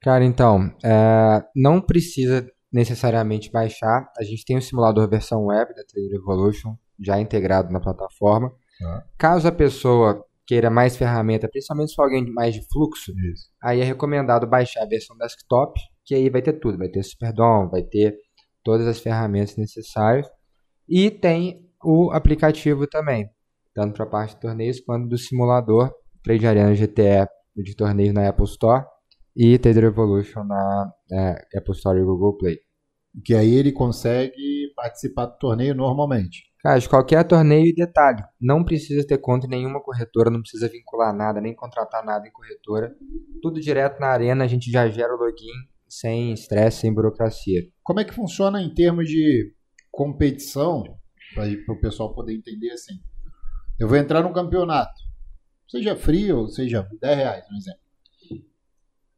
S4: Cara, então, é, não precisa necessariamente baixar. A gente tem o simulador versão web da Trader Evolution já integrado na plataforma. Ah. Caso a pessoa queira mais ferramenta, principalmente se for alguém mais de fluxo, Isso. aí é recomendado baixar a versão desktop, que aí vai ter tudo, vai ter Superdom, vai ter todas as ferramentas necessárias. E tem o aplicativo também, tanto para a parte de torneios quanto do simulador Trade Arena GTE de torneio na Apple Store e Trader Evolution na é, Apple Store e Google Play.
S3: Que aí ele consegue participar do torneio normalmente.
S4: Cara, de qualquer torneio e detalhe, não precisa ter conta em nenhuma corretora, não precisa vincular nada, nem contratar nada em corretora. Tudo direto na arena, a gente já gera o login sem estresse, sem burocracia.
S3: Como é que funciona em termos de competição, para o pessoal poder entender assim? Eu vou entrar num campeonato, seja frio ou seja 10 reais, por exemplo.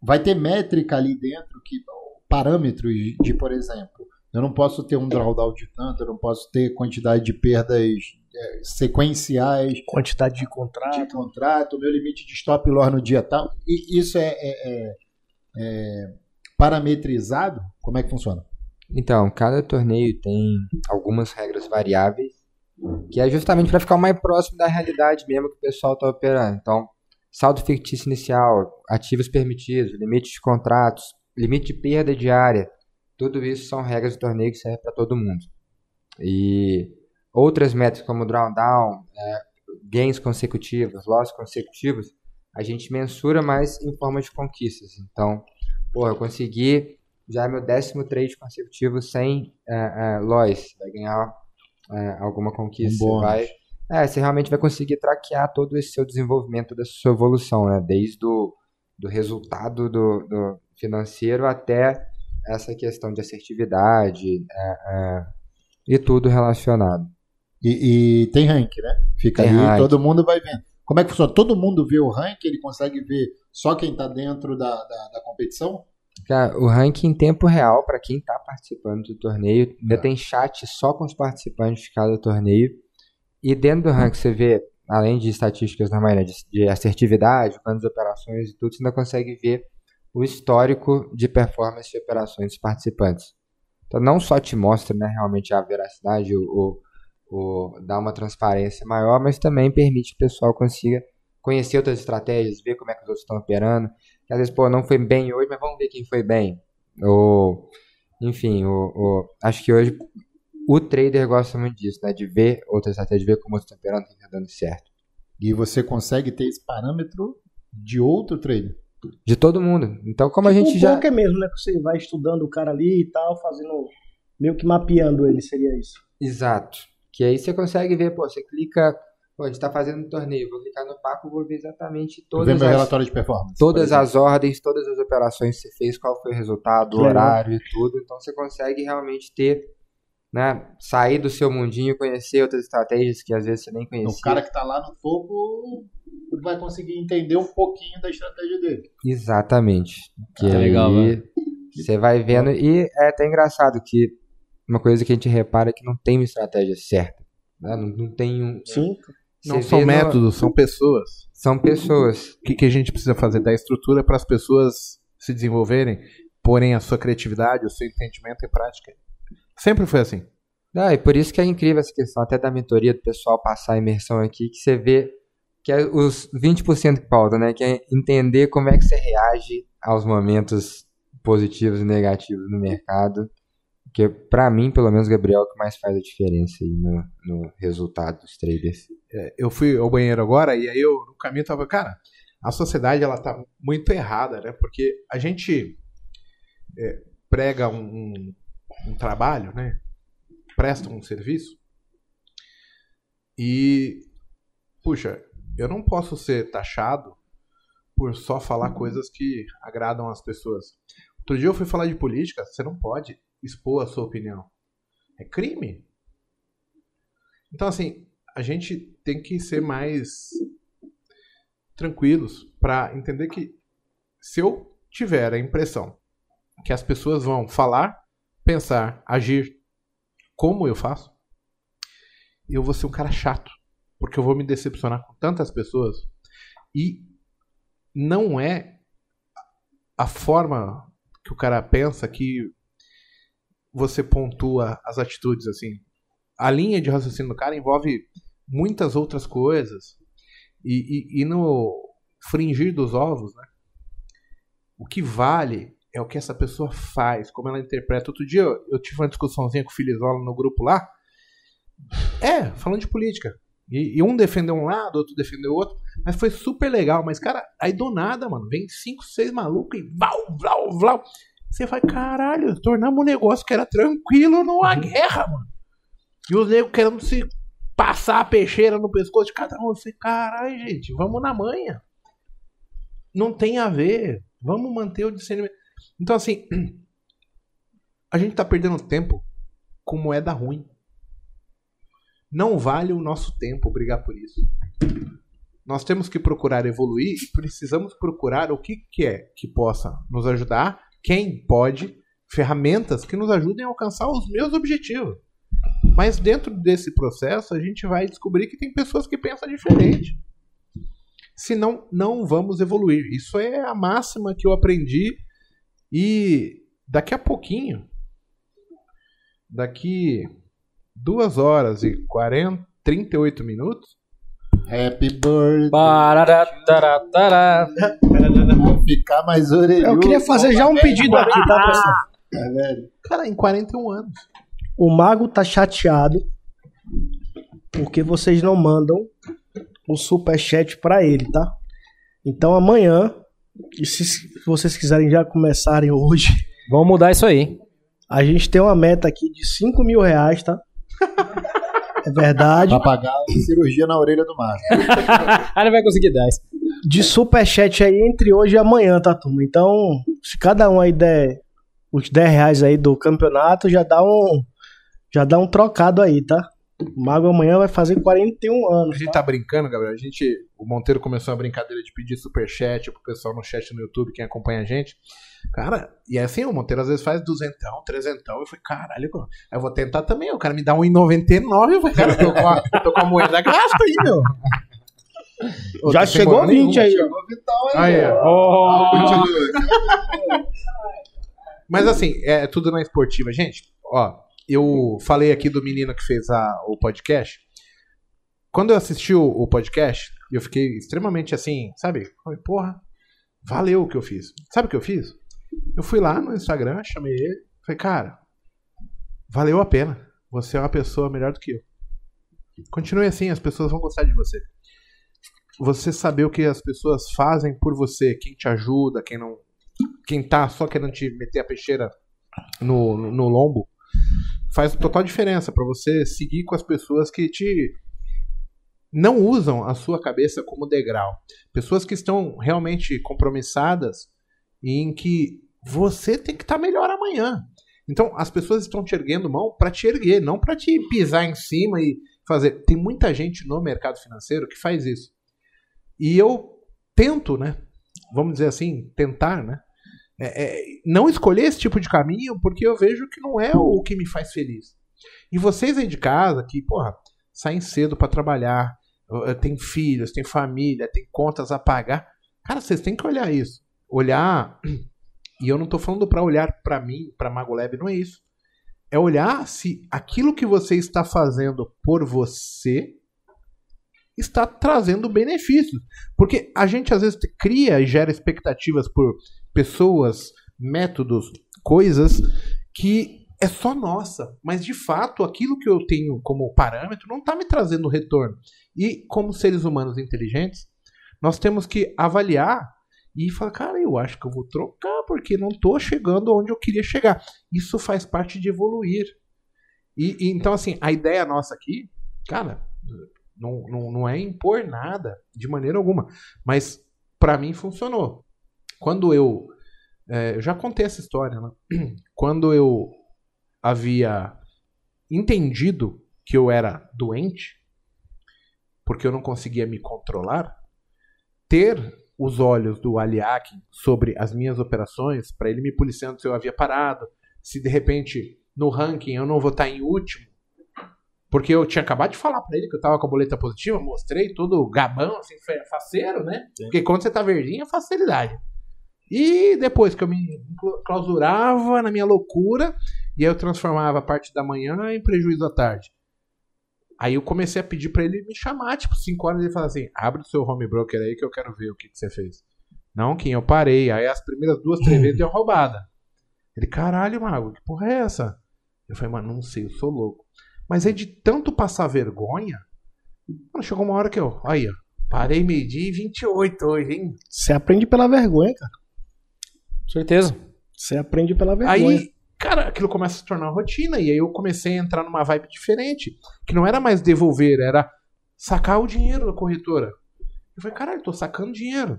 S3: Vai ter métrica ali dentro, que parâmetros de, por exemplo, eu não posso ter um drawdown de tanto, eu não posso ter quantidade de perdas é, sequenciais.
S5: Quantidade de contrato.
S3: De contrato, meu limite de stop loss no dia tal. E isso é, é, é, é parametrizado? Como é que funciona?
S4: Então, cada torneio tem algumas regras variáveis, que é justamente para ficar mais próximo da realidade mesmo que o pessoal está operando. Então, saldo fictício inicial, ativos permitidos, limite de contratos, limite de perda diária, tudo isso são regras do torneio que servem para todo mundo. E outras métricas como drawdown, é, gains consecutivos, losses consecutivos, a gente mensura mais em forma de conquistas. Então, pô, eu consegui já é meu décimo trade consecutivo sem é, é, vai ganhar é, alguma conquista, um vai É, você realmente vai conseguir traquear todo esse seu desenvolvimento, da sua evolução, né? Desde o do resultado do, do financeiro até essa questão de assertividade é, é, e tudo relacionado.
S3: E, e tem rank, né? Fica
S4: Tem
S3: aí,
S4: rank.
S3: todo mundo vai vendo. Como é que funciona? Todo mundo vê o rank, ele consegue ver só quem tá dentro da, da, da competição?
S4: Cara, o ranking em tempo real, para quem tá participando do torneio, ainda
S3: Tá.
S4: tem chat só com os participantes de cada torneio. E dentro do ranking você vê, além de estatísticas normais, né, de, de assertividade, quantas operações e tudo, você ainda consegue ver o histórico de performance de operações dos participantes. Então não só te mostra né, realmente a veracidade, o, o, o- dá uma transparência maior, mas também permite que o pessoal consiga conhecer outras estratégias, ver como é que os outros estão operando. Que às vezes, pô, não foi bem hoje, mas vamos ver quem foi bem. Ou, enfim, o, o- acho que hoje o trader gosta muito disso, né? De ver outras estratégias, de ver como outros estão operando, o que está dando certo.
S3: E você consegue ter esse parâmetro de outro trader.
S4: De todo mundo. Então, como a
S5: Tipo
S4: gente
S5: um
S4: já.
S5: poker mesmo, né? Que você vai estudando o cara ali e tal, fazendo. meio que mapeando ele, seria isso.
S4: Exato. Que aí você consegue ver, pô, você clica. Pô, a gente tá fazendo um torneio, vou clicar no Paco, vou ver exatamente todas as,
S3: relatório de performance.
S4: todas
S3: exemplo.
S4: as ordens, todas as operações que você fez, qual foi o resultado, o horário e tudo. Então você consegue realmente ter, né, sair do seu mundinho, conhecer outras estratégias que às vezes você nem conhecia.
S3: O cara que tá lá no topo vai conseguir entender um pouquinho da estratégia dele.
S4: Exatamente. Que
S2: Ah, legal, velho.
S4: você vai vendo e é até engraçado que uma coisa que a gente repara é que não tem uma estratégia certa. né? Não, não tem um.
S5: Sim.
S1: Não são
S4: vê no-
S1: métodos, são pessoas.
S4: São pessoas.
S1: O que, que a gente precisa fazer? Dar estrutura para as pessoas se desenvolverem, porem a sua criatividade, o seu entendimento em prática. Sempre foi assim.
S4: Ah, e por isso que é incrível essa questão até da mentoria do pessoal passar a imersão aqui, que você vê que é os 20% que falta, né? Que é entender como é que você reage aos momentos positivos e negativos no mercado. Que pra mim, pelo menos, Gabriel, é o que mais faz a diferença aí no, no resultado dos traders.
S1: eu fui ao banheiro agora e aí eu no caminho tava, cara, a sociedade ela tá muito errada, né? Porque a gente é, prega um, um- um trabalho, né? Presta um serviço e puxa, eu não posso ser taxado por só falar coisas que agradam as pessoas. Outro dia eu fui falar de política, você não pode expor a sua opinião. É crime. Então assim, a gente tem que ser mais tranquilos para entender que se eu tiver a impressão que as pessoas vão falar, pensar, agir como eu faço, eu vou ser um cara chato, porque eu vou me decepcionar com tantas pessoas e não é a forma que o cara pensa que você pontua as atitudes assim. A linha de raciocínio do cara envolve muitas outras coisas. E, e, e no fringir dos ovos, né? O que vale é o que essa pessoa faz, como ela interpreta. Outro dia eu, eu tive uma discussãozinha com o Filizola no grupo lá. É, falando de política. E, e um defendeu um lado, outro defendeu outro. Mas foi super legal. Mas, cara, aí do nada, mano, vem cinco, seis malucos e vlau, vlau, vlau. Você vai, caralho, tornamos um negócio que era tranquilo numa guerra, mano. E os negros querendo se passar a peixeira no pescoço de cada um. Você, caralho, gente, vamos na manha. Não tem a ver. Vamos manter o discernimento. Então, assim, a gente tá perdendo tempo com moeda ruim. Não vale o nosso tempo brigar por isso. Nós temos que procurar evoluir e precisamos procurar o que, que é que possa nos ajudar, quem pode, ferramentas que nos ajudem a alcançar os meus objetivos. Mas dentro desse processo, a gente vai descobrir que tem pessoas que pensam diferente. Senão, não vamos evoluir. Isso é a máxima que eu aprendi. E daqui a pouquinho, daqui duas horas e 40, 38 minutos,
S3: Happy birthday. Vou ficar mais orelhudo.
S5: Eu queria fazer já um pedido aqui, tá, pessoal?
S3: É, velho.
S1: cara, em 41 anos.
S5: O Mago tá chateado porque vocês não mandam o superchat pra ele, tá? Então amanhã, e se vocês quiserem já começarem hoje,
S2: Vamos mudar isso aí.
S5: a gente tem uma meta aqui de 5 mil reais, tá? É verdade.
S3: Pra pagar a cirurgia na orelha do Márcio.
S2: Aí não vai conseguir dar isso.
S5: De superchat aí entre hoje e amanhã, tá, turma? Então, se cada um aí der os 10 reais aí do campeonato, já dá um. Já dá um trocado aí, tá? O Mago amanhã vai fazer 41
S1: A
S5: anos.
S1: gente tá brincando, Gabriel. A gente, o Monteiro começou a brincadeira de pedir superchat pro pessoal no chat no YouTube, quem acompanha a gente. Cara, e é assim, o Monteiro às vezes faz duzentão, trezentão. Eu falei, caralho, pô, eu vou tentar também. O cara me dá 1,99. Eu falei, cara, eu tô com a, tô com a moeda gasta aí, meu.
S5: Já
S1: Outra
S5: chegou
S1: semana
S5: 20 aí, ó.
S3: Chegou
S1: Aí,
S3: aí, ó.
S1: ó. Mas assim, é tudo na esportiva. Gente, ó, eu falei aqui do menino que fez a, o podcast. Quando eu assisti o, o podcast, eu fiquei extremamente assim, sabe? Falei, porra, valeu o que eu fiz. Sabe o que eu fiz? Eu fui lá no Instagram, chamei ele, falei, cara, valeu a pena. Você é uma pessoa melhor do que eu. Continue assim, as pessoas vão gostar de você. Você saber o que as pessoas fazem por você, quem te ajuda, quem não. Quem tá só querendo te meter a peixeira no, no, no lombo, faz total diferença pra você seguir com as pessoas que te não usam a sua cabeça como degrau. Pessoas que estão realmente compromissadas em que você tem que estar melhor amanhã. Então, as pessoas estão te erguendo mão para te erguer, não para te pisar em cima e fazer. Tem muita gente no mercado financeiro que faz isso. E eu tento, né? Vamos dizer assim, tentar, né? É, é, não escolher esse tipo de caminho porque eu vejo que não é o que me faz feliz. E vocês aí de casa que, porra, saem cedo para trabalhar, eh, tem filhos, tem família, tem contas a pagar. Cara, vocês têm que olhar isso. Olhar. E eu não tô falando para olhar para mim, para Magolab, não é isso. É olhar se aquilo que você está fazendo por você está trazendo benefícios. Porque a gente às vezes cria e gera expectativas por pessoas, métodos, coisas que é só nossa. Mas de fato, aquilo que eu tenho como parâmetro não está me trazendo retorno. E como seres humanos inteligentes, nós temos que avaliar e falar, cara, eu acho que eu vou trocar porque não estou chegando onde eu queria chegar. Isso faz parte de evoluir. E, e então, assim, a ideia nossa aqui, cara, não, não, não é impor nada de maneira alguma. Mas para mim funcionou. Quando eu. é, eu já contei essa história, né? Quando eu havia entendido que eu era doente, porque eu não conseguia me controlar, ter os olhos do Aliak sobre as minhas operações, para ele me policiando se eu havia parado, se de repente no ranking eu não vou estar em último, porque eu tinha acabado de falar para ele que eu tava com a boleta positiva, mostrei todo gabão, assim, faceiro, né? Porque quando você tá verdinho é facilidade. E depois que eu me clau- clausurava na minha loucura, e aí eu transformava a parte da manhã em prejuízo à tarde. Aí eu comecei a pedir pra ele me chamar, tipo, 5 horas ele fala assim: abre o seu home broker aí que eu quero ver o que, que você fez. Não, Kim, eu parei. Aí as primeiras duas, três vezes deu roubada. Ele, caralho, Mago, que porra é essa? Eu falei, mano, não sei, eu sou louco. Mas é de tanto passar vergonha. Mano, chegou uma hora que eu. Aí, ó. Parei meio-dia e 28 hoje, hein?
S5: Você aprende pela vergonha, cara.
S2: Certeza.
S5: Você aprende pela vergonha.
S1: Aí, cara, aquilo começa a se tornar rotina. E aí eu comecei a entrar numa vibe diferente. Que não era mais devolver, era sacar o dinheiro da corretora. Eu falei, caralho, tô sacando dinheiro.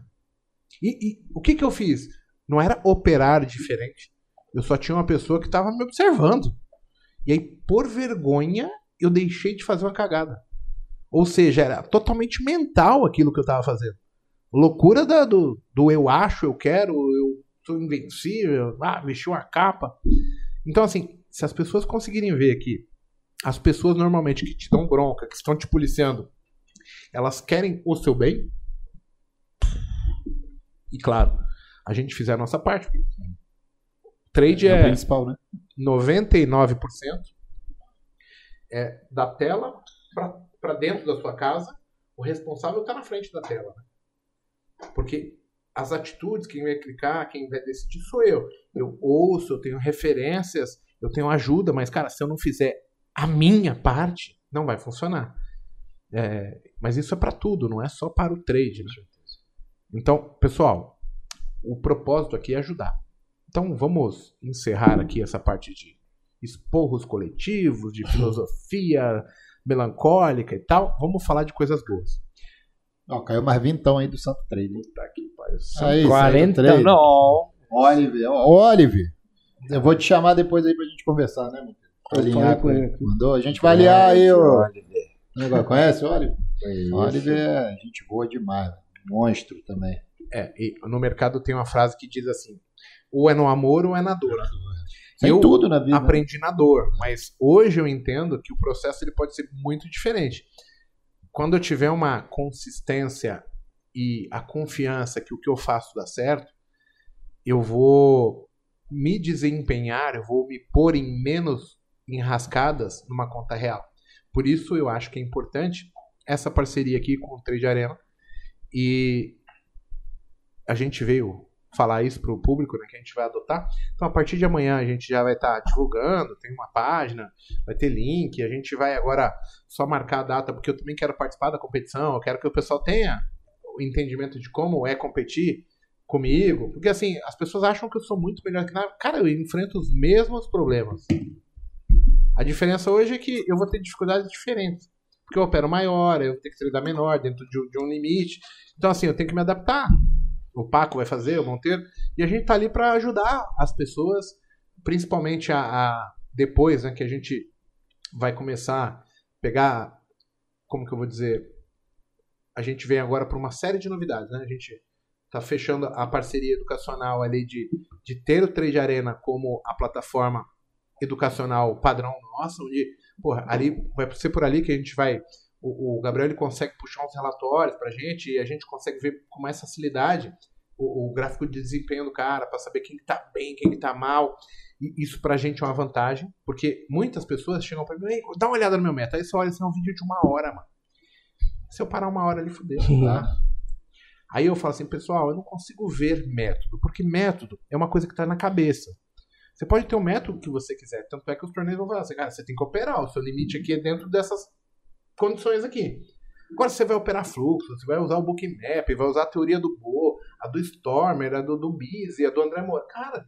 S1: E, e o que que eu fiz? Não era operar diferente. Eu só tinha uma pessoa que tava me observando. E aí, por vergonha, eu deixei de fazer uma cagada. Ou seja, era totalmente mental aquilo que eu tava fazendo. Loucura da- do, do eu acho, eu quero, eu sou invencível, ah, vestiu uma capa. Então, assim, se as pessoas conseguirem ver que as pessoas normalmente que te dão bronca, que estão te policiando, elas querem o seu bem. E claro, a gente fizer a nossa parte. Trade
S3: É
S1: é
S3: principal, né?
S1: 99% é da tela para dentro da sua casa. O responsável está na frente da tela. né? Porque as atitudes, quem vai clicar, quem vai decidir sou eu. Eu ouço, eu tenho referências, eu tenho ajuda, mas, cara, se eu não fizer a minha parte, não vai funcionar. É, mas isso é para tudo, não é só para o trade. né? Então, pessoal, o propósito aqui é ajudar. Então vamos encerrar aqui essa parte de esporros coletivos, de filosofia, melancólica e tal. Vamos falar de coisas boas.
S3: Ó, caiu mais vintão aí do Santo Trade.
S1: Tá aqui, pai.
S3: Aí,
S2: 40
S3: Santo Trade.
S2: não.
S3: Oliver, ó, Oliver. Eu vou te chamar depois aí pra gente conversar, né, mano? Pra
S5: Eu
S3: alinhar com ele. Mandou? A gente vai alinhar aí, ô.
S4: Oliver.
S3: Conhece o Oliver?
S4: Conheço.
S3: Oliver é gente boa demais. Monstro também.
S1: É, e no mercado tem uma frase que diz assim: ou é no amor ou é na dor.
S3: Tem
S1: Eu
S3: tudo na vida.
S1: Aprendi na dor, mas hoje eu entendo que o processo ele pode ser muito diferente. Quando eu tiver uma consistência e a confiança que o que eu faço dá certo, eu vou me desempenhar, eu vou me pôr em menos enrascadas numa conta real. Por isso eu acho que é importante essa parceria aqui com o Trade Arena e a gente veio falar isso para o público, né, que a gente vai adotar. Então, a partir de amanhã, a gente já vai estar divulgando, tem uma página, vai ter link, a gente vai agora só marcar a data, porque eu também quero participar da competição, eu quero que o pessoal tenha entendimento de como é competir comigo, porque assim, as pessoas acham que eu sou muito melhor que nada. Cara, eu enfrento os mesmos problemas. A diferença hoje é que eu vou ter dificuldades diferentes. Porque eu opero maior, eu tenho que treinar menor, dentro de, de um limite. Então, assim, eu tenho que me adaptar. O Paco vai fazer, o Monteiro. E a gente tá ali para ajudar as pessoas, principalmente a, a- depois, né, que a gente vai começar a pegar, como que eu vou dizer, a gente vem agora para uma série de novidades, né? A gente tá fechando a parceria educacional ali de, de ter o Trade Arena como a plataforma educacional padrão nossa, onde, porra, ali vai ser por ali que a gente vai o, o Gabriel ele consegue puxar uns relatórios pra gente e a gente consegue ver com mais facilidade o, o gráfico de desempenho do cara para saber quem que tá bem, quem que tá mal. E isso pra gente é uma vantagem, porque muitas pessoas chegam pra mim, "Ei, dá uma olhada no meu meta. Aí você olha, isso é um vídeo de uma hora, mano. Se eu parar uma hora ali, fudeu, tá? Aí eu falo assim, pessoal, eu não consigo ver método, porque método é uma coisa que tá na cabeça. Você pode ter o método que você quiser, tanto é que os torneios vão falar assim, cara, você tem que operar, o seu limite aqui é dentro dessas condições aqui. Agora você vai operar fluxo, você vai usar o bookmap, vai usar a teoria do Bo, a do Stormer, a do, do Busy, a do André Moura. Cara,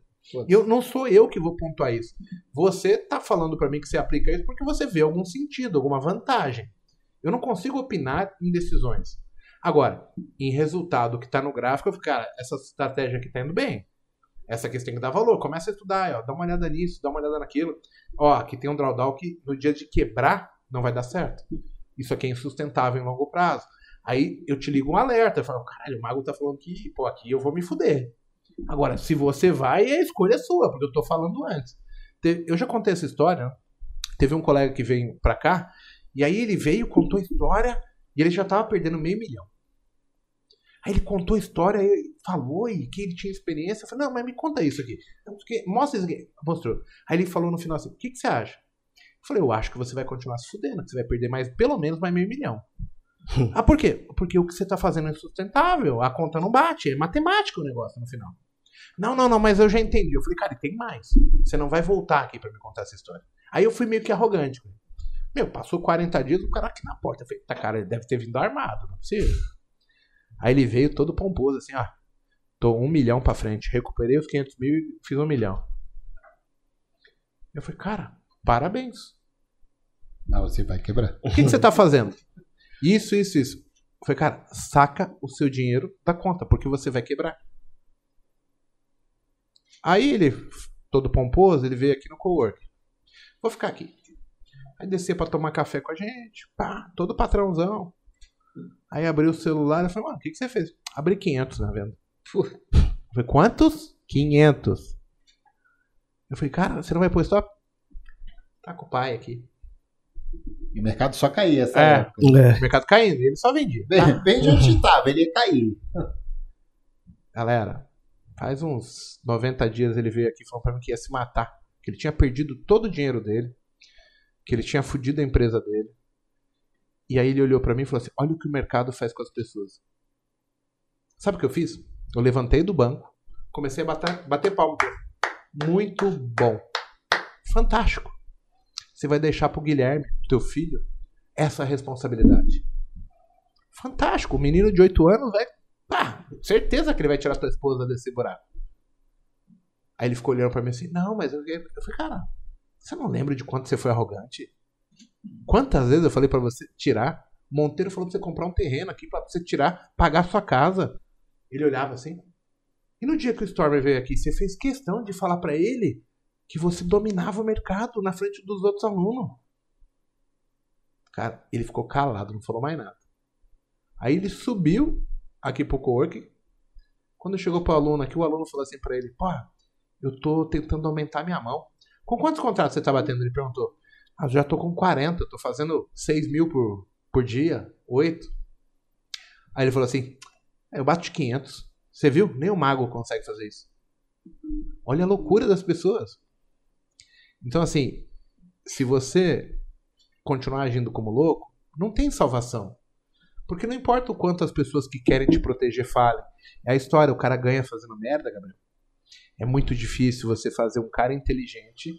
S1: eu não sou eu que vou pontuar isso. Você tá falando pra mim que você aplica isso porque você vê algum sentido, alguma vantagem. Eu não consigo opinar em decisões. Agora, em resultado que tá no gráfico, eu fico, cara, essa estratégia aqui tá indo bem. Essa aqui você tem que dar valor. Começa a estudar, ó, dá uma olhada nisso, dá uma olhada naquilo. Ó, aqui tem um drawdown que no dia de quebrar não vai dar certo. Isso aqui é insustentável em longo prazo. Aí eu te ligo um alerta, eu falo, caralho, o mago tá falando que, pô, aqui eu vou me fuder. Agora, se você vai, a escolha é sua, porque eu tô falando antes. Te- Eu já contei essa história? Teve um colega que veio pra cá, e aí ele veio, contou a história, e ele já tava perdendo meio milhão. Aí ele contou a história, falou e que ele tinha experiência. Eu falei, não, mas me conta isso aqui. Mostra isso aqui. Mostrou. Aí ele falou no final assim, o que, que você acha? Eu falei, eu acho que você vai continuar se fudendo, que você vai perder mais, pelo menos mais meio milhão. ah, por quê? Porque o que você tá fazendo é insustentável, a conta não bate, é matemático o negócio no final. Não, não, não, mas eu já entendi. Eu falei, cara, e tem mais. Você não vai voltar aqui pra me contar essa história. Aí eu fui meio que arrogante. Meu, passou 40 dias, o cara aqui na porta. Eu falei, tá, cara, ele deve ter vindo armado, não é possível. Aí ele veio todo pomposo, assim, ó. Tô um milhão pra frente. Recuperei os 500 mil e fiz um milhão. Eu falei, cara, parabéns.
S3: Mas você vai quebrar.
S1: O que, que você tá fazendo? Isso, isso, isso. Eu falei, cara, saca o seu dinheiro da conta, porque você vai quebrar. Aí ele, todo pomposo, ele veio aqui no cowork. Vou ficar aqui. Aí descer pra tomar café com a gente. Pá, todo patrãozão. Aí abriu o celular e falei, mano, o que, que você fez? Abri 500 na venda. Falei, quantos? 500. Eu falei, cara, você não vai pôr stop? Tá com o pai aqui.
S3: E o mercado só caía essa
S1: É.
S3: época.
S5: É.
S1: O mercado caindo, ele só vendia.
S3: De repente a gente tava, ele ia cair.
S1: Galera, faz uns 90 dias ele veio aqui e falou pra mim que ia se matar. Que ele tinha perdido todo o dinheiro dele. Que ele tinha fudido a empresa dele. E aí ele olhou pra mim e falou assim: Olha o que o mercado faz com as pessoas. Sabe o que eu fiz? Eu levantei do banco, comecei a bater, bater palmo. Muito bom. Fantástico. Você vai deixar pro Guilherme, teu filho, essa responsabilidade. Fantástico. O menino de 8 anos vai. Pá, certeza que ele vai tirar tua esposa desse buraco. Aí ele ficou olhando pra mim assim: Não, mas eu. Eu falei, cara, você não lembra de quanto você foi arrogante? Quantas vezes eu falei pra você tirar? Monteiro falou pra você comprar um terreno aqui pra você tirar, pagar sua casa. Ele olhava assim. E no dia que o Stormer veio aqui, você fez questão de falar pra ele que você dominava o mercado na frente dos outros alunos. Cara, ele ficou calado, não falou mais nada. Aí ele subiu aqui pro coworking. Quando chegou pro aluno aqui, o aluno falou assim pra ele: Pô, eu tô tentando aumentar minha mão. Com quantos contratos você tá batendo? Ele perguntou. Ah, já tô com 40, tô fazendo 6 mil por, por dia, 8. Aí ele falou assim: "É, Eu bato de 500. Você viu? Nem o mago consegue fazer isso. Olha a loucura das pessoas. Então, assim, se você continuar agindo como louco, não tem salvação. Porque não importa o quanto as pessoas que querem te proteger falem. É a história, o cara ganha fazendo merda, Gabriel. É muito difícil você fazer um cara inteligente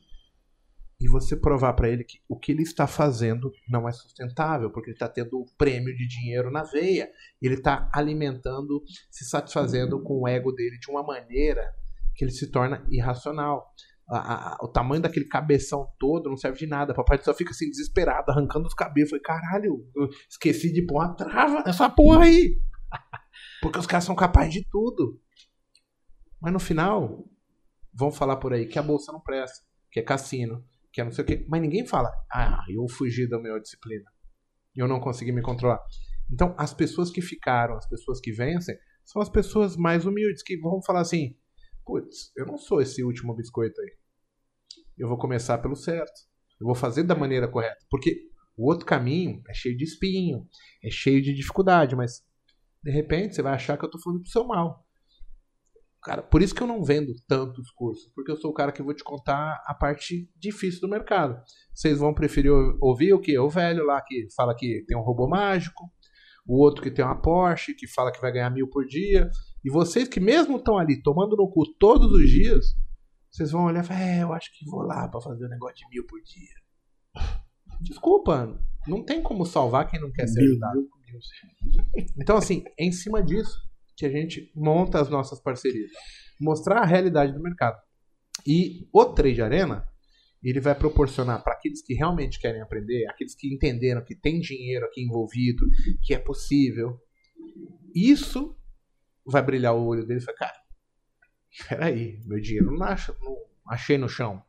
S1: e você provar pra ele que o que ele está fazendo não é sustentável, porque ele está tendo um prêmio de dinheiro na veia, ele está alimentando, se satisfazendo com o ego dele de uma maneira que ele se torna irracional. A- a- o tamanho daquele cabeção todo não serve de nada. Papai só fica assim desesperado, arrancando os cabelos. Falei, caralho, esqueci de pôr uma trava nessa porra aí. Porque os caras são capazes de tudo. Mas no final, vão falar por aí que a bolsa não presta, que é cassino, que é não sei o quê. Mas ninguém fala, ah, eu fugi da minha disciplina. Eu não consegui me controlar. Então, as pessoas que ficaram, as pessoas que vencem, são as pessoas mais humildes, que vão falar assim, putz, eu não sou esse último biscoito aí. Eu vou começar pelo certo. Eu vou fazer da maneira correta. Porque o outro caminho é cheio de espinho, é cheio de dificuldade, mas de repente você vai achar que eu tô falando pro seu mal. Cara, por isso que eu não vendo tantos cursos, porque eu sou o cara que vou te contar a parte difícil do mercado. Vocês vão preferir ou- ouvir o que? O velho lá que fala que tem um robô mágico, o outro que tem uma Porsche, que fala que vai ganhar mil por dia, e vocês que mesmo estão ali tomando no cu todos os dias, vocês vão olhar e falar, é, eu acho que vou lá pra fazer um negócio de mil por dia. Desculpa, não tem como salvar quem não quer ser ajudado. Então, assim, é em cima disso que a gente monta as nossas parcerias. Mostrar a realidade do mercado. E o Trade Arena, ele vai proporcionar para aqueles que realmente querem aprender, aqueles que entenderam que tem dinheiro aqui envolvido, que é possível. Isso vai brilhar o olho dele e falar, cara, peraí, meu dinheiro não, não achei no chão.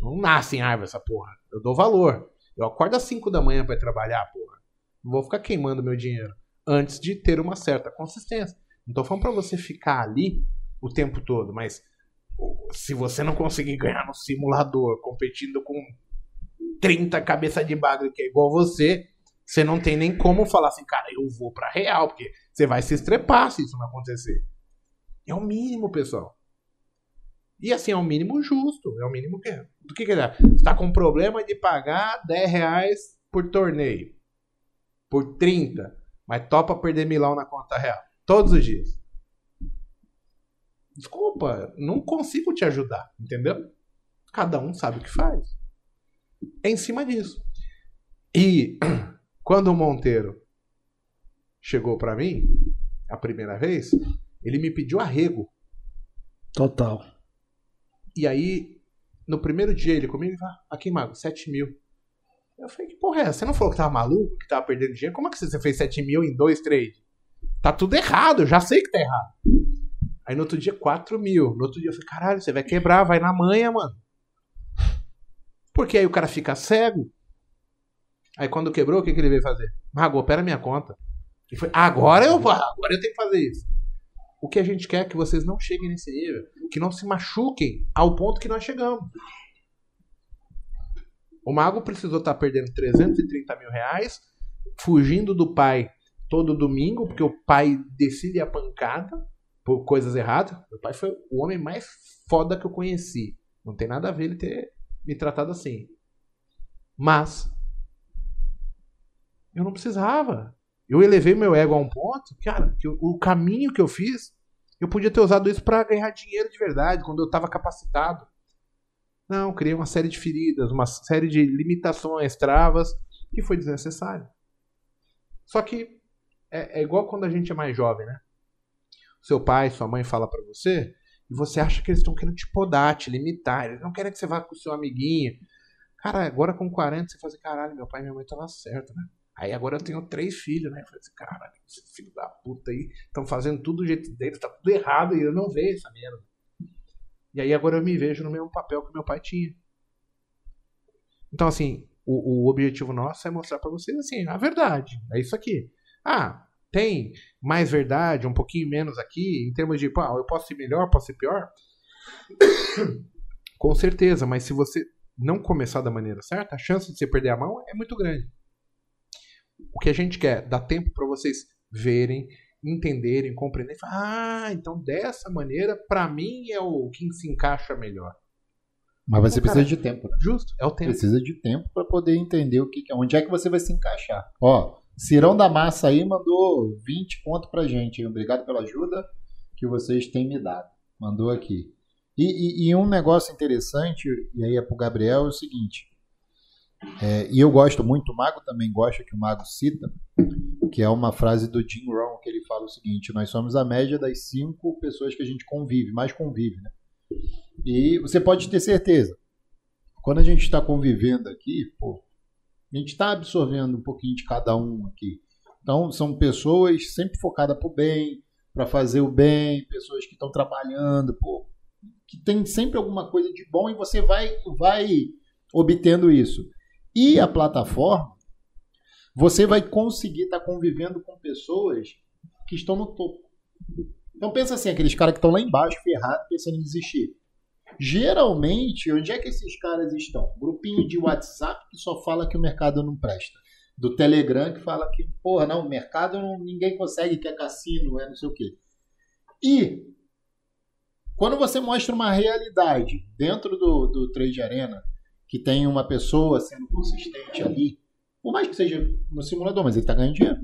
S1: Não nasce em árvore essa porra. Eu dou valor. Eu acordo às 5 da manhã para trabalhar, porra. Não vou ficar queimando meu dinheiro antes de ter uma certa consistência. Não tô falando para você ficar ali o tempo todo, mas se você não conseguir ganhar no simulador, competindo com 30 cabeça de bagre que é igual você, você não tem nem como falar assim, cara, eu vou pra real, porque você vai se estrepar se isso não acontecer. É o mínimo, pessoal. E assim, é o mínimo justo. É o mínimo que. Do que, que é? Você tá com problema de pagar 10 reais por torneio. Por 30. Mas topa perder milão na conta real. Todos os dias. Desculpa, não consigo te ajudar, entendeu? Cada um sabe o que faz. É em cima disso. E quando o Monteiro chegou pra mim, a primeira vez, ele me pediu arrego.
S5: Total.
S1: E aí, no primeiro dia ele comigo, ele falou, aqui, Mago, 7 mil. Eu falei, que porra é? Você não falou que tava maluco, que tava perdendo dinheiro? Como é que você fez 7 mil em dois trades? Tá tudo errado, eu já sei que tá errado. Aí no outro dia, 4 mil. No outro dia eu falei, caralho, você vai quebrar, vai na manha, mano. Porque aí o cara fica cego. Aí quando quebrou, o que, que ele veio fazer? Mago, opera minha conta. E foi, agora eu vou, agora eu tenho que fazer isso. O que a gente quer é que vocês não cheguem nesse nível, que não se machuquem ao ponto que nós chegamos. O mago precisou estar perdendo 330 mil reais, fugindo do pai todo domingo, porque o pai decide a pancada por coisas erradas. Meu pai foi o homem mais foda que eu conheci. Não tem nada a ver ele ter me tratado assim. Mas eu não precisava. Eu elevei meu ego a um ponto, cara, que o, o caminho que eu fiz, eu podia ter usado isso para ganhar dinheiro de verdade, quando eu estava capacitado. Não, criei uma série de feridas, uma série de limitações, travas, que foi desnecessário. Só que é, é igual quando a gente é mais jovem, né? Seu pai, sua mãe fala para você e você acha que eles estão querendo te podar, te limitar. Eles não querem que você vá com o seu amiguinho. Cara, agora com 40 você fala assim, caralho, meu pai e minha mãe estavam certo, né? Aí agora eu tenho três filhos, né? Eu falei assim, caralho, esses filhos da puta aí estão fazendo tudo do jeito deles, tá tudo errado e eu não vejo essa merda. E aí agora eu me vejo no mesmo papel que meu pai tinha. Então, assim, o, o objetivo nosso é mostrar pra vocês, assim, a verdade. É isso aqui. Ah, tem mais verdade, um pouquinho menos aqui, em termos de, pô, eu posso ser melhor, posso ser pior? Com certeza, mas se você não começar da maneira certa, a chance de você perder a mão é muito grande. O que a gente quer, dar tempo para vocês verem, entenderem, compreenderem. Ah, então dessa maneira, para mim é o que se encaixa melhor.
S3: Mas você
S1: Então,
S3: precisa
S1: cara,
S3: de tempo, né?
S1: Justo, é o tempo.
S3: Precisa de tempo para poder entender o que, que é, onde é que você vai se encaixar. Ó, Cirão da Massa aí mandou 20 pontos pra gente. Obrigado pela ajuda que vocês têm me dado. Mandou aqui. E, e- e um negócio interessante, e aí é pro Gabriel, é o seguinte. É, e eu gosto muito, o Mago também gosta que o Mago cita, que é uma frase do Jim Rohn, que ele fala o seguinte: Nós somos a média das cinco pessoas que a gente convive, mais convive, né? E você pode ter certeza, quando a gente está convivendo aqui, pô, a gente está absorvendo um pouquinho de cada um aqui. Então, são pessoas sempre focadas para o bem, para fazer o bem, pessoas que estão trabalhando, pô, que tem sempre alguma coisa de bom e você vai, vai obtendo isso. E a plataforma, você vai conseguir estar convivendo com pessoas que estão no topo. Então pensa assim, aqueles caras que estão lá embaixo, ferrados, pensando em desistir. Geralmente, onde é que esses caras estão? Grupinho de WhatsApp que só fala que o mercado não presta. Do Telegram que fala que, porra, não, o mercado não, ninguém consegue, que é cassino, é não sei o quê. E quando você mostra uma realidade dentro do, do Trade Arena, que tem uma pessoa sendo consistente ali, por mais que seja no simulador, mas ele está ganhando dinheiro.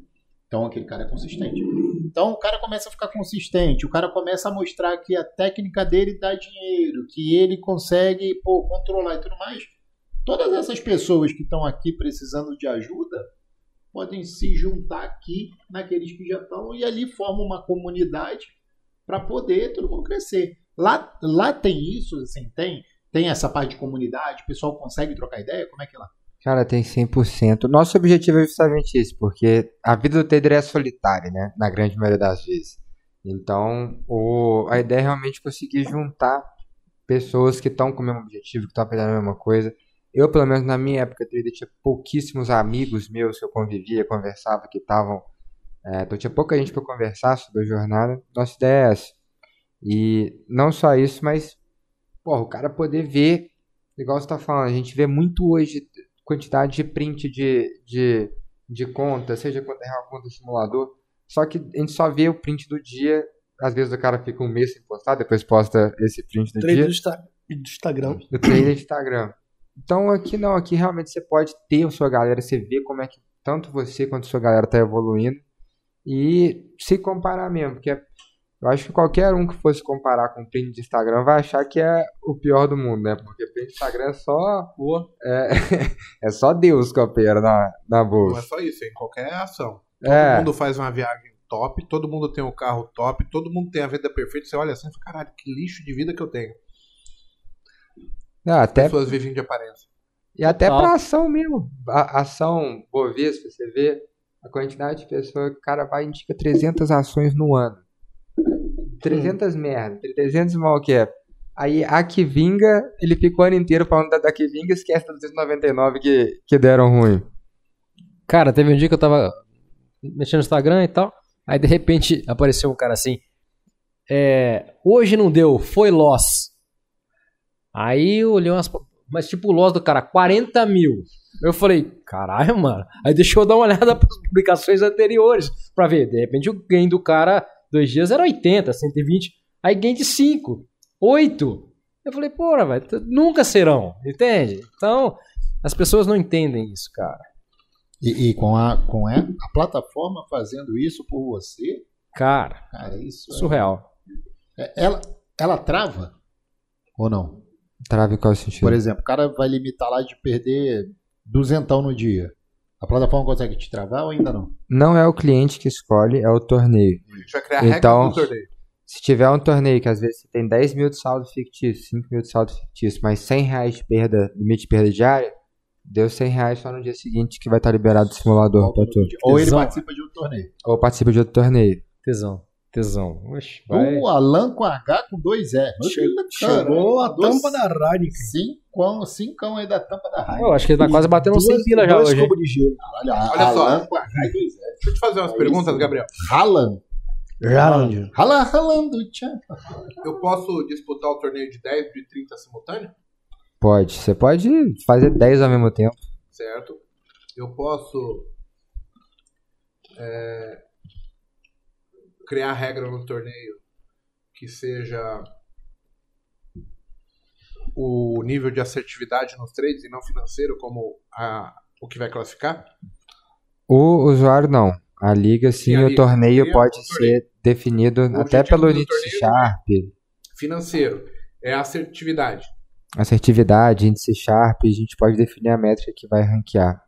S3: Então aquele cara é consistente. Então o cara começa a ficar consistente, o cara começa a mostrar que a técnica dele dá dinheiro, que ele consegue pô, controlar e tudo mais. Todas essas pessoas que estão aqui precisando de ajuda podem se juntar aqui naqueles que já estão e ali formam uma comunidade para poder todo mundo crescer. Lá, lá tem isso, assim, tem, tem essa parte de comunidade, o pessoal consegue trocar ideia, como é que é lá?
S4: Cara, tem 100%. Nosso objetivo é justamente isso, porque a vida do trader é solitária, né? Na grande maioria das vezes. Então, o, a ideia é realmente conseguir juntar pessoas que estão com o mesmo objetivo, que estão aprendendo a mesma coisa. Eu, pelo menos na minha época, trader, tinha pouquíssimos amigos meus que eu convivia, conversava, que estavam. É, então, tinha pouca gente para conversar sobre a jornada. Nossa ideia é essa. E não só isso, mas, porra, o cara poder ver, igual você tá falando, a gente vê muito hoje quantidade de print de, de, de conta, seja conta real, conta simulador. Só que a gente só vê o print do dia. Às vezes o cara fica um mês sem postar, depois posta esse print do
S5: Trade
S4: dia
S5: do, do Instagram.
S4: do trader de Instagram. Então aqui não, aqui realmente você pode ter a sua galera, você vê como é que tanto você quanto a sua galera tá evoluindo e se comparar mesmo, porque eu acho que qualquer um que fosse comparar com o print de Instagram vai achar que é o pior do mundo, né? Porque print de Instagram é só é, é só Deus que opera na, na
S1: Não é
S4: bolsa.
S1: só isso, é em qualquer ação. Todo
S4: É,
S1: mundo faz uma viagem top, todo mundo tem um carro top, todo mundo tem a vida perfeita. Você olha assim e fala, caralho, que lixo de vida que eu tenho.
S4: não, até
S1: Pessoas vivem de aparência.
S4: E até
S2: Total.
S4: pra ação mesmo. A ação Bovespa, você vê a quantidade de pessoas que o cara vai e indica 300 ações no ano. 300 merda, 300 mal que é. Aí a que vinga, ele fica o ano inteiro falando da, da que vinga e esquece das 299 que, que deram ruim.
S2: Cara, teve um dia que eu tava mexendo no Instagram e tal. Aí de repente apareceu um cara assim. É, hoje não deu, foi loss. Aí eu olhei umas. Mas tipo, o loss do cara, 40 mil. Eu falei, caralho, mano. Aí deixa eu dar uma olhada para as publicações anteriores. Pra ver, de repente o gain do cara, dois dias era 80, 120. Aí gain de 5, 8. Eu falei, porra, velho, nunca serão, entende? Então, as pessoas não entendem isso, cara.
S3: E, e com, a, com a, a plataforma fazendo isso por você,
S2: Cara,
S3: cara, isso é-
S2: surreal.
S3: é- ela, ela trava ou não?
S4: Trave qual sentido?
S3: Por exemplo, o cara vai limitar lá de perder duzentão no dia. A plataforma consegue te travar ou ainda não?
S4: Não é o cliente que escolhe, é o torneio.
S1: A gente vai criar
S4: Então-
S1: regra do torneio.
S4: Se tiver um torneio que às vezes você tem 10 mil de saldo fictício, 5 mil de saldo fictício, mas 100 reais de perda, limite de perda diária, deu 100 reais só no dia seguinte que vai estar liberado o simulador pra tu.
S3: Ou ele participa de um torneio.
S4: Ou participa de outro torneio.
S2: Tesão. Tesão. Oxe, vai.
S3: O Alan com H com dois E.
S5: Chegou a tampa da Heineken.
S3: Cincão, cincão aí da tampa da raiva.
S2: Eu acho que ele tá quase batendo uns 100
S5: Duas-
S2: pila já hoje.
S5: de gelo.
S3: Olha,
S1: Olha só.
S3: Alan E.
S1: Deixa eu te fazer umas
S3: É
S1: perguntas,
S3: isso.
S1: Gabriel.
S3: Ralan.
S5: Haaland.
S3: Ralan, ralando, tchan.
S1: Eu posso disputar o torneio de 10 de 30 simultâneo?
S4: Pode. Você pode fazer 10 ao mesmo tempo.
S1: Certo. Eu posso é, criar regra no torneio que seja o nível de assertividade nos trades e não financeiro como a, o que vai classificar?
S4: O usuário não. A liga sim,
S1: Sim, a
S4: o
S1: liga.
S4: torneio
S1: Sim,
S4: pode
S1: o torneio.
S4: ser definido
S1: O
S4: até pelo índice
S1: torneio
S4: Sharp,
S1: Financeiro é a assertividade.
S4: assertividade, índice Sharp, a gente pode definir a métrica que vai ranquear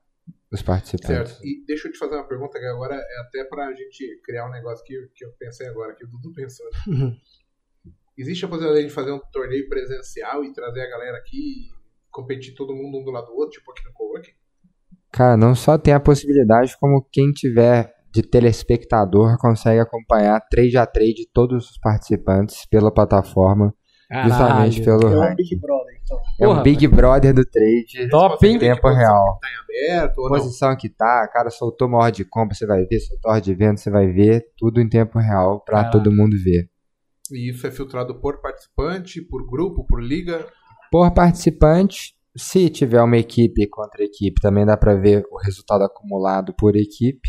S4: os participantes.
S1: Certo. E deixa eu te fazer uma pergunta que agora é até pra gente criar um negócio que, que eu pensei agora, que o Dudu pensou. né? Existe a possibilidade de fazer um torneio presencial e trazer a galera aqui e competir todo mundo um do lado do outro, tipo aqui no Coworking?
S4: Cara, não só tem a possibilidade, como quem tiver de telespectador consegue acompanhar trade a trade todos os participantes pela plataforma, justamente pelo
S5: É um
S4: ranking.
S5: Big Brother, então.
S4: É um
S2: Porra,
S4: Big Brother do trade
S2: Top,
S4: em
S2: hein?
S4: tempo real.
S1: Tá em aberto ou não?
S4: Posição que tá, cara soltou uma ordem de compra, você vai ver, soltou ordem de venda, você vai ver, tudo em tempo real pra
S2: Caraca.
S4: todo mundo ver.
S1: E isso é filtrado por participante, por grupo, por liga?
S4: Por participante, se tiver uma equipe contra equipe, também dá pra ver o resultado acumulado por equipe,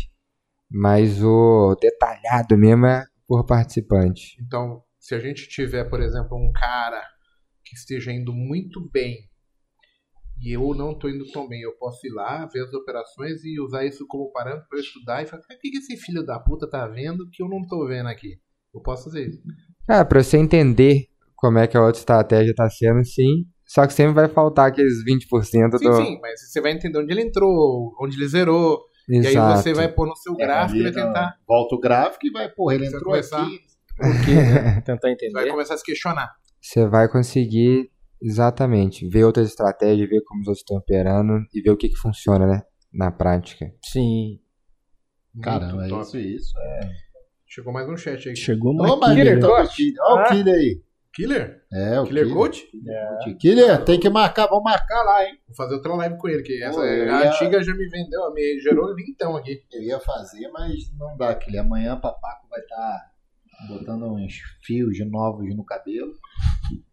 S4: mas o detalhado mesmo é por participante.
S1: Então, se a gente tiver, por exemplo, um cara que esteja indo muito bem e eu não estou indo tão bem, eu posso ir lá, ver as operações e usar isso como parâmetro para estudar e falar, "Cara, o que que esse filho da puta tá vendo que eu não tô vendo aqui? Eu posso fazer isso.
S4: É, pra você entender como é que a outra estratégia tá sendo, sim, só que sempre vai faltar aqueles 20%
S1: Sim,
S4: do...
S1: sim, mas você vai entender onde ele entrou, onde ele zerou, e aí
S4: Exato.
S1: você vai pôr no seu gráfico e vai tentar,
S3: Volta o gráfico e vai, porra, ele
S1: Você vai
S3: entrou
S1: começar-
S3: aqui.
S2: Tentar
S1: vai
S2: entender.
S1: começar a se questionar.
S4: Você vai conseguir, exatamente, ver outras estratégias, ver como os outros estão operando e ver o que, que funciona, né? Na prática.
S2: Sim.
S3: Caramba,
S1: Muito
S3: é
S1: top.
S3: isso, isso. É.
S1: Chegou mais um chat aí.
S5: Chegou mais
S3: mas
S2: Killer
S3: então. Olha
S2: Ah.
S3: o Killer aí.
S1: Killer?
S3: É, o
S1: Killer
S3: Killer.
S1: Coach?
S3: Killer, tem que marcar, vamos marcar lá, hein?
S1: Vou fazer outra live com ele, que essa
S3: Pô,
S1: a
S3: ia-
S1: antiga já me vendeu, me gerou vintão aqui.
S3: Eu ia fazer, mas não dá, Killer. Amanhã papaco vai estar botando uns fios de novos no cabelo.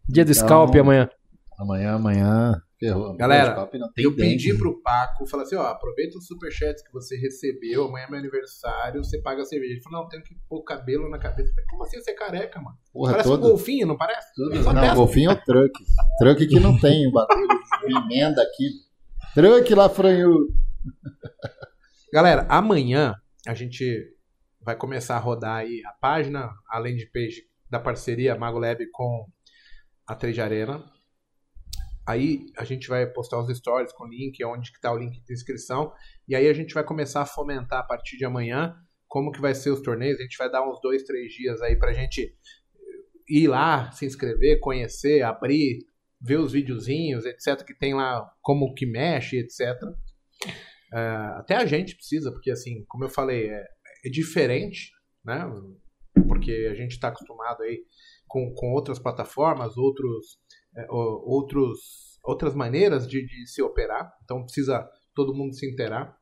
S2: Dia do
S3: Então-
S2: scalp amanhã.
S3: Amanhã, amanhã, ferrou.
S1: Galera, Eu pedi pro Paco, falei assim, ó, aproveita os superchats que você recebeu, amanhã é meu aniversário, você paga a cerveja. Ele falou, não, tenho que pôr cabelo na cabeça. Falei, como assim você é careca, mano?
S3: Porra,
S1: parece
S3: todo,
S1: um golfinho, não parece?
S3: todo- Não, golfinho é o truck. Truck que não tem o bagulho de emenda aqui. Truck lá, franhudo.
S1: Galera, amanhã a gente vai começar a rodar aí a página, a landing page da parceria Mago Lab com a Trade Arena. Aí a gente vai postar os stories com link, onde que tá o link de inscrição. E aí a gente vai começar a fomentar a partir de amanhã como que vai ser os torneios. A gente vai dar uns dois, três dias aí pra gente ir lá, se inscrever, conhecer, abrir, ver os videozinhos, etc. Que tem lá como que mexe, etc. É, até a gente precisa, porque assim, como eu falei, é, é diferente, né? Porque a gente está acostumado aí com, com outras plataformas, outros, é, outros, outras maneiras de, de se operar. Então precisa todo mundo se inteirar.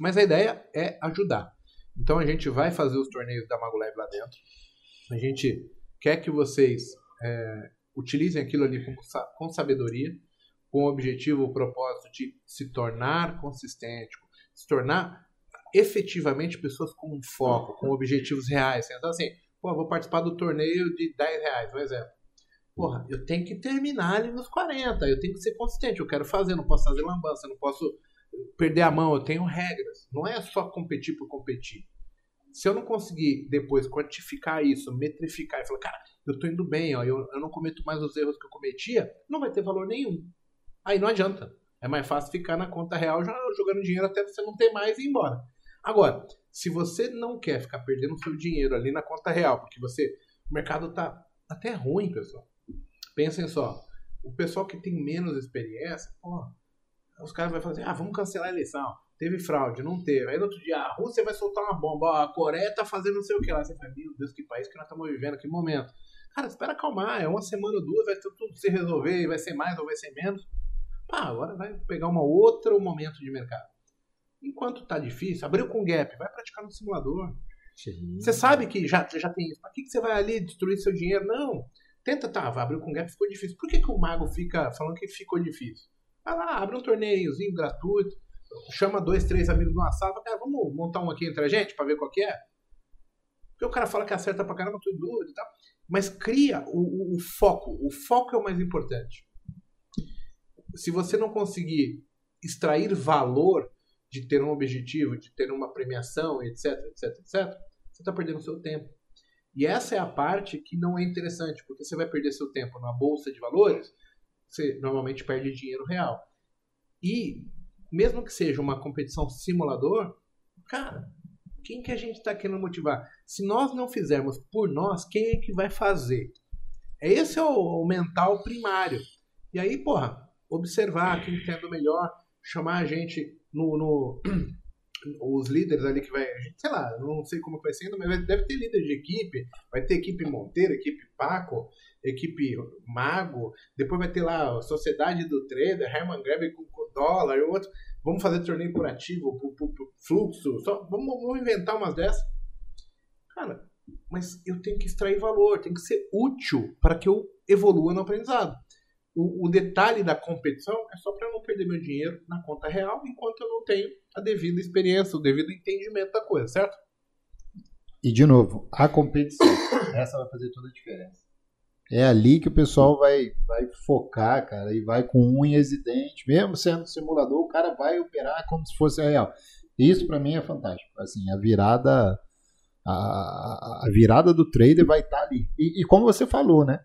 S1: Mas a ideia é ajudar. Então a gente vai fazer os torneios da Mago Lab lá dentro. A gente quer que vocês é, utilizem aquilo ali com, com sabedoria, com o objetivo, o propósito de se tornar consistente, se tornar efetivamente pessoas com um foco, com objetivos reais. Então, assim, pô, vou participar do torneio de 10 reais, um exemplo. Porra, eu tenho que terminar ali nos 40, eu tenho que ser consistente, eu quero fazer, não posso fazer lambança, não posso perder a mão, eu tenho regras. Não é só competir por competir. Se eu não conseguir depois quantificar isso, metrificar e falar, cara, eu tô indo bem, ó, eu, eu não cometo mais os erros que eu cometia, não vai ter valor nenhum. Aí não adianta. É mais fácil ficar na conta real jogando dinheiro até você não ter mais e ir embora. Agora, se você não quer ficar perdendo seu dinheiro ali na conta real, porque você. O mercado tá até ruim, pessoal. Pensem só. O pessoal que tem menos experiência, pô, Os caras vão falar assim, ah, vamos cancelar a eleição. Teve fraude, não teve. Aí no outro dia, a Rússia vai soltar uma bomba, a Coreia tá fazendo não sei o que lá. Você fala, meu Deus, que país que nós estamos vivendo, que momento. Cara, espera acalmar, é uma semana ou duas, vai tudo se resolver, vai ser mais ou vai ser menos. Pá, agora vai pegar uma outro momento de mercado. Enquanto tá difícil, abriu com gap, vai praticar no simulador. Você sabe que já, já tem isso. Pra que, que você vai ali destruir seu dinheiro? Não. Tenta, tá, abriu com gap, ficou difícil. Por que, que o mago fica falando que ficou difícil? Vai lá, abre um torneiozinho gratuito, chama dois, três amigos numa sala, cara, vamos montar um aqui entre a gente pra ver qual que é? Porque o cara fala que acerta pra caramba, tudo dúvida e tal. Mas cria o, o, o foco. O foco é o mais importante. Se você não conseguir extrair valor de ter um objetivo, de ter uma premiação, etc, etc, etc, você está perdendo seu tempo. E essa é a parte que não é interessante, porque você vai perder seu tempo na bolsa de valores, você normalmente perde dinheiro real. E mesmo que seja uma competição simulador, cara, quem que a gente está querendo motivar? Se nós não fizermos por nós, quem é que vai fazer? Esse é o, o mental primário. E aí, porra, observar quem entende melhor, chamar a gente no, no os líderes ali que vai, sei lá, não sei como vai sendo, mas deve ter líder de equipe, vai ter equipe Monteiro, equipe Paco, equipe Mago, depois vai ter lá a Sociedade do Trader, Herman Grebe com, com dólar, e outro. Vamos fazer torneio por ativo, por, por, por fluxo, só, vamos, vamos inventar umas dessas. Cara, mas eu tenho que extrair valor, tem que ser útil para que eu evolua no aprendizado. O, o detalhe da competição é só para não perder meu dinheiro na conta real enquanto eu não tenho a devida experiência, o devido entendimento da coisa, certo?
S3: E de novo, a competição, essa vai fazer toda a diferença. É ali que o pessoal vai, vai focar, cara, e vai com unhas e dentes. Mesmo sendo simulador, o cara vai operar como se fosse real. Isso para mim é fantástico. Assim, a virada a, a virada do trader vai estar tá ali. E, e, como você falou, né?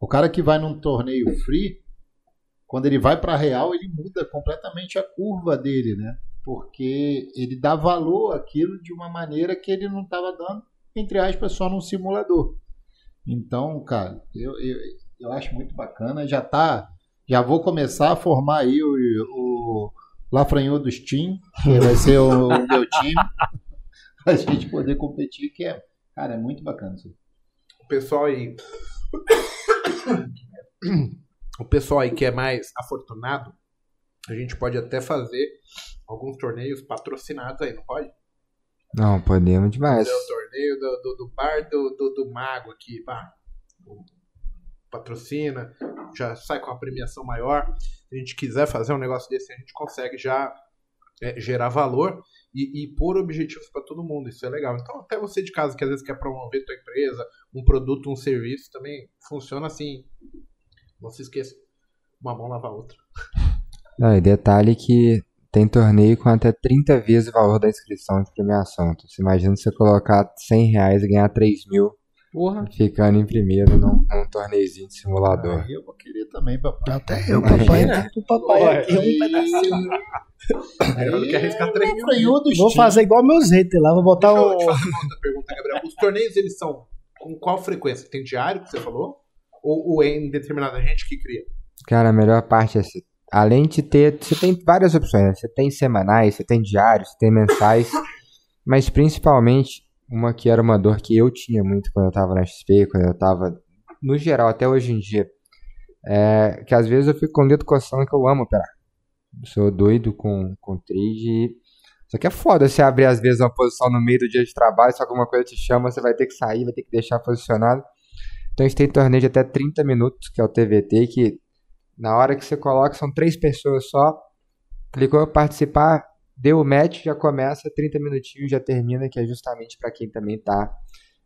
S3: O cara que vai num torneio free, quando ele vai para real, ele muda completamente a curva dele, né? Porque ele dá valor àquilo de uma maneira que ele não estava dando, entre aspas, só num simulador. Então, cara, eu, eu, eu acho muito bacana. Já tá. Já vou começar a formar aí o, o Lafranhou dos Team, que vai ser o, o meu time, para a gente poder competir, que é, cara, é muito bacana isso.
S1: O pessoal aí o pessoal aí que é mais afortunado, a gente pode até fazer alguns torneios patrocinados aí, não pode?
S4: Não, podemos demais.
S1: O torneio do, do, do bar do, do, do, mago aqui, pá. Patrocina, já sai com a premiação maior. Se a gente quiser fazer um negócio desse, a gente consegue já é, gerar valor e, e pôr objetivos para todo mundo. Isso é legal. Então, até você de casa que às vezes quer promover tua empresa, um produto, um serviço, também funciona assim. Não se esqueça. Uma mão lava a outra.
S4: Não, e detalhe que tem torneio com até 30 vezes o valor da inscrição de premiação. Então, você imagina você colocar 100 reais e ganhar 3 mil Porra. ficando em primeiro num, num torneizinho de simulador.
S3: Ah, eu vou querer também, papai.
S5: Até eu, papai. O papai aqui é um pedacinho.
S1: Eu não quero arriscar 3 mil.
S5: Vou fazer igual meus haters lá, vou botar
S1: Deixa
S5: um...
S1: eu te fazer uma outra pergunta, Gabriel. Os torneios, eles são com qual frequência? Tem diário que você falou? Ou, ou é em determinada gente que cria?
S4: Cara, a melhor parte é assim, além de ter, você tem várias opções, né? Você tem semanais, você tem diários, você tem mensais, mas principalmente uma que era uma dor que eu tinha muito quando eu tava na XP, quando eu tava, no geral, até hoje em dia, é que às vezes eu fico com o dedo coçando que eu amo operar. Eu sou doido com, com trade só que é foda você abrir às vezes uma posição no meio do dia de trabalho, se alguma coisa te chama, você vai ter que sair, vai ter que deixar posicionado. Então a gente tem torneio de até 30 minutos, que é o TVT, que na hora que você coloca são três pessoas só. Clicou participar, deu o match, já começa, 30 minutinhos já termina, que é justamente para quem também tá.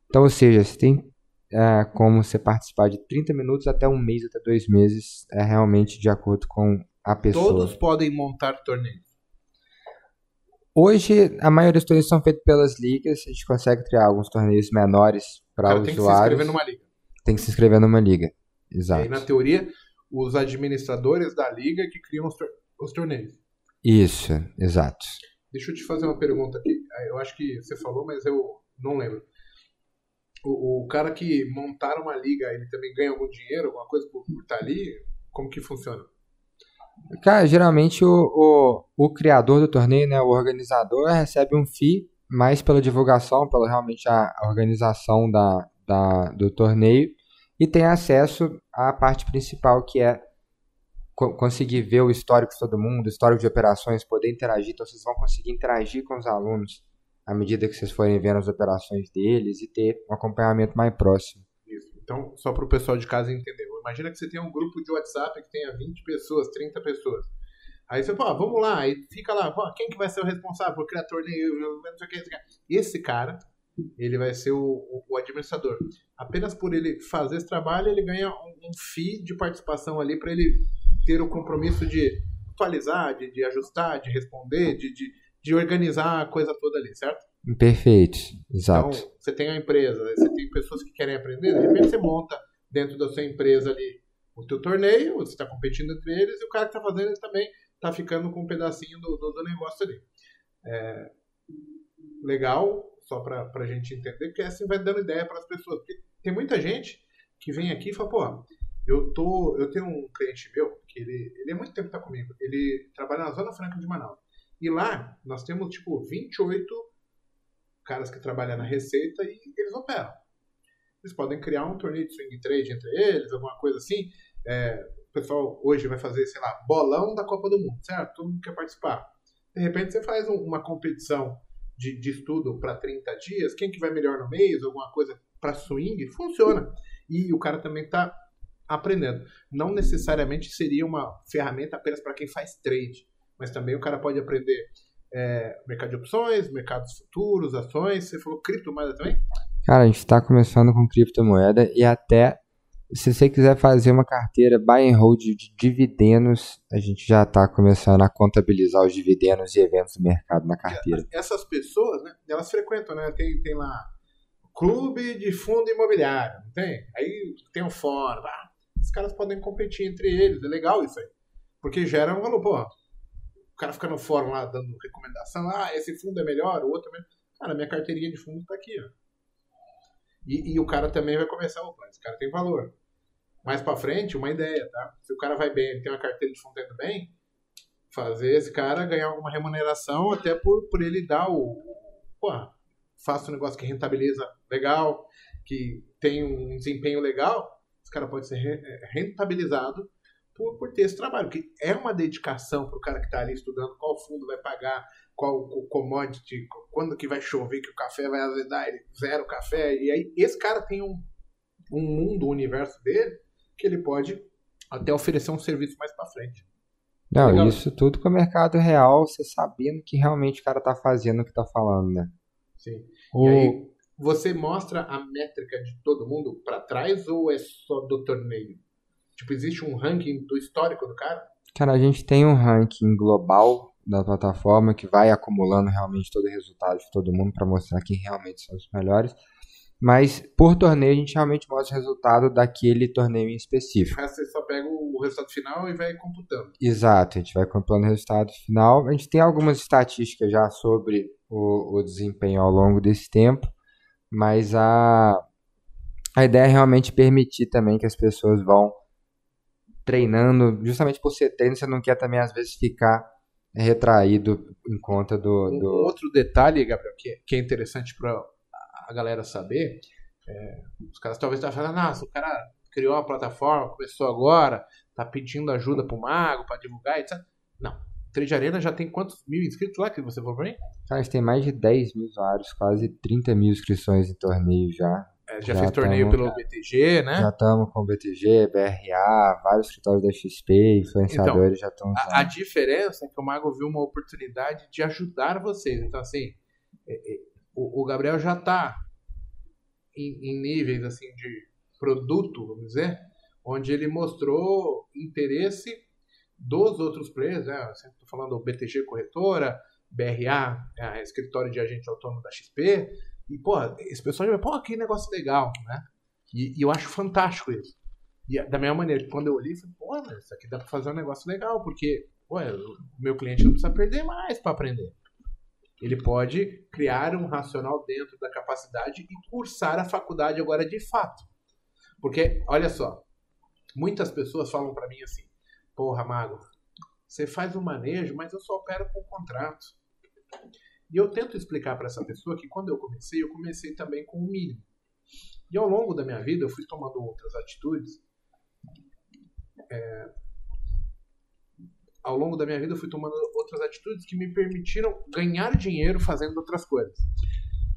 S4: Então, ou seja, você tem é, como você participar de 30 minutos até um mês, até dois meses, é realmente de acordo com a pessoa.
S1: Todos podem montar torneios.
S4: Hoje, a maioria dos torneios são feitos pelas ligas. A gente consegue criar alguns torneios menores para usuários. Tem que se inscrever
S1: numa liga.
S4: Tem que se inscrever numa liga. Exato. E
S1: aí, na teoria, os administradores da liga que criam os, tor os torneios.
S4: Isso, exato.
S1: Deixa eu te fazer uma pergunta aqui. Eu acho que você falou, mas eu não lembro. O, o cara que montaram uma liga, ele também ganha algum dinheiro, alguma coisa por, por estar ali? Como que funciona?
S4: Cara, geralmente o, o, o criador do torneio, né, o organizador, recebe um FII mais pela divulgação, pela realmente a, a organização da, da, do torneio e tem acesso à parte principal que é co conseguir ver o histórico de todo mundo, o histórico de operações, poder interagir. Então vocês vão conseguir interagir com os alunos à medida que vocês forem vendo as operações deles e ter um acompanhamento mais próximo.
S1: Isso. Então, só para o pessoal de casa entender. Imagina que você tem um grupo de WhatsApp que tenha 20 pessoas, 30 pessoas. Aí você fala, vamos lá, aí fica lá, quem que vai ser o responsável por criar torneio, não sei o que, Esse cara, ele vai ser o, o, o, administrador. Apenas por ele fazer esse trabalho, ele ganha um, um FII de participação ali para ele ter o compromisso de atualizar, de, de ajustar, de responder, de, de, de, organizar a coisa toda ali, certo?
S4: Perfeito, exato.
S1: Então, você tem a empresa, você tem pessoas que querem aprender, de repente você monta dentro da sua empresa ali o teu torneio, você está competindo entre eles, e o cara que está fazendo ele também está ficando com um pedacinho do, do, do negócio ali. É, legal, só para a gente entender, porque assim vai dando ideia para as pessoas. Porque tem muita gente que vem aqui e fala, pô, eu, tô, eu tenho um cliente meu, que ele, ele há muito tempo está comigo, ele trabalha na Zona Franca de Manaus. E lá nós temos tipo 28 caras que trabalham na Receita e eles operam. Eles podem criar um torneio de swing trade entre eles, alguma coisa assim. É, o pessoal hoje vai fazer, sei lá, bolão da Copa do Mundo, certo? Todo mundo quer participar. De repente você faz um, uma competição de, de estudo para 30 dias, quem que vai melhor no mês, alguma coisa para swing, funciona. E o cara também está aprendendo. Não necessariamente seria uma ferramenta apenas para quem faz trade, mas também o cara pode aprender é, mercado de opções, mercados futuros, ações. Você falou criptomoeda também?
S4: Cara, a gente está começando com criptomoeda e até se você quiser fazer uma carteira buy and hold de dividendos, a gente já está começando a contabilizar os dividendos e eventos do mercado na carteira.
S1: Essas pessoas, né, elas frequentam, né? Tem, tem lá clube de fundo imobiliário, não tem? Aí tem um fórum, ah, os caras podem competir entre eles, é legal isso aí. Porque gera um valor, pô. O cara fica no fórum lá dando recomendação, ah, esse fundo é melhor, o outro é melhor. Cara, minha carteirinha de fundo está aqui, ó. E, e, o cara também vai começar, opa, esse cara tem valor. Mais para frente, uma ideia, tá? Se o cara vai bem, ele tem uma carteira de fundo indo bem, fazer esse cara ganhar alguma remuneração até por, por ele dar o. Porra, faça um negócio que rentabiliza legal, que tem um desempenho legal, esse cara pode ser é, rentabilizado por, por ter esse trabalho. Porque é uma dedicação para o cara que está ali estudando qual fundo vai pagar, qual o commodity, quando que vai chover, que o café vai azedar, ele zera o café. E aí esse cara tem um, um mundo, um universo dele, que ele pode até oferecer um serviço mais para frente.
S4: Não, Legal. isso tudo com o mercado real, você sabendo que realmente o cara tá fazendo o que tá falando, né?
S1: Sim. O... E aí, você mostra a métrica de todo mundo para trás ou é só do torneio? Tipo, existe um ranking do histórico do cara?
S4: Cara, a gente tem um ranking global da plataforma que vai acumulando realmente todo o resultado de todo mundo para mostrar quem realmente são os melhores. Mas por torneio a gente realmente mostra o resultado daquele torneio em específico.
S1: Resto você só pega o resultado final e vai computando.
S4: Exato, a gente vai computando o resultado final. A gente tem algumas estatísticas já sobre o, o desempenho ao longo desse tempo, mas a, a ideia é realmente permitir também que as pessoas vão treinando, justamente por ser treino, você não quer também às vezes ficar retraído em conta do. do...
S1: Um outro detalhe, Gabriel, que, que é interessante para a galera saber, é, os caras talvez estão falando, nossa, o cara criou uma plataforma, começou agora, tá pedindo ajuda pro mago para divulgar, etc. Não. Trade Arena já tem quantos mil inscritos lá que você falou pra mim?
S4: Cara, a gente tem mais de 10 mil usuários, quase 30 mil inscrições em torneio já.
S1: É, já, já, fez torneio tamo, pelo BTG, né?
S4: Já estamos com BTG, BRA, vários escritórios da XP, influenciadores então, já estão
S1: usando. A, a, diferença é que o Mago viu uma oportunidade de ajudar vocês. Então, assim, é, é, o, o, Gabriel já está em, em, níveis assim de produto, vamos dizer, onde ele mostrou interesse dos outros players, né? Estou falando do BTG Corretora, BRA, é, escritório de agente autônomo da XP, e, pô, esse pessoal já vai, pô, que negócio legal, né? E, e, eu acho fantástico isso. E da mesma maneira, quando eu olhei, falei, pô, mas isso aqui dá pra fazer um negócio legal, porque, pô, o meu cliente não precisa perder mais para aprender. Ele pode criar um racional dentro da capacidade e cursar a faculdade agora de fato. Porque, olha só, muitas pessoas falam para mim assim, porra, Mago, você faz o manejo, mas eu só opero com contrato. E eu tento explicar para essa pessoa que quando eu comecei, eu comecei também com o mínimo. E ao longo da minha vida, eu fui tomando outras atitudes. É, ao longo da minha vida, eu fui tomando outras atitudes que me permitiram ganhar dinheiro fazendo outras coisas.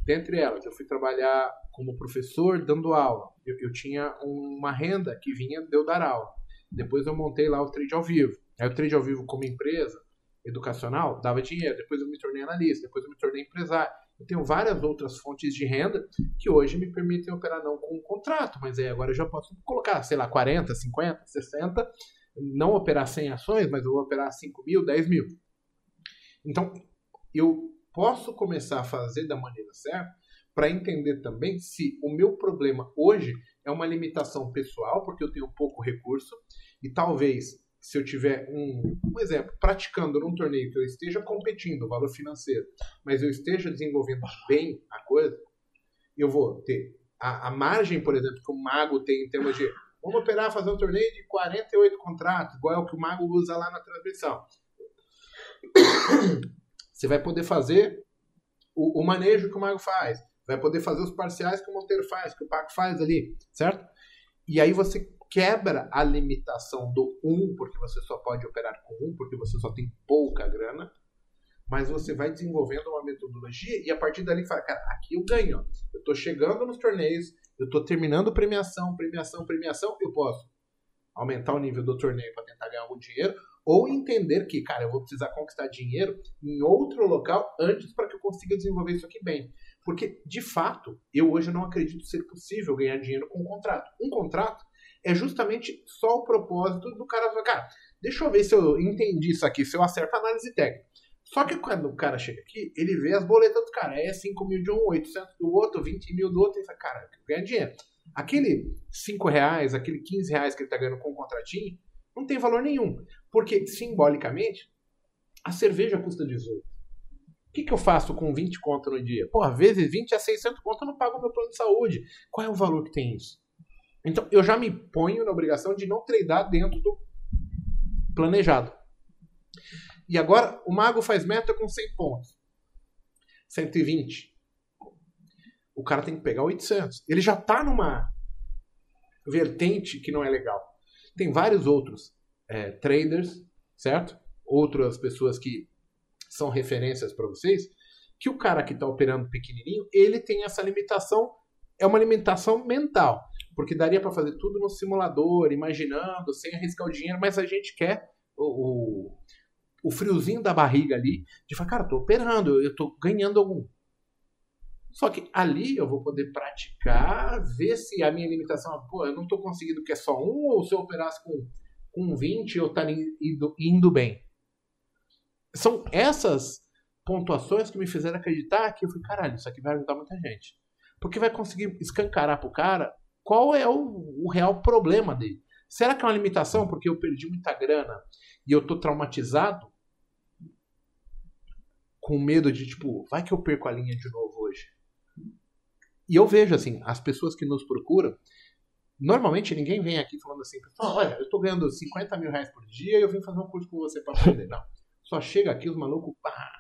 S1: Dentre elas, eu fui trabalhar como professor dando aula. Eu, eu tinha uma renda que vinha de eu dar aula. Depois eu montei lá o trade ao vivo. Aí o trade ao vivo como empresa educacional dava dinheiro. Depois eu me tornei analista. Depois eu me tornei empresário. Eu tenho várias outras fontes de renda que hoje me permitem operar não com um contrato, mas aí agora eu já posso colocar, sei lá, 40, 50, 60, não operar 100 ações, mas eu vou operar 5 mil, 10 mil. Então, eu posso começar a fazer da maneira certa para entender também se o meu problema hoje é uma limitação pessoal, porque eu tenho pouco recurso, e talvez se eu tiver um, um exemplo, praticando num torneio que eu esteja competindo, valor financeiro, mas eu esteja desenvolvendo bem a coisa, eu vou ter a, a margem, por exemplo, que o mago tem em termos de vamos operar, fazer um torneio de 48 contratos, igual é o que o mago usa lá na transmissão. Você vai poder fazer o, o manejo que o mago faz, vai poder fazer os parciais que o Monteiro faz, que o Paco faz ali, certo? E aí você quebra a limitação do 1, porque você só pode operar com 1, porque você só tem pouca grana, mas você vai desenvolvendo uma metodologia e a partir dali fala, cara, aqui eu ganho. Eu estou chegando nos torneios, eu estou terminando premiação, premiação, premiação, eu posso aumentar o nível do torneio para tentar ganhar algum dinheiro, ou entender que, cara, eu vou precisar conquistar dinheiro em outro local antes para que eu consiga desenvolver isso aqui bem. Porque, de fato, eu hoje não acredito ser possível ganhar dinheiro com um contrato. Um contrato é justamente só o propósito do cara falar, cara, deixa eu ver se eu entendi isso aqui, se eu acerto a análise técnica. Só que quando o cara chega aqui, ele vê as boletas do cara. É 5 mil de um, 800 do outro, 20 mil do outro. E fala, cara, ganha dinheiro. Aquele 5 reais, aquele 15 reais que ele tá ganhando com o contratinho, não tem valor nenhum. Porque, simbolicamente, a cerveja custa 18. O que, que eu faço com 20 conto no dia? Pô, vezes 20 a 600 conto eu não pago meu plano de saúde. Qual é o valor que tem isso? Então, eu já me ponho na obrigação de não tradar dentro do planejado. E agora, o mago faz meta com 100 pontos. 120. O cara tem que pegar 800. Ele já está numa vertente que não é legal. Tem vários outros é, traders, certo? Outras pessoas que são referências para vocês, que o cara que está operando pequenininho, ele tem essa limitação, é uma limitação mental. Porque daria para fazer tudo no simulador, imaginando, sem arriscar o dinheiro, mas a gente quer o, o, o friozinho da barriga ali, de falar, cara, eu tô operando, eu tô ganhando algum. Só que ali eu vou poder praticar, ver se a minha limitação, pô, eu não tô conseguindo que é só um, ou se eu operasse com, com 20 eu estaria indo, indo bem. São essas pontuações que me fizeram acreditar que eu falei, caralho, isso aqui vai ajudar muita gente. Porque vai conseguir escancarar pro cara qual é o, o real problema dele. Será que é uma limitação porque eu perdi muita grana e eu tô traumatizado? Com medo de, tipo, vai que eu perco a linha de novo hoje. E eu vejo, assim, as pessoas que nos procuram, normalmente ninguém vem aqui falando assim, olha, eu tô ganhando 50 mil reais por dia e eu vim fazer um curso com você para aprender. Não. Só chega aqui os malucos, pá,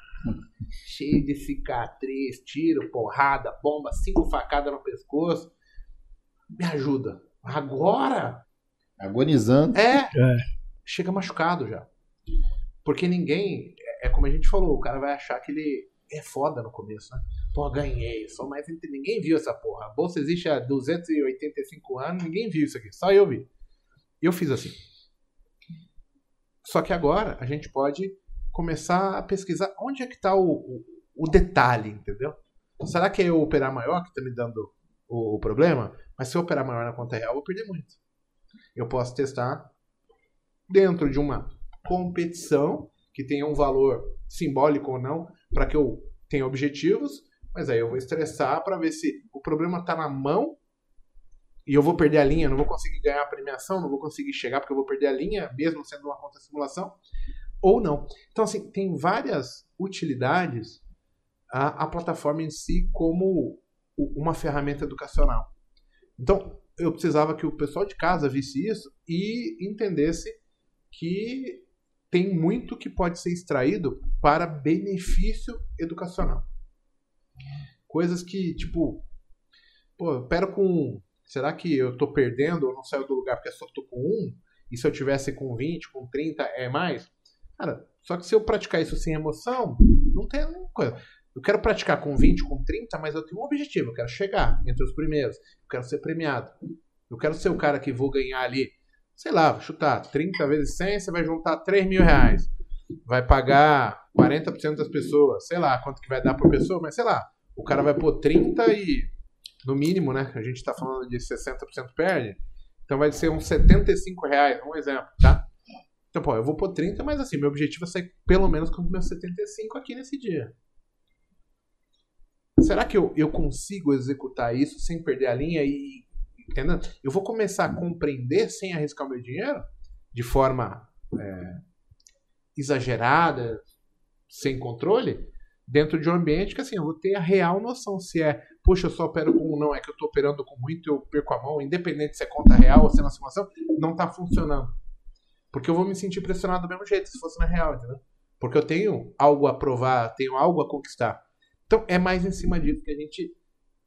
S1: cheio de cicatriz, tiro, porrada, bomba, cinco facadas no pescoço me ajuda. Agora.
S3: Agonizando.
S1: É, é. Chega machucado já. Porque ninguém. É, é como a gente falou, o cara vai achar que ele é foda no começo, né? Pô, ganhei, só mais. Ninguém viu essa porra. A bolsa existe há 285 anos, ninguém viu isso aqui, só eu vi. Eu fiz assim. Só que agora a gente pode começar a pesquisar onde é que está o, o, o, detalhe, entendeu? Será que é o operar maior que está me dando o, o problema? Mas se eu operar maior na conta real, eu vou perder muito. Eu posso testar dentro de uma competição que tenha um valor simbólico ou não, para que eu tenha objetivos, mas aí eu vou estressar para ver se o problema está na mão e eu vou perder a linha, não vou conseguir ganhar a premiação, não vou conseguir chegar porque eu vou perder a linha, mesmo sendo uma conta simulação, ou não. Então, assim, tem várias utilidades a, a plataforma em si como uma ferramenta educacional. Então, eu precisava que o pessoal de casa visse isso e entendesse que tem muito que pode ser extraído para benefício educacional. Coisas que, tipo, pô, eu pero com. Será que eu tô perdendo ou não saio do lugar porque só tô com um? E se eu tivesse com 20, com 30, é mais? Cara, só que se eu praticar isso sem emoção, não tem nenhuma coisa. Eu quero praticar com 20, com 30, mas eu tenho um objetivo. Eu quero chegar entre os primeiros. Eu quero ser premiado. Eu quero ser o cara que vou ganhar ali, sei lá, vou chutar 30 vezes 100, você vai juntar 3 mil reais. Vai pagar 40% das pessoas, sei lá quanto que vai dar por pessoa, mas sei lá. O cara vai pôr 30 e, no mínimo, né? A gente tá falando de 60% perde. Então vai ser uns 75 reais, um exemplo, tá? Então, pô, eu vou pôr 30, mas assim, meu objetivo é sair pelo menos com os meus 75 aqui nesse dia. Será que eu, eu consigo executar isso sem perder a linha e. Entendeu? Eu vou começar a compreender sem arriscar o meu dinheiro de forma é, exagerada, sem controle, dentro de um ambiente que assim, eu vou ter a real noção se é, puxa, eu só opero com um, não, é que eu estou operando com muito, eu perco a mão, independente se é conta real ou se é na simulação, não está funcionando. Porque eu vou me sentir pressionado do mesmo jeito se fosse na real, entendeu? Porque eu tenho algo a provar, tenho algo a conquistar. Então é mais em cima disso que a gente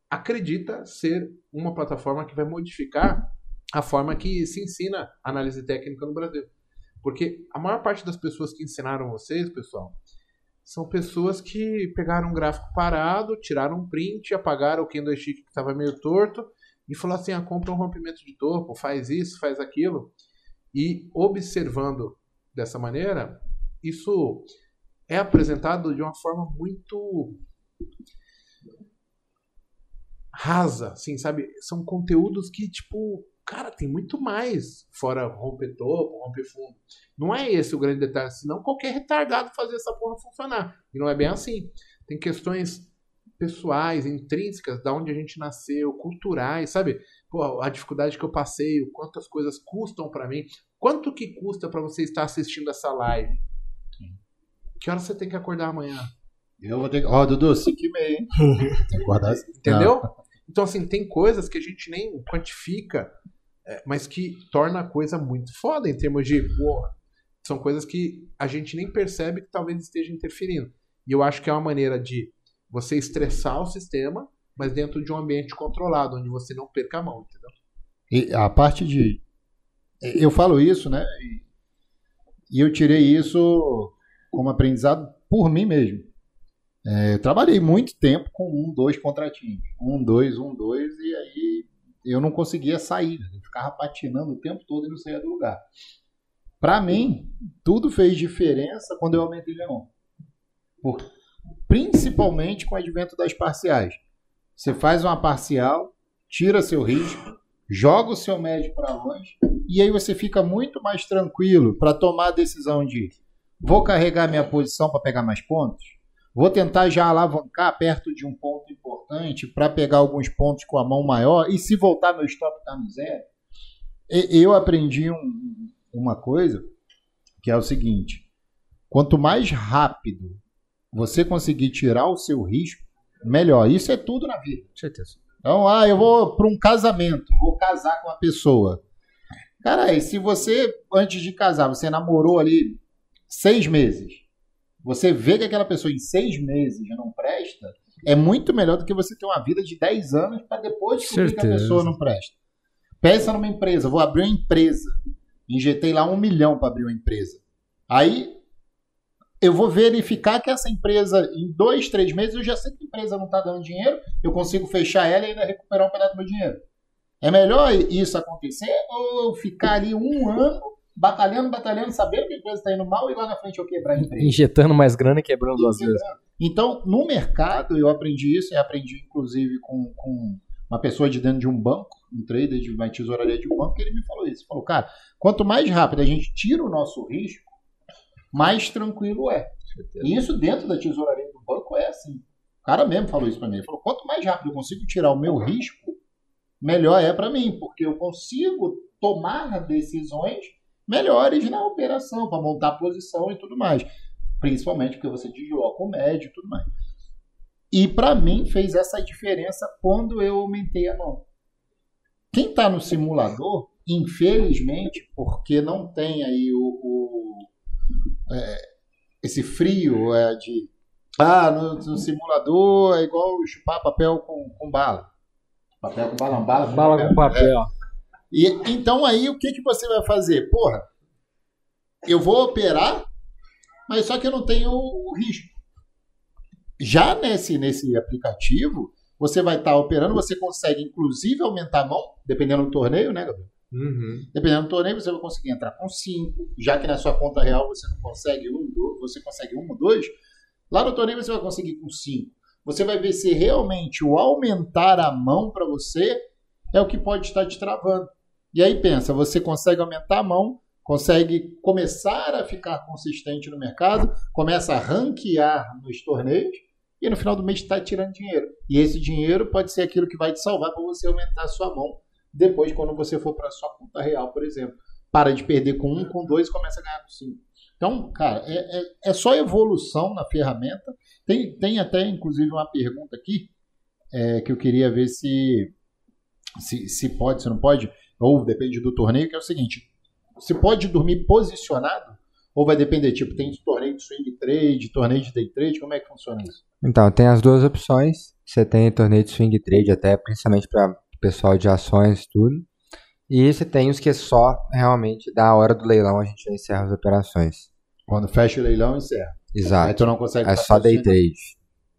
S1: acredita ser uma plataforma que vai modificar a forma que se ensina análise técnica no Brasil. Porque a maior parte das pessoas que ensinaram vocês, pessoal, são pessoas que pegaram um gráfico parado, tiraram um print, apagaram o candlestick que estava meio torto e falaram assim: ah, compra um rompimento de topo, faz isso, faz aquilo. E observando dessa maneira, isso é apresentado de uma forma muito rasa, assim, sabe? São conteúdos que, tipo, cara, tem muito mais fora romper topo, romper fundo. Não é esse o grande detalhe, senão qualquer retardado fazer essa porra funcionar. E não é bem assim. Tem questões pessoais, intrínsecas, da onde a gente nasceu, culturais, sabe? Pô, a dificuldade que eu passei, o quanto as coisas custam para mim. Quanto que custa para você estar assistindo essa live? Que hora você tem que acordar amanhã?
S3: Eu vou ter que. Ó, Dudu, 5 e meia, hein? Tem que guardar assim.
S1: Entendeu? Então, assim, tem coisas que a gente nem quantifica, é, mas que torna a coisa muito foda em termos de. São coisas que a gente nem percebe que talvez esteja interferindo. E eu acho que é uma maneira de você estressar o sistema, mas dentro de um ambiente controlado, onde você não perca a mão, entendeu?
S3: E a parte de. Eu falo isso, né? E eu tirei isso como aprendizado por mim mesmo. É, trabalhei muito tempo com um, dois contratinhos. Um, dois, um, dois, e aí eu não conseguia sair. Eu ficava patinando o tempo todo e não saía do lugar. Para mim, tudo fez diferença quando eu aumentei Leon. Por, principalmente com o advento das parciais. Você faz uma parcial, tira seu risco, joga o seu médio para longe, e aí você fica muito mais tranquilo para tomar a decisão de vou carregar minha posição para pegar mais pontos, vou tentar já alavancar perto de um ponto importante para pegar alguns pontos com a mão maior, e se voltar meu stop está no zero. Eu aprendi um, uma coisa que é o seguinte: quanto mais rápido você conseguir tirar o seu risco, melhor. Isso é tudo na vida.
S2: Com certeza.
S3: Então, ah, eu vou para um casamento, vou casar com uma pessoa. Cara, se você, antes de casar, você namorou ali seis meses, você vê que aquela pessoa em seis meses não presta, é muito melhor do que você ter uma vida de dez anos para depois descobrir que a pessoa não presta. Pensa numa empresa, vou abrir uma empresa. Injetei lá um milhão para abrir uma empresa. Aí eu vou verificar que essa empresa, em dois, três meses, eu já sei que a empresa não está dando dinheiro, eu consigo fechar ela e ainda recuperar um pedaço do meu dinheiro. É melhor isso acontecer ou eu ficar ali um ano batalhando, batalhando, sabendo que a empresa está indo mal e lá na frente eu quebrar a empresa?
S2: Injetando mais grana e quebrando duas vezes.
S3: Então, no mercado, eu aprendi isso e aprendi inclusive com, com uma pessoa de dentro de um banco, um trader de uma tesouraria de um banco, que ele me falou isso. Ele falou, cara, quanto mais rápido a gente tira o nosso risco, mais tranquilo é. E isso dentro da tesouraria do banco é assim. O cara mesmo falou isso para mim. Ele falou: quanto mais rápido eu consigo tirar o meu risco, melhor é para mim, porque eu consigo tomar decisões melhores na operação, para montar posição e tudo mais. Principalmente porque você desloca o médio e tudo mais. E para mim fez essa diferença quando eu aumentei a mão. Quem está no simulador, infelizmente, porque não tem aí o, o é, esse frio é de. Ah, no, no simulador é igual chupar papel com, com bala. Papel com bala, bala com
S2: Bala
S3: papel.
S2: com papel.
S3: E, então aí o que, que você vai fazer? Porra, eu vou operar, mas só que eu não tenho o risco. Já nesse, nesse aplicativo, você vai estar operando, você consegue inclusive aumentar a mão, dependendo do torneio, né, Gabriel?
S1: Uhum.
S3: Dependendo do torneio, você vai conseguir entrar com 5, já que na sua conta real você não consegue um, dois, você consegue um ou dois. Lá no torneio você vai conseguir com 5. Você vai ver se realmente o aumentar a mão para você é o que pode estar te travando. E aí pensa, você consegue aumentar a mão, consegue começar a ficar consistente no mercado, começa a ranquear nos torneios e no final do mês está tirando dinheiro. E esse dinheiro pode ser aquilo que vai te salvar para você aumentar a sua mão depois quando você for para sua conta real, por exemplo. Para de perder com um, com dois começa a ganhar com cinco. Então, cara, é, é, é só evolução na ferramenta. Tem, tem até, inclusive, uma pergunta aqui é, que eu queria ver se, se, se pode, se não pode, ou depende do torneio, que é o seguinte: se pode dormir posicionado? Ou vai depender, tipo, tem torneio de swing trade, torneio de day trade, como é que funciona isso?
S4: Então, tem as duas opções. Você tem torneio de swing trade até, principalmente para pessoal de ações e tudo. E você tem os que só realmente da hora do leilão a gente encerra as operações.
S3: Quando fecha o leilão, encerra. Aí
S4: Exato.
S3: tu não consegue
S4: É só day
S3: posicionado.
S4: trade.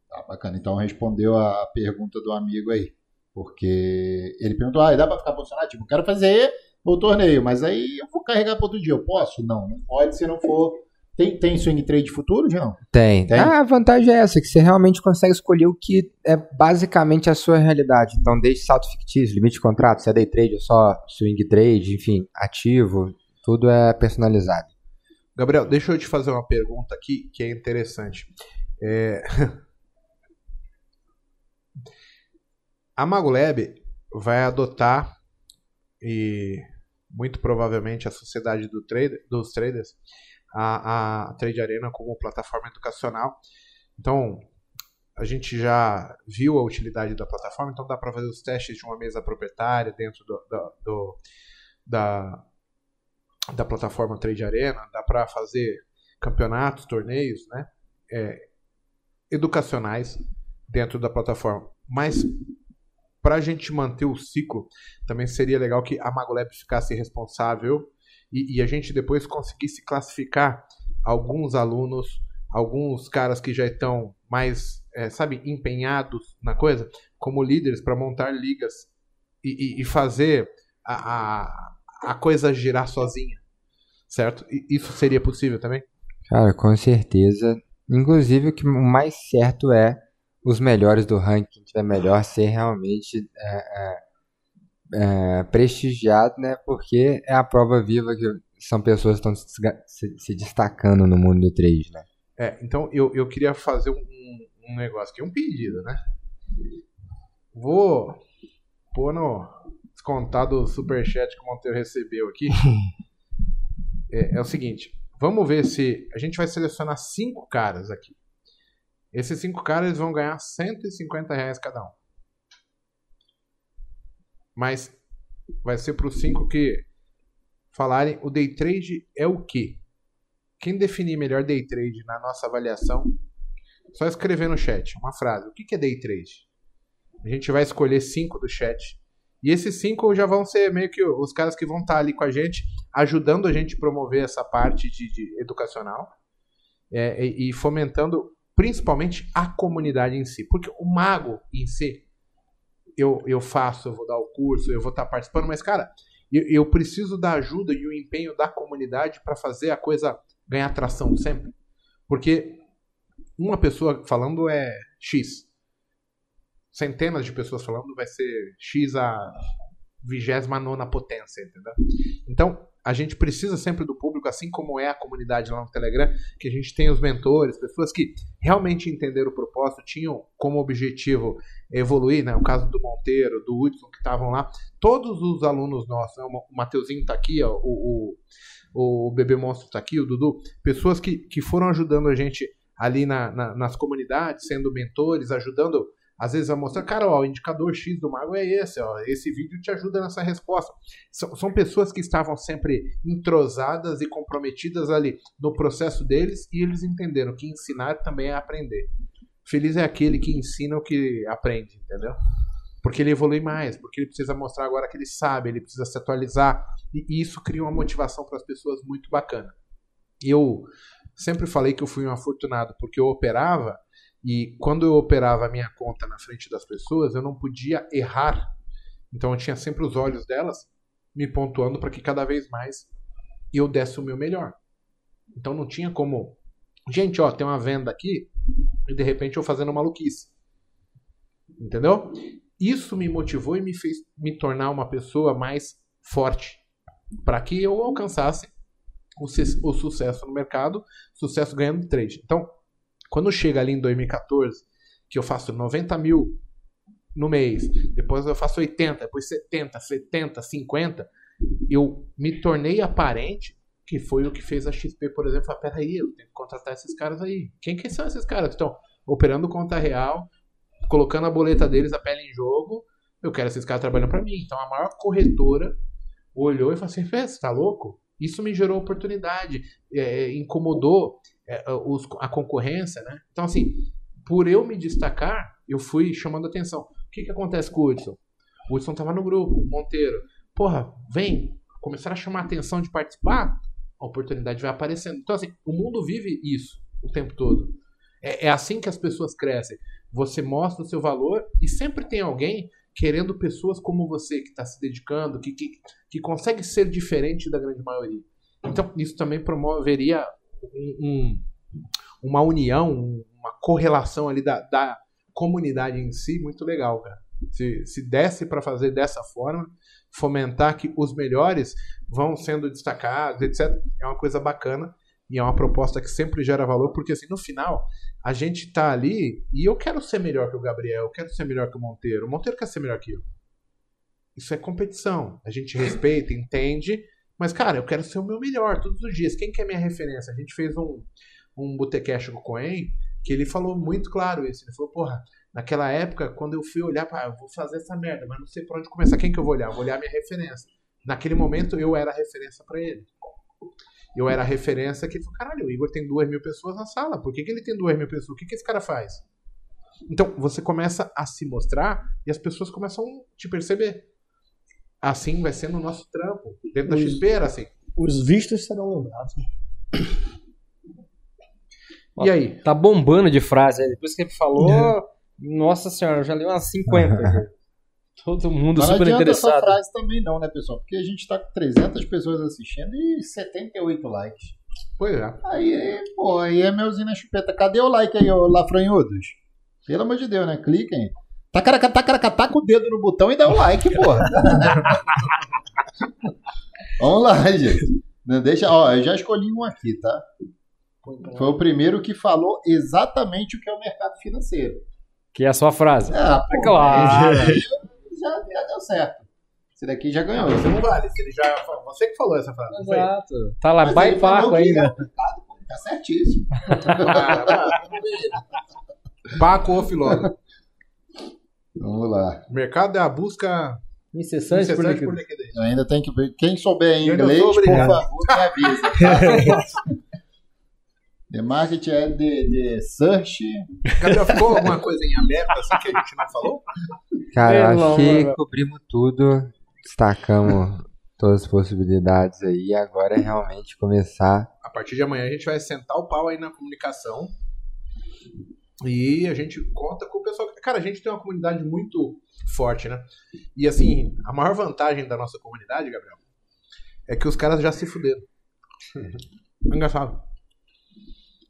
S3: Tá, bacana. Então respondeu a pergunta do amigo aí. Porque ele perguntou: ah, dá pra ficar posicionado? Tipo, eu quero fazer o torneio, mas aí eu vou carregar para outro dia. Eu posso? Não, não pode se não for. Tem, tem swing trade futuro, João?
S4: Tem.
S3: Tem?
S4: Ah, a vantagem é essa, que você realmente consegue escolher o que é basicamente a sua realidade. Então, desde salto fictício, limite de contrato, se é day trade ou só swing trade, enfim, ativo, tudo é personalizado.
S1: Gabriel, deixa eu te fazer uma pergunta aqui que é interessante. É... A Magolab vai adotar e muito provavelmente a sociedade do trader, dos traders a, a Trade Arena como plataforma educacional. Então a gente já viu a utilidade da plataforma, então dá para fazer os testes de uma mesa proprietária dentro do, do- do- da, da plataforma Trade Arena, dá para fazer campeonatos, torneios, né? é, educacionais dentro da plataforma. Mas para a gente manter o ciclo, também seria legal que a Magolab ficasse responsável e, e a gente depois conseguisse classificar alguns alunos, alguns caras que já estão mais, é, sabe, empenhados na coisa, como líderes para montar ligas e, e- e fazer a, a, a coisa girar sozinha, certo? Isso seria possível também?
S4: Cara, com certeza. Inclusive, o que mais certo é os melhores do ranking, que é melhor ser realmente é, é, é, prestigiado, né? Porque é a prova viva que são pessoas que estão se, destacando no mundo do trade, né?
S1: É, então eu, eu queria fazer um, um negócio aqui, um pedido, né? Vou pôr no descontar do superchat que o Monteiro recebeu aqui. É, é o seguinte, vamos ver se. A gente vai selecionar cinco caras aqui. Esses cinco caras vão ganhar 150 reais cada um. Mas vai ser para os cinco que falarem o day trade é o quê? Quem definir melhor day trade na nossa avaliação, só escrever no chat uma frase. O que que é day trade? A gente vai escolher cinco do chat. E esses cinco já vão ser meio que os caras que vão estar ali com a gente, ajudando a gente a promover essa parte de, de educacional é, e, e fomentando principalmente a comunidade em si. Porque o mago em si, eu, eu faço, eu vou dar o curso, eu vou estar participando, mas, cara, eu, eu preciso da ajuda e o empenho da comunidade para fazer a coisa ganhar tração sempre. Porque uma pessoa falando é X. Centenas de pessoas falando vai ser X a 29 potência, entendeu? Então, a gente precisa sempre do público, assim como é a comunidade lá no Telegram, que a gente tem os mentores, pessoas que realmente entenderam o propósito, tinham como objetivo evoluir, né? O caso do Monteiro, do Hudson, que estavam lá. Todos os alunos nossos, né? o Mateuzinho tá aqui, ó, o, o, o Bebê Monstro tá aqui, o Dudu, pessoas que, que foram ajudando a gente ali na, na- nas comunidades, sendo mentores, ajudando Às vezes vai mostrar, cara, ó, o indicador X do mago é esse, ó, esse vídeo te ajuda nessa resposta. São, são pessoas que estavam sempre entrosadas e comprometidas ali no processo deles e eles entenderam que ensinar também é aprender. Feliz é aquele que ensina o que aprende, entendeu? Porque ele evolui mais, porque ele precisa mostrar agora que ele sabe, ele precisa se atualizar. E isso cria uma motivação para as pessoas muito bacana. E eu sempre falei que eu fui um afortunado, porque eu operava e quando eu operava a minha conta na frente das pessoas, eu não podia errar. Então eu tinha sempre os olhos delas me pontuando para que cada vez mais eu desse o meu melhor. Então não tinha como. Gente, ó, tem uma venda aqui e de repente eu fazendo maluquice. Entendeu? Isso me motivou e me fez me tornar uma pessoa mais forte para que eu alcançasse o, o, sucesso no mercado, sucesso ganhando trade. Então, quando chega ali em 2014, que eu faço 90 mil no mês, depois eu faço 80, depois 70, 70, 50, eu me tornei aparente que foi o que fez a XP, por exemplo, falar, peraí, eu tenho que contratar esses caras aí. Quem que são esses caras que estão operando conta real, colocando a boleta deles, a pele em jogo, eu quero esses caras trabalhando para mim. Então a maior corretora olhou e falou assim, você tá louco? Isso me gerou oportunidade, é, incomodou é, os, a concorrência, né? Então, assim, por eu me destacar, eu fui chamando atenção. O que, que acontece com o Hudson? O Hudson tava no grupo, Monteiro. Porra, vem, começar a chamar a atenção de participar, a oportunidade vai aparecendo. Então, assim, o mundo vive isso o tempo todo. É, é assim que as pessoas crescem. Você mostra o seu valor e sempre tem alguém querendo pessoas como você, que está se dedicando, que, que, que consegue ser diferente da grande maioria. Então, isso também promoveria um, uma união, uma correlação ali da, da comunidade em si muito legal, cara. Se, se desse para fazer dessa forma, fomentar que os melhores vão sendo destacados, etc., é uma coisa bacana e é uma proposta que sempre gera valor, porque assim, no final, a gente tá ali e eu quero ser melhor que o Gabriel, eu quero ser melhor que o Monteiro. O Monteiro quer ser melhor que eu. Isso é competição. A gente respeita, entende, mas, cara, eu quero ser o meu melhor todos os dias. Quem que é minha referência? A gente fez um, um botecash com o Coen, que ele falou muito claro isso. Ele falou, porra, naquela época, quando eu fui olhar para, vou fazer essa merda, mas não sei por onde começar. Quem que eu vou olhar? Eu vou olhar minha referência. Naquele momento, eu era a referência para ele. Eu era a referência que ele falou, caralho, o Igor tem duas mil pessoas na sala. Por que, que ele tem duas mil pessoas? O que, que esse cara faz? Então, você começa a se mostrar e as pessoas começam a te perceber. Assim vai ser no nosso trampo. Dentro da XP era assim.
S5: Os vistos serão lembrados.
S2: E aí? Tá bombando de frase aí. Depois que ele falou, é. nossa senhora, eu já li umas 50. Todo mundo
S3: Mas
S2: super
S3: não
S2: interessado.
S3: essa frase também não, né, pessoal? Porque a gente tá com 300 pessoas assistindo e 78 likes.
S1: Pois é.
S3: Aí, pô, aí é meuzinho na chupeta. Cadê o like aí, ô lafranhudos? Pelo amor de Deus, né? Cliquem. Tacaracá, tacaracá, taca o dedo no botão e dá o like, porra. Vamos lá, gente. Não deixa, ó, eu já escolhi um aqui, tá? Foi o primeiro que falou exatamente o que é o mercado financeiro.
S2: Que é a sua frase.
S3: Ah, pô,
S2: É claro.
S3: Já, já, deu certo. Esse daqui já ganhou.
S1: Você não vale. Se ele já, você que falou essa frase. não foi?
S2: Exato. Tá lá,
S3: falou
S2: paco ainda.
S3: é Tá certíssimo.
S1: Paco ou filósofo.
S3: Vamos lá.
S1: O mercado é a busca
S2: Incessante, por
S1: incessante por
S2: liquidez.
S1: liquidez.
S3: Eu ainda tenho que ver. Quem souber
S1: não
S3: inglês, por favor, me avisa. The market é de, de search.
S1: Gabriel, ficou alguma coisa em aberto assim que a gente não falou?
S4: Cara, acho que cobrimos tudo, destacamos todas as possibilidades aí. Agora é realmente começar.
S1: A partir de amanhã a gente vai sentar o pau aí na comunicação. E a gente conta com o pessoal. Cara, a gente tem uma comunidade muito forte, né? E assim, a maior vantagem da nossa comunidade, Gabriel, é que os caras já se fuderam. É Engraçado.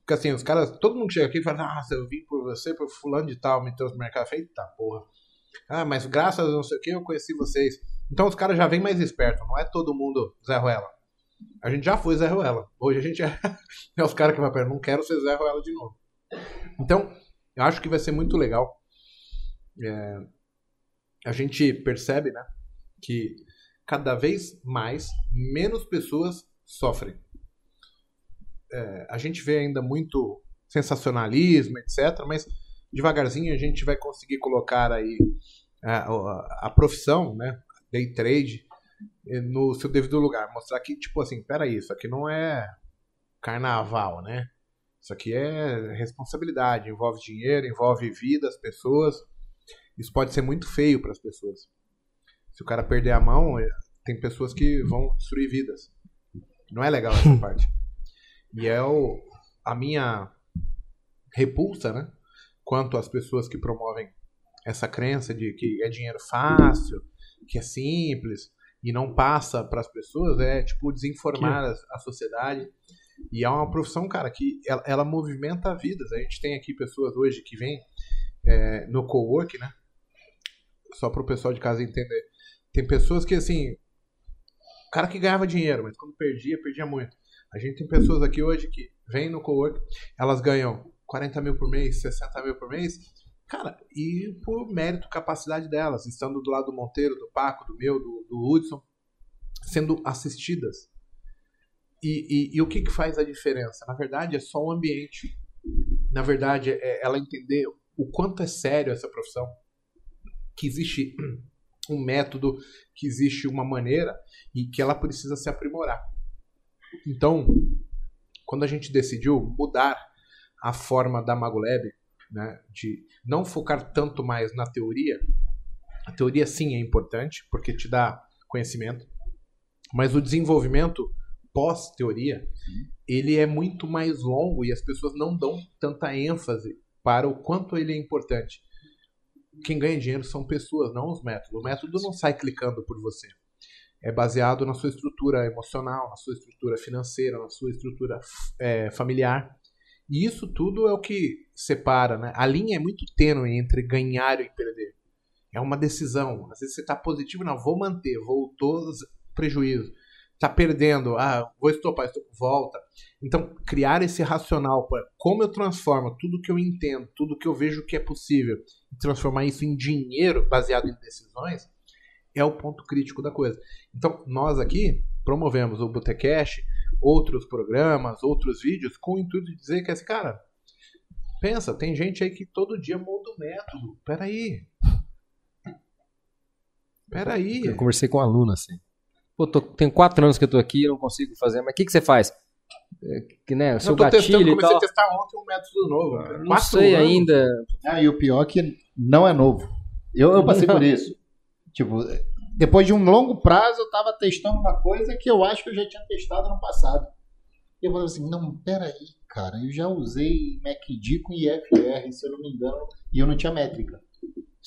S1: Porque assim, os caras, todo mundo chega aqui e fala, nossa, eu vim por você, por fulano de tal, me trouxe no mercado. Eita porra. Ah, mas graças a não sei o que eu conheci vocês. Então os caras já vêm mais espertos, não é todo mundo Zé Ruela. A gente já foi Zé Ruela. Hoje a gente é, é os caras que vai não quero ser Zé Ruela de novo. Então, eu acho que vai ser muito legal. É, a gente percebe, né, que cada vez mais menos pessoas sofrem. É, a gente vê ainda muito sensacionalismo, etc. Mas devagarzinho a gente vai conseguir colocar aí a, a, a profissão, né? Day trade no seu devido lugar. Mostrar que, tipo assim, peraí, isso aqui não é carnaval, né? Isso aqui é responsabilidade, envolve dinheiro, envolve vidas, pessoas. Isso pode ser muito feio para as pessoas. Se o cara perder a mão, eh, tem pessoas que vão destruir vidas. Não é legal essa parte. E é o, a minha repulsa, né? Quanto às pessoas que promovem essa crença de que é dinheiro fácil, que é simples e não passa para as pessoas, é tipo desinformar a, a sociedade. E é uma profissão, cara, que ela, ela movimenta vidas. A gente tem aqui pessoas hoje que vêm é, no co-work, né? Só para o pessoal de casa entender. Tem pessoas que, assim, cara que ganhava dinheiro, mas quando perdia, perdia muito. A gente tem pessoas aqui hoje que vêm no co-work, elas ganham 40 mil por mês, 60 mil por mês, cara, e por mérito, capacidade delas, estando do lado do Monteiro, do Paco, do meu, do, do Hudson, sendo assistidas. E, e, e, o que, que faz a diferença? Na verdade, é só o ambiente. Na verdade, é ela entender o quanto é sério essa profissão, que existe um método, que existe uma maneira e que ela precisa se aprimorar. Então, quando a gente decidiu mudar a forma da Magolab, né, de não focar tanto mais na teoria, a teoria sim é importante porque te dá conhecimento, mas o desenvolvimento pós-teoria, ele é muito mais longo e as pessoas não dão tanta ênfase para o quanto ele é importante. Quem ganha dinheiro são pessoas, não os métodos. O método não sai clicando por você. É baseado na sua estrutura emocional, na sua estrutura financeira, na sua estrutura é, familiar. E isso tudo é o que separa, né? A linha é muito tênue entre ganhar e perder. É uma decisão. Às vezes você está positivo, não, vou manter, voltou prejuízo tá perdendo, ah, vou estopar, estopar, volta. Então, criar esse racional como eu transformo tudo que eu entendo, tudo que eu vejo que é possível, e transformar isso em dinheiro baseado em decisões, é o ponto crítico da coisa. Então, nós aqui promovemos o Botecash, outros programas, outros vídeos, com o intuito de dizer que esse cara, pensa, tem gente aí que todo dia muda o método. Peraí. Peraí.
S2: Eu conversei com um aluno assim. Pô, tô, tem quatro anos que eu tô aqui, eu não consigo fazer, mas o que, que você faz? É, que, né, o seu
S1: eu tô
S2: gatilho
S1: testando,
S2: e
S1: comecei
S2: tal.
S1: a testar ontem um método novo.
S2: Não
S1: Quatro
S2: sei
S1: anos.
S2: ainda.
S3: Ah, e o pior é que não é novo. Eu, eu passei por isso. Tipo, depois de um longo prazo, eu tava testando uma coisa que eu acho que eu já tinha testado no passado. E eu falei assim, não, peraí, cara, eu já usei MACD com IFR, se eu não me engano, e eu não tinha métrica.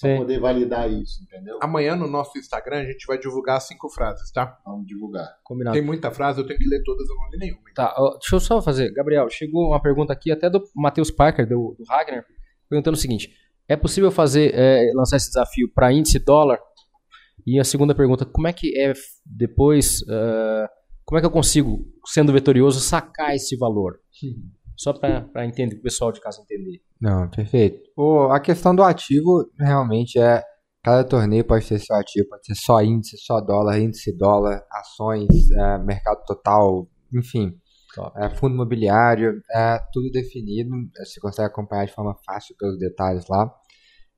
S3: Pra poder validar isso, entendeu?
S1: Amanhã no nosso Instagram a gente vai divulgar cinco frases, tá?
S3: Vamos divulgar.
S2: Combinado.
S1: Tem muita frase, eu tenho que ler todas, eu não li nenhuma.
S2: Tá, ó, deixa eu só fazer. Gabriel, chegou uma pergunta aqui até do Matheus Parker, do, do Ragnar, perguntando o seguinte: é possível fazer, é, lançar esse desafio para índice dólar? E a segunda pergunta: como é que é depois, é, como é que eu consigo, sendo vitorioso, sacar esse valor? Só para entender, o pessoal de casa entender.
S4: Não, perfeito. O, a questão do ativo realmente é. Cada torneio pode ter seu ativo, pode ser só índice, só dólar, índice dólar, ações, é, mercado total, enfim. É, fundo imobiliário, é tudo definido. Você consegue acompanhar de forma fácil pelos detalhes lá.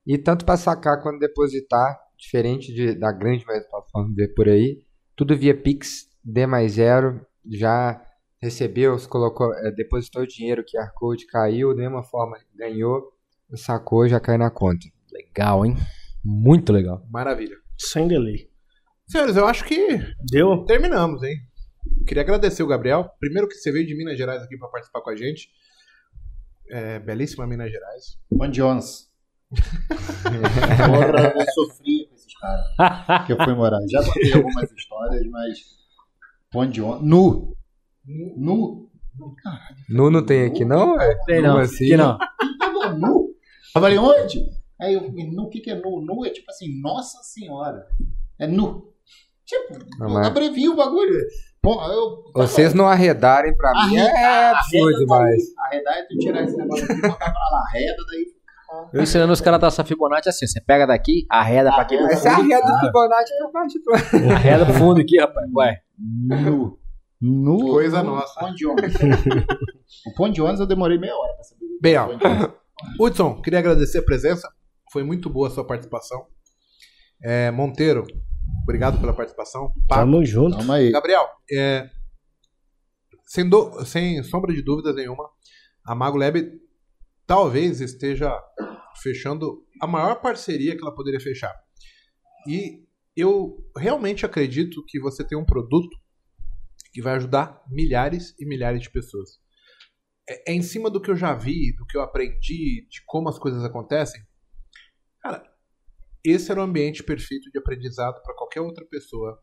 S4: E tanto para sacar quanto depositar, diferente de, da grande maioria das plataformas ver por aí, tudo via Pix, D mais zero, já recebeu, colocou, é, depositou o dinheiro, QR Code caiu, da mesma forma ganhou, sacou, já cai na conta.
S2: Legal, hein? Muito legal.
S1: Maravilha.
S5: Sem delay.
S1: Senhores, eu acho que
S5: Deu?
S1: terminamos, hein? Queria agradecer o Gabriel. Primeiro que você veio de Minas Gerais aqui para participar com a gente. É, belíssima Minas Gerais.
S3: Juan Jones. Porra, eu sofri caras. Que eu fui morar. Já contei algumas histórias, mas. Juan Jones. Nu. Nu. Caralho.
S4: Nu não tem aqui não? É?
S2: Tem não,
S4: assim?
S2: aqui não.
S3: Tava nu. Eu falei, onde? Aí eu falei, nu, o que, que é nu? Nu é tipo assim, nossa senhora. É nu. Tipo,
S4: Não, mas-
S3: abrevia o bagulho. Pô, eu.
S4: Vocês não arredarem pra mim é, é absurdo demais.
S3: Arredar é tu tirar esse negócio aqui e botar pra lá. Arreda daí.
S2: Eu ensinando os caras da essa Fibonacci assim: você pega daqui, arreda pra aqui,
S3: Arreda.
S4: Essa é a reta do Fibonacci faço pro-
S2: arreda pro fundo aqui, rapaz. Ué.
S3: Nu. Nu.
S1: Coisa
S3: nu,
S1: nossa.
S3: Pão de ônibus. o pão de ônibus eu demorei meia hora pra saber. o que
S1: Bem,
S3: é
S1: ó. Hudson, queria agradecer a presença. Foi muito boa a sua participação. É, Monteiro, obrigado pela participação. Paco,
S5: Tamo junto.
S3: Calma aí.
S1: Gabriel, é, sem, do- sem sombra de dúvidas nenhuma, a Mago Lab talvez esteja fechando a maior parceria que ela poderia fechar. E eu realmente acredito que você tem um produto que vai ajudar milhares e milhares de pessoas. É, é em cima do que eu já vi, do que eu aprendi, de como as coisas acontecem. Cara, esse era o ambiente perfeito de aprendizado para qualquer outra pessoa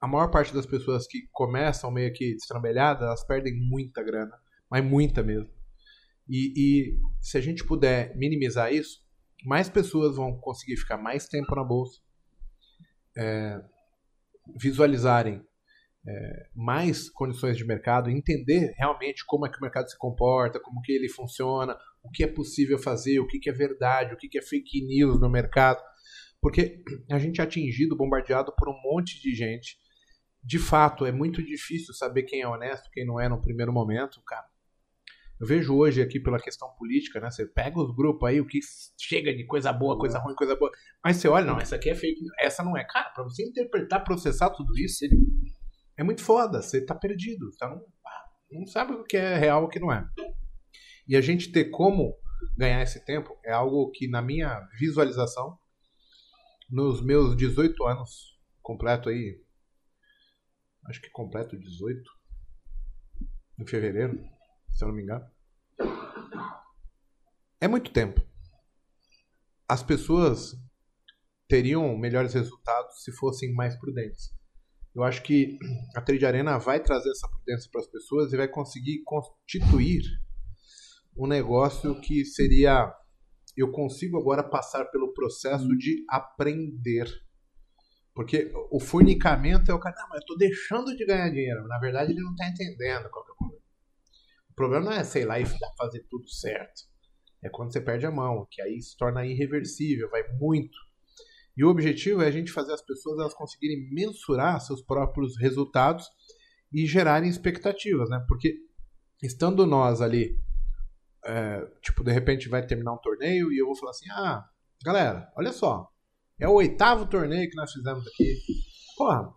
S1: a maior parte das pessoas que começam meio que destrambelhadas, elas perdem muita grana, mas muita mesmo. E, e se a gente puder minimizar isso, mais pessoas vão conseguir ficar mais tempo na bolsa, é, visualizarem é, mais condições de mercado, entender realmente como é que o mercado se comporta, como que ele funciona, o que é possível fazer, o que, que é verdade, o que, que é fake news no mercado. Porque a gente é atingido, bombardeado por um monte de gente de fato, é muito difícil saber quem é honesto, quem não é no primeiro momento, cara. Eu vejo hoje aqui pela questão política, né? Você pega os grupos aí, o que chega de coisa boa, coisa ruim, coisa boa. Mas você olha, não, essa aqui é fake, essa não é. Cara, pra você interpretar, processar tudo isso, é muito foda. Você tá perdido. Tá não, não sabe o que é real e o que não é. E a gente ter como ganhar esse tempo é algo que, na minha visualização, nos meus 18 anos, completo aí, acho que completo 18 em fevereiro, se eu não me engano. É muito tempo. As pessoas teriam melhores resultados se fossem mais prudentes. Eu acho que a Trade Arena vai trazer essa prudência para as pessoas e vai conseguir constituir um negócio que seria eu consigo agora passar pelo processo de aprender. Porque o fornicamento é o cara, não, mas eu tô deixando de ganhar dinheiro. Na verdade, ele não tá entendendo qual que é o problema. Problema não é, sei lá, e fazer tudo certo. É quando você perde a mão, que aí se torna irreversível, vai muito. E o objetivo é a gente fazer as pessoas elas conseguirem mensurar seus próprios resultados e gerarem expectativas, né? Porque estando nós ali, é, tipo, de repente vai terminar um torneio e eu vou falar assim, ah, galera, olha só, é o oitavo torneio que nós fizemos aqui. Porra.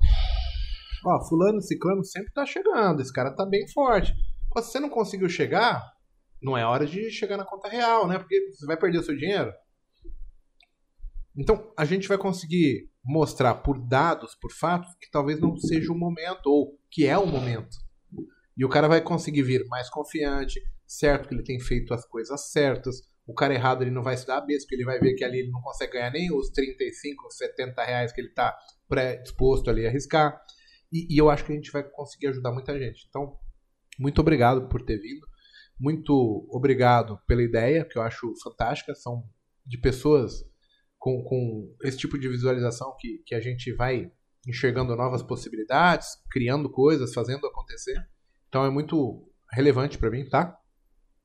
S1: Ó, fulano, ciclano sempre tá chegando. Esse cara tá bem forte. Se você não conseguiu chegar, não é hora de chegar na conta real, né? Porque você vai perder o seu dinheiro. Então, a gente vai conseguir mostrar por dados, por fatos, que talvez não seja o momento, ou que é o momento. E o cara vai conseguir vir mais confiante, certo que ele tem feito as coisas certas, o cara errado ele não vai se dar a besta, porque ele vai ver que ali ele não consegue ganhar nem os 35, 70 reais que ele está predisposto ali a arriscar. E, e, eu acho que a gente vai conseguir ajudar muita gente. Então, muito obrigado por ter vindo. Muito obrigado pela ideia, que eu acho fantástica. São de pessoas com, com esse tipo de visualização que, que a gente vai enxergando novas possibilidades, criando coisas, fazendo acontecer. Então é muito relevante para mim, tá?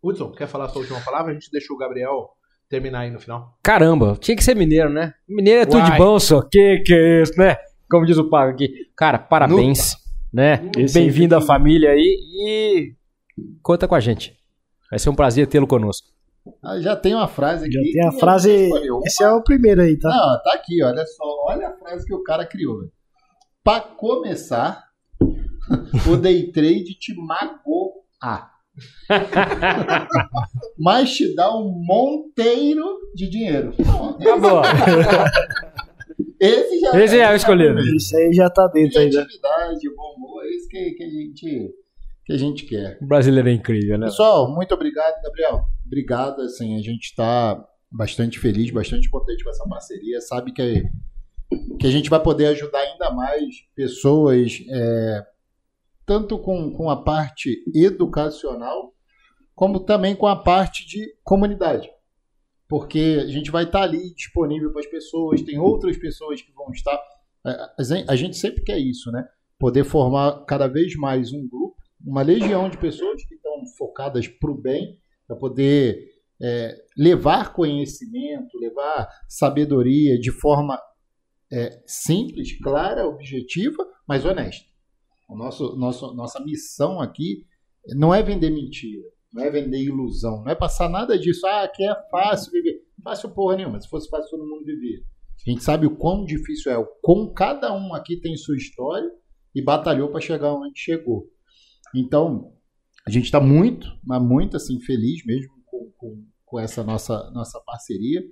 S1: Hudson, quer falar a sua última palavra? A gente deixa o Gabriel terminar aí no final.
S2: Caramba, tinha que ser mineiro, né? Mineiro é tudo
S1: Uai.
S2: de bom, só. Que que é isso, né? Como diz o Pago aqui. Cara, parabéns, né? Bem-vindo à família aí e conta com a gente. Vai ser um prazer tê-lo conosco.
S3: Ah, já tem uma frase aqui.
S5: Já tem a frase. Esse é o primeiro aí, tá?
S3: Não, tá aqui, olha só. Olha a frase que o cara criou. Pra começar, o day trade te magoa. Mas te dá um monteiro de dinheiro.
S2: Tá bom.
S3: esse já
S2: Esse é o escolhido.
S5: Isso aí já tá dentro aí, né?
S3: Criatividade, bom humor, é isso que, que, a gente, que a gente quer.
S2: O brasileiro é incrível, né?
S3: Pessoal, muito obrigado, Gabriel. Obrigado, assim, a gente está bastante feliz, bastante contente com essa parceria. Sabe que, que a gente vai poder ajudar ainda mais pessoas, é, tanto com, com a parte educacional, como também com a parte de comunidade. Porque a gente vai estar ali disponível para as pessoas, tem outras pessoas que vão estar. A gente sempre quer isso, né? Poder formar cada vez mais um grupo, uma legião de pessoas que estão focadas para o bem, para poder é, levar conhecimento, levar sabedoria de forma é, simples, clara, objetiva, mas honesta. O nosso, nosso, nossa missão aqui não é vender mentira. Não é vender ilusão. Não é passar nada disso. Ah, aqui é fácil viver. Fácil porra nenhuma. Se fosse fácil, todo mundo vivia. A gente sabe o quão difícil é. Como cada um aqui tem sua história e batalhou para chegar onde chegou. Então, a gente está muito, mas muito assim, feliz mesmo com, com, com essa nossa, nossa parceria.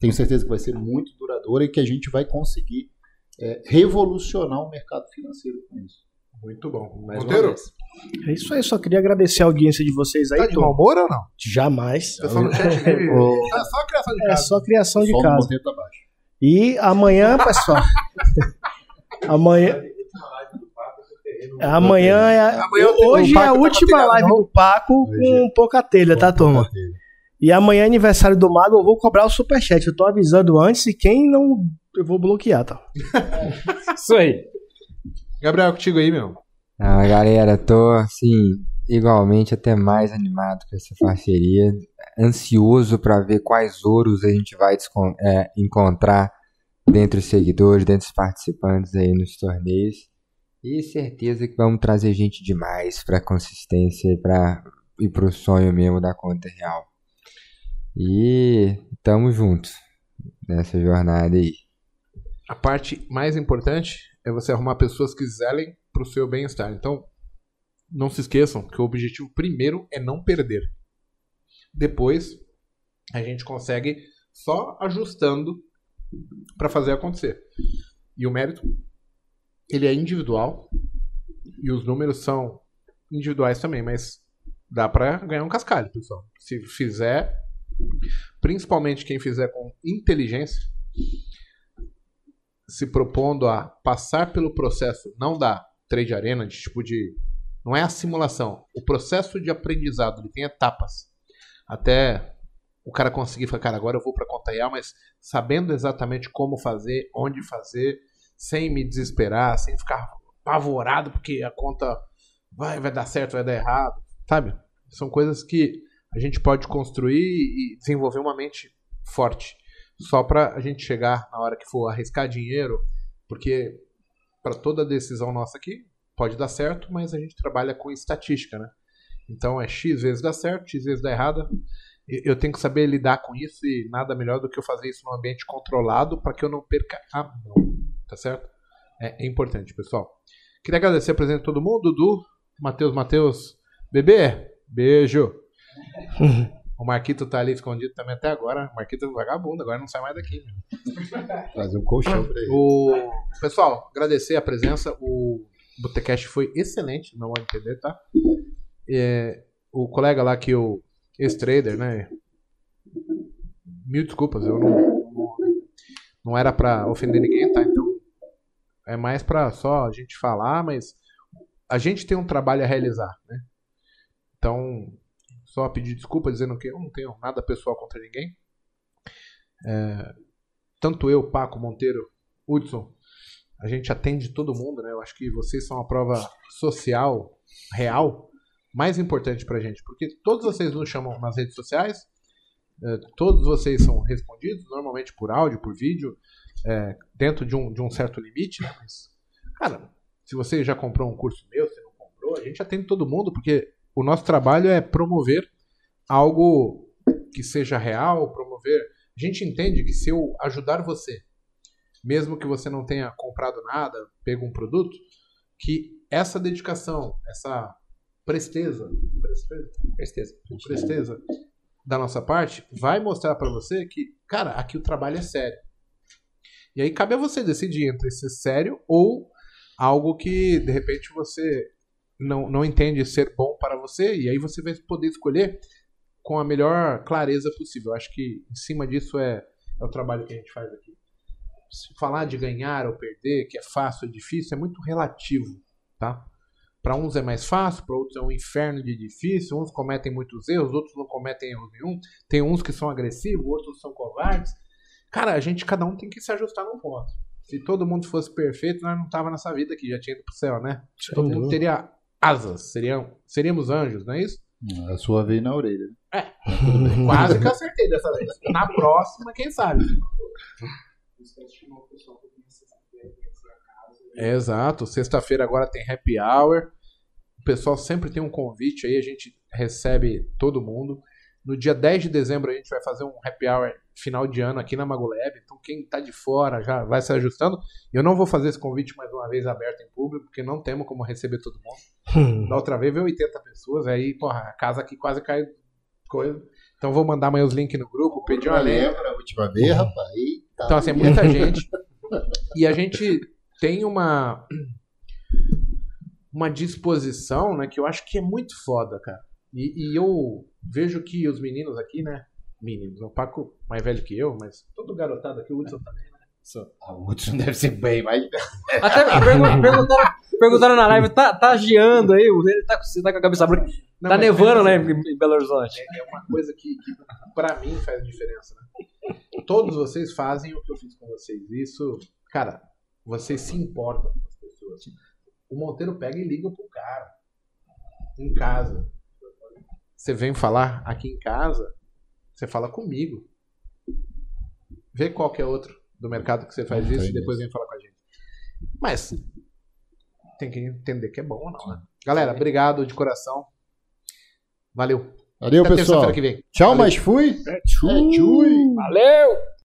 S3: Tenho certeza que vai ser muito duradoura e que a gente vai conseguir é, revolucionar o mercado financeiro com isso.
S1: Muito bom.
S2: Mais
S1: Monteiro.
S5: É isso aí, só queria agradecer a audiência de vocês aí.
S1: tá de mau humor ou não?
S5: Jamais.
S1: Pessoal no chat vive. Tá só criação de
S5: É
S1: casa.
S5: só criação de
S3: do
S5: casa.
S3: Tá baixo.
S5: E amanhã, pessoal. amanhã. Amanhã é a,
S1: Amanhã tem-
S5: hoje
S1: o
S5: é a
S1: tá
S5: última live do Paco com pouca telha, tá, turma? E amanhã é aniversário do Mago, eu vou cobrar o superchat. Eu tô avisando antes e quem não. Eu vou bloquear, tá?
S2: Isso aí.
S1: Gabriel, contigo aí, meu.
S4: Ah, galera, tô assim, igualmente até mais animado com essa parceria. Ansioso pra ver quais ouros a gente vai é, encontrar dentre os seguidores, dentre os participantes aí nos torneios. E certeza que vamos trazer gente demais pra consistência e pra ir pro sonho mesmo da conta real. E tamo junto nessa jornada aí.
S1: A parte mais importante é você arrumar pessoas que zelem pro seu bem-estar. Então, não se esqueçam que o objetivo primeiro é não perder. Depois, a gente consegue só ajustando para fazer acontecer. E o mérito, ele é individual e os números são individuais também, mas dá para ganhar um cascalho, pessoal. Se fizer, principalmente quem fizer com inteligência, se propondo a passar pelo processo, não da trade arena, de tipo de. Não é a simulação. O processo de aprendizado ele tem etapas. Até o cara conseguir falar, cara, agora eu vou para conta real, mas sabendo exatamente como fazer, onde fazer, sem me desesperar, sem ficar apavorado porque a conta vai, vai dar certo, vai dar errado, sabe? São coisas que a gente pode construir e desenvolver uma mente forte só para a gente chegar na hora que for arriscar dinheiro, porque para toda decisão nossa aqui pode dar certo, mas a gente trabalha com estatística, né? Então é x vezes dá certo, x vezes dá errado. Eu tenho que saber lidar com isso e nada melhor do que eu fazer isso num ambiente controlado para que eu não perca a mão, tá certo? É, é importante, pessoal. Queria agradecer a presença de todo mundo, Dudu, Matheus, Matheus, bebê, beijo. O Marquito tá ali escondido também até agora. O Marquito é um vagabundo, agora não sai mais daqui.
S3: Trazer um colchão pra ele.
S1: O... Pessoal, agradecer a presença. O Botecast foi excelente, no meu modo de entender, tá? É, o colega lá que o ex-trader, né? Mil desculpas, eu não, não, não era pra ofender ninguém, tá? Então é mais pra só a gente falar, mas a gente tem um trabalho a realizar, né? Então, só pedir desculpa dizendo que eu não tenho nada pessoal contra ninguém. É, tanto eu, Paco, Monteiro, Hudson, a gente atende todo mundo, né? Eu acho que vocês são a prova social, real, mais importante pra gente, porque todos vocês nos chamam nas redes sociais, eh, todos vocês são respondidos, normalmente por áudio, por vídeo, eh, dentro de um, de um certo limite, né? Mas, cara, se você já comprou um curso meu, se não comprou, a gente atende todo mundo, porque o nosso trabalho é promover algo que seja real, promover. A gente entende que se eu ajudar você, mesmo que você não tenha comprado nada, pego um produto, que essa dedicação, essa presteza, presteza,
S2: Presteza.
S1: presteza da nossa parte vai mostrar pra você que, cara, aqui o trabalho é sério. E aí cabe a você decidir entre ser sério ou algo que de repente você não, não entende ser bom para você e aí você vai poder escolher com a melhor clareza possível. Eu acho que em cima disso é, é o trabalho que a gente faz aqui. Se falar de ganhar ou perder, que é fácil ou difícil, é muito relativo, tá? Para uns é mais fácil, para outros é um inferno de difícil. Uns cometem muitos erros, outros não cometem erros nenhum. Tem uns que são agressivos, outros são covardes. Cara, a gente, cada um tem que se ajustar num ponto. Se todo mundo fosse perfeito, nós não tava nessa vida aqui, já tinha ido pro céu, né? todo mundo teria asas, seriam, seríamos anjos, não é isso?
S3: A sua veio na orelha.
S1: Quase que acertei dessa vez. Na próxima, quem sabe? Exato. Sexta-feira agora tem happy hour. O pessoal sempre tem um convite aí. A gente recebe todo mundo. No dia 10 de dezembro a gente vai fazer um happy hour final de ano aqui na Magolab. Então quem tá de fora já vai se ajustando. Eu não vou fazer esse convite mais uma vez aberto em público, porque não temos como receber todo mundo. Da outra vez veio 80 pessoas, aí, porra, a casa aqui quase caiu coisa. Então vou mandar amanhã os links no grupo, pedir uma lembra.
S3: a última vez, rapaz? Eita.
S1: Então, assim, é muita gente. E a gente tem uma uma disposição, né, que eu acho que é muito foda, cara. E, e eu vejo que os meninos aqui, né, meninos, o Paco mais velho que eu, mas todo garotado aqui, o Hudson também, né? Sou.
S3: A Hudson deve ser bem mais.
S2: Até pergun- perguntaram, perguntaram na live, tá, tá geando aí? Ele tá, com- tá com a cabeça branca.
S1: Não,
S2: Tá nevando, né,
S1: assim,
S2: em Belo Horizonte.
S1: É uma coisa que, que para mim faz diferença, né? Todos vocês fazem o que eu fiz com vocês. Isso, cara, vocês se importam com as pessoas. O Monteiro pega e liga pro cara. Em casa. Você vem falar aqui em casa, você fala comigo. Vê qual que é outro do mercado que você faz
S3: Não
S1: isso e depois vem falar com a gente. Mas tem que entender que é bom ou não, né? Galera, obrigado de coração. Valeu.
S3: Valeu,
S1: Até
S3: pessoal.
S1: que vem.
S3: Tchau,
S1: Valeu.
S3: mas fui. É, tchui.
S2: Valeu!